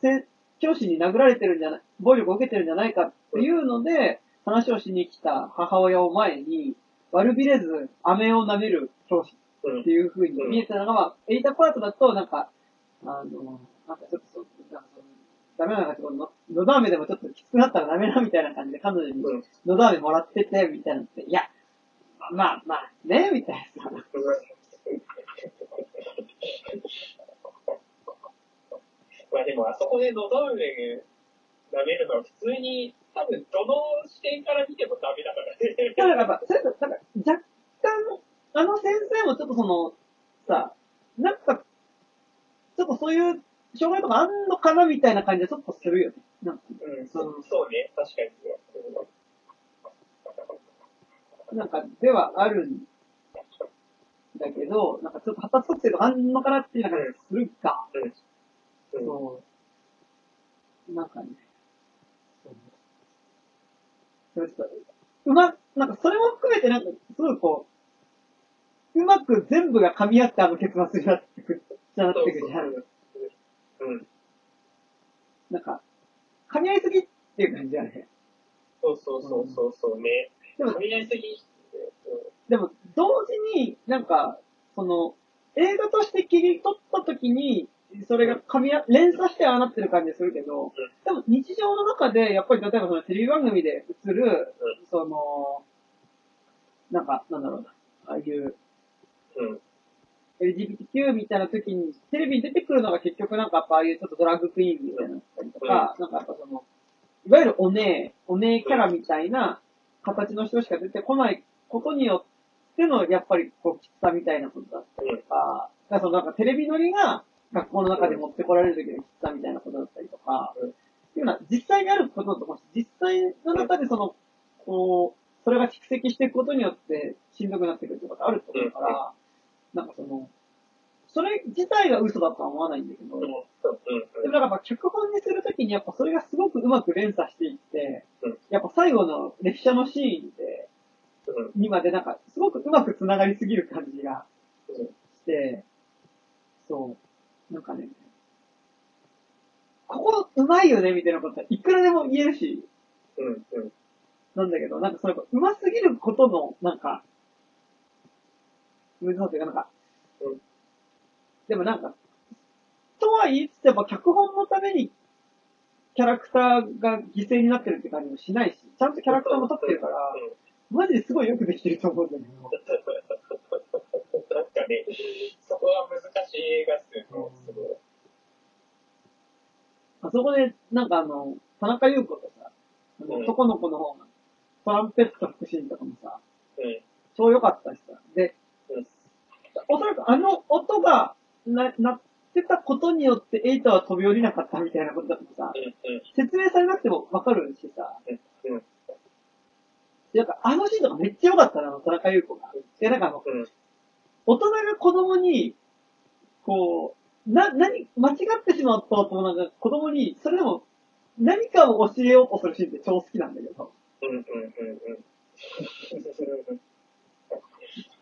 せ、教師に殴られてるんじゃない、暴力を受けてるんじゃないかっていうので、話をしに来た母親を前に、悪びれず、飴を舐める教師っていう風に見えたのが、まあ、エイタパートだと、なんか、あの、なんかちょっとダメなのか、の、のど飴でもちょっときつくなったらダメなみたいな感じで彼女に、のど飴もらってて、みたいな。って、いや、まあまあ、ね、みたいなさ。まあでも、あそこでのど飴舐めるのは普通に、多分、どの視点から見てもダメだからね。だからやっぱ、それと、なんか、若干、あの先生もちょっとその、さ、なんか、ちょっとそういう障害とかあんのかなみたいな感じでちょっとするよね。なんかうん、そうそうね、確かに。なんか、ではあるんだけど、なんかちょっと発達特性とかあんのかなっていう感じがするか。うん。うん。そう。なんかね。そう。うま、なんかそれも含めてなんか、すごいこう、うまく全部が噛み合ってあの結末になってくる、じゃなってくるじゃん。うん。なんか、噛み合いすぎっていう感じだね。そう。そうそうそうそう。ね。でも噛、み合いすぎ。でも、同時に、なんか、その、映画として切り取った時に、それが噛み合、連鎖してはなってる感じするけど、でも日常の中で、やっぱり例えばそのテレビ番組で映る、その、なんか、なんだろうな、ああいううん。LGBTQ みたいな時に、テレビに出てくるのが結局なんかやっぱああいうちょっとドラッグクイーンみたいなったりとか、なんかやっぱその、いわゆるお姉、お姉キャラみたいな形の人しか出てこないことによっての、やっぱりこう、きつさみたいなことだったりとか、だからそのなんかテレビ乗りが学校の中で持ってこられる時のきつさみたいなことだったりとか、うん。っていうのは実際にあることだと思うし、実際の中でその、こう、それが蓄積していくことによってしんどくなってくるってことあると思うから、なんかその、それ自体が嘘だとは思わないんだけど、うん。うん。でもなんか脚本にするときにやっぱそれがすごくうまく連鎖していってうん、やっぱ最後の列車のシーンで、うん。にまでなんかすごくうまく繋がりすぎる感じがうん。して、そう、なんかね、ここうまいよねみたいなことはいくらでも言えるし、うん。うん。なんだけど、なんかそれがうますぎることの、なんか、難しさというかなんか、うんでもなんか、とは言いつつやっぱ脚本のためにキャラクターが犠牲になってるって感じもしないし、ちゃんとキャラクターも立ってるから、マジですごいよくできてると思うんだけど。なんかね、そこは難しい映画っすよ、すごい。あそこで、なんかあの、田中優子とさ、あのうん男の子の方が、トランペット吹くシーンとかもさ、うん。超良かったしさ。で、うんおそらくあの音がな、なってたことによってエイタは飛び降りなかったみたいなことだとさ、うん。説明されなくてもわかるしさ、うん。でなんかあのシーンとかめっちゃ良かったな、あの田中優子が。で、なんかあの、うん。大人が子供に、こう、な、何、間違ってしまったとなんか子供に、それでも何かを教えようとするシーンって超好きなんだけど、うん。うん。うん。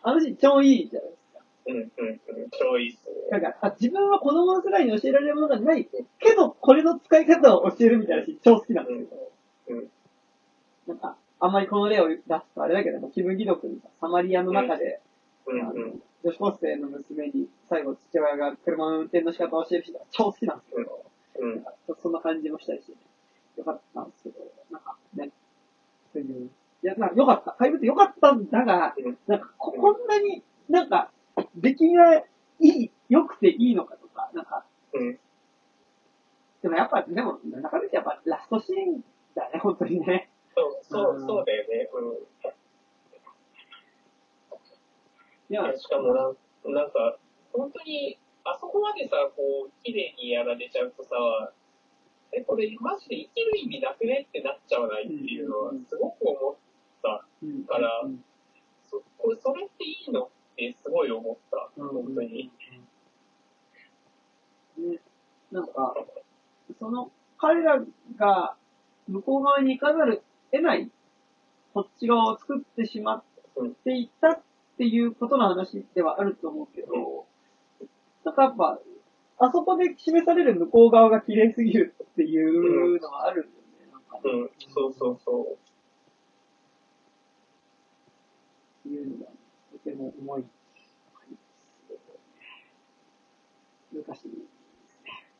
あのシーン超いいじゃないですか。うん。うん。うん。超いいっすね。なんか、あ自分は子供の世代に教えられるものがないけど、これの使い方を教えるみたいなシーン超好きなんですけど、うん。なんか、あんまりこの例を出すとあれだけど、キム・ギドクのさサマリアの中で、うん。あのうん。女子高生の娘に最後父親が車の運転の仕方を教える人が超好きなんですけど、うんそんな感じもしたりして、ね、よかったんですけど、なんかね、そういう、いや、なんかよかった。怪物よかったんだが、うんなんかここんなになんか、出来がいい、良くていいのかとか、なんか、うん。でもやっぱ、でも、中でやっぱラストシーンだね、本当にね。そう、そう、そうだよね。うん。いや、しかもなんなんか、本当に、あそこまでさ、こう、綺麗にやられちゃうとさ、え、これマジで生きる意味なくねってなっちゃわないっていうのはうん、すごく思った。うんからうんそこれ、それっていいのってすごい思った。うん本当に。ね、なんか、その、彼らが向こう側に行かざる得ない、こっち側を作ってしまっていたっていうことの話ではあると思うけど、なんかやっぱ、あそこで示される向こう側が綺麗すぎるっていうのはあるよね。なんかねうん、そうそうそう。っていうのが、とても重い。難しい。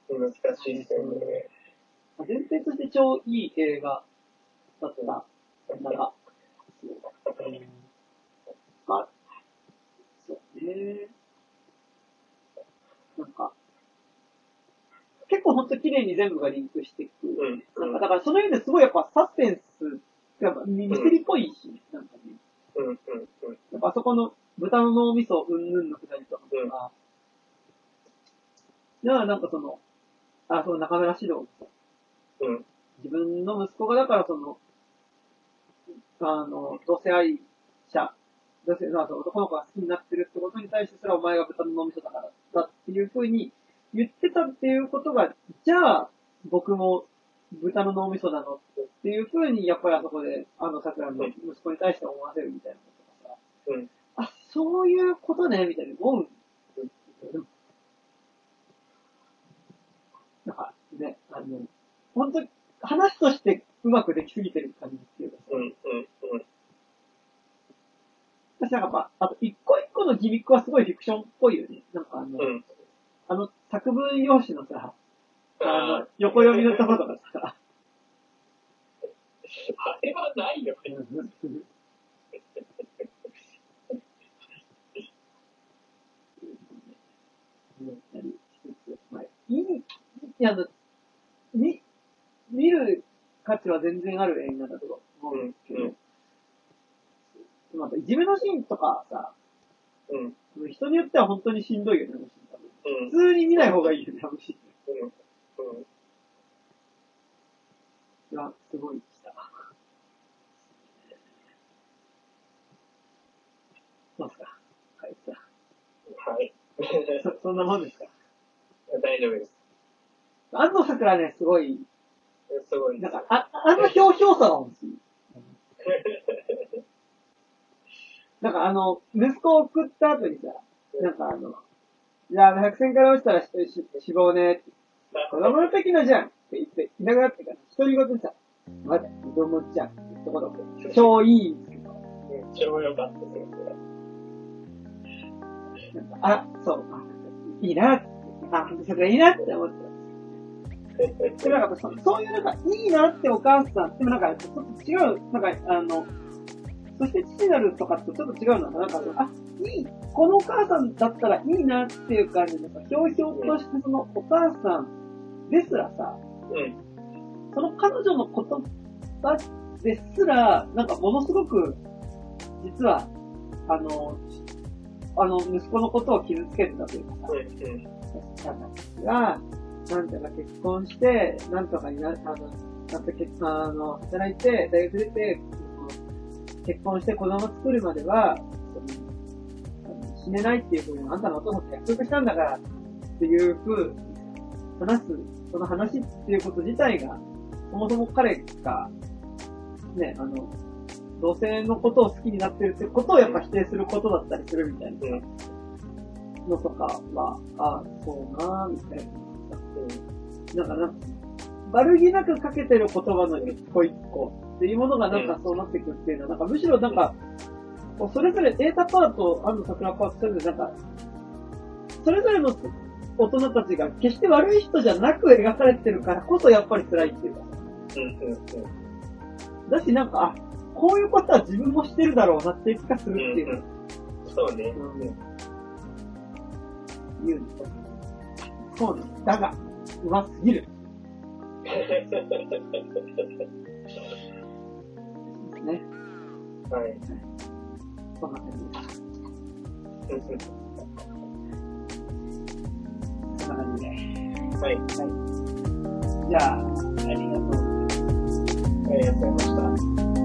難しいですよね。まあ前提として超いい映画だったんだが、そううんまあ、そうね。なんか、結構ほんと綺麗に全部がリンクしていく。うん。なんかだからその意味ですごいやっぱサスペンス、やっぱミステリーっぽいし、なんかね。うん。うん。うん。やっぱあそこの豚の脳みそうんぬんのくだりとかうんが、だからなんかその、あ、その中村獅童うん。自分の息子がだからその、あの、同性愛者、同性、男の子が好きになってるってことに対してすらお前が豚の脳みそだからだっていうふうに言ってたっていうことが、じゃあ僕も豚の脳みそなのっていうふうにやっぱりあそこであの桜の息子に対して思わせるみたいなことがさ、うん。あ、そういうことね、みたいに思うんですよ。なんかね、あの、本当話としてうまくできすぎてる感じっていうかさ、うん。うん。うん。私なんかまあ、あと一個一個のギミックはすごいフィクションっぽいよね。なんかあの、うん。あの作文用紙のさ、ああの、横読みのところとかさ、あれはないよ。ね。まあいい、いや、見、見る価値は全然ある映画だと思うんですけど、うんまあ、いじめのシーンとかさ、うん。人によっては本当にしんどいよね、うん。普通に見ない方がいいよね、あのシーン。うん。うん。いや、すごいした。どうですか？かいさはい。ん。そ、そんなもんですか？大丈夫です。安藤桜ね、すごい、すごいです。なんか、あ、あのひょうひょうさが欲しい。なんかあの、息子を送った後にさ、なんかあの、じゃあ、百戦から落ちたら死亡ねって。子供の時のじゃんって言って、いなくなってから、独り言でさ、まだ子供じゃんってところで、超いいんですけど、うん超良かったですそれ。なんか、あ、そう、あいいなって、あ、それいいなって思って。で、なんかそ、そういうなんか、いいなってお母さん、でもなんか、ちょっと違う、なんか、あの、そして父なるとかとちょっと違うのは、なんか、あ、いい、このお母さんだったらいいなっていう感じでさ、ひょうひょうとしてそのお母さんですらさ、うん。その彼女の言葉ですら、なんかものすごく、実は、あの、あの、息子のことを傷つけてたというかさ、うん。うん。私が、なんとか結婚して、なんとかにな、あの、なんと結あの、働いて、大学出て、結婚して子供作るまでは、死ねないっていうふうに、あんたのお父さんと約束したんだから、っていうふう話す、その話っていうこと自体が、そもそも彼が、ね、あの、同性のことを好きになってるってことをやっぱ否定することだったりするみたいな。のとかは、ああ、そうなぁ、みたいな。なんかなんか、悪気なくかけてる言葉の一個一個っていうものがなんかそうなってくっていうのは、なんかむしろなんか、それぞれ、データパート、アンド桜パート、それぞれなんか、それぞれの大人たちが決して悪い人じゃなく描かれてるからこそやっぱり辛いっていうか、うん。うんうん。だしなんか、あ、こういうことは自分もしてるだろうなっていう気がするっていう、そうね。うん言うんですよそうなんだ。だが、うますぎる。ね。はい。そんな感じです。そんな感じで。はい。はい。じゃあ、ありがとうございます。ありがとうございました。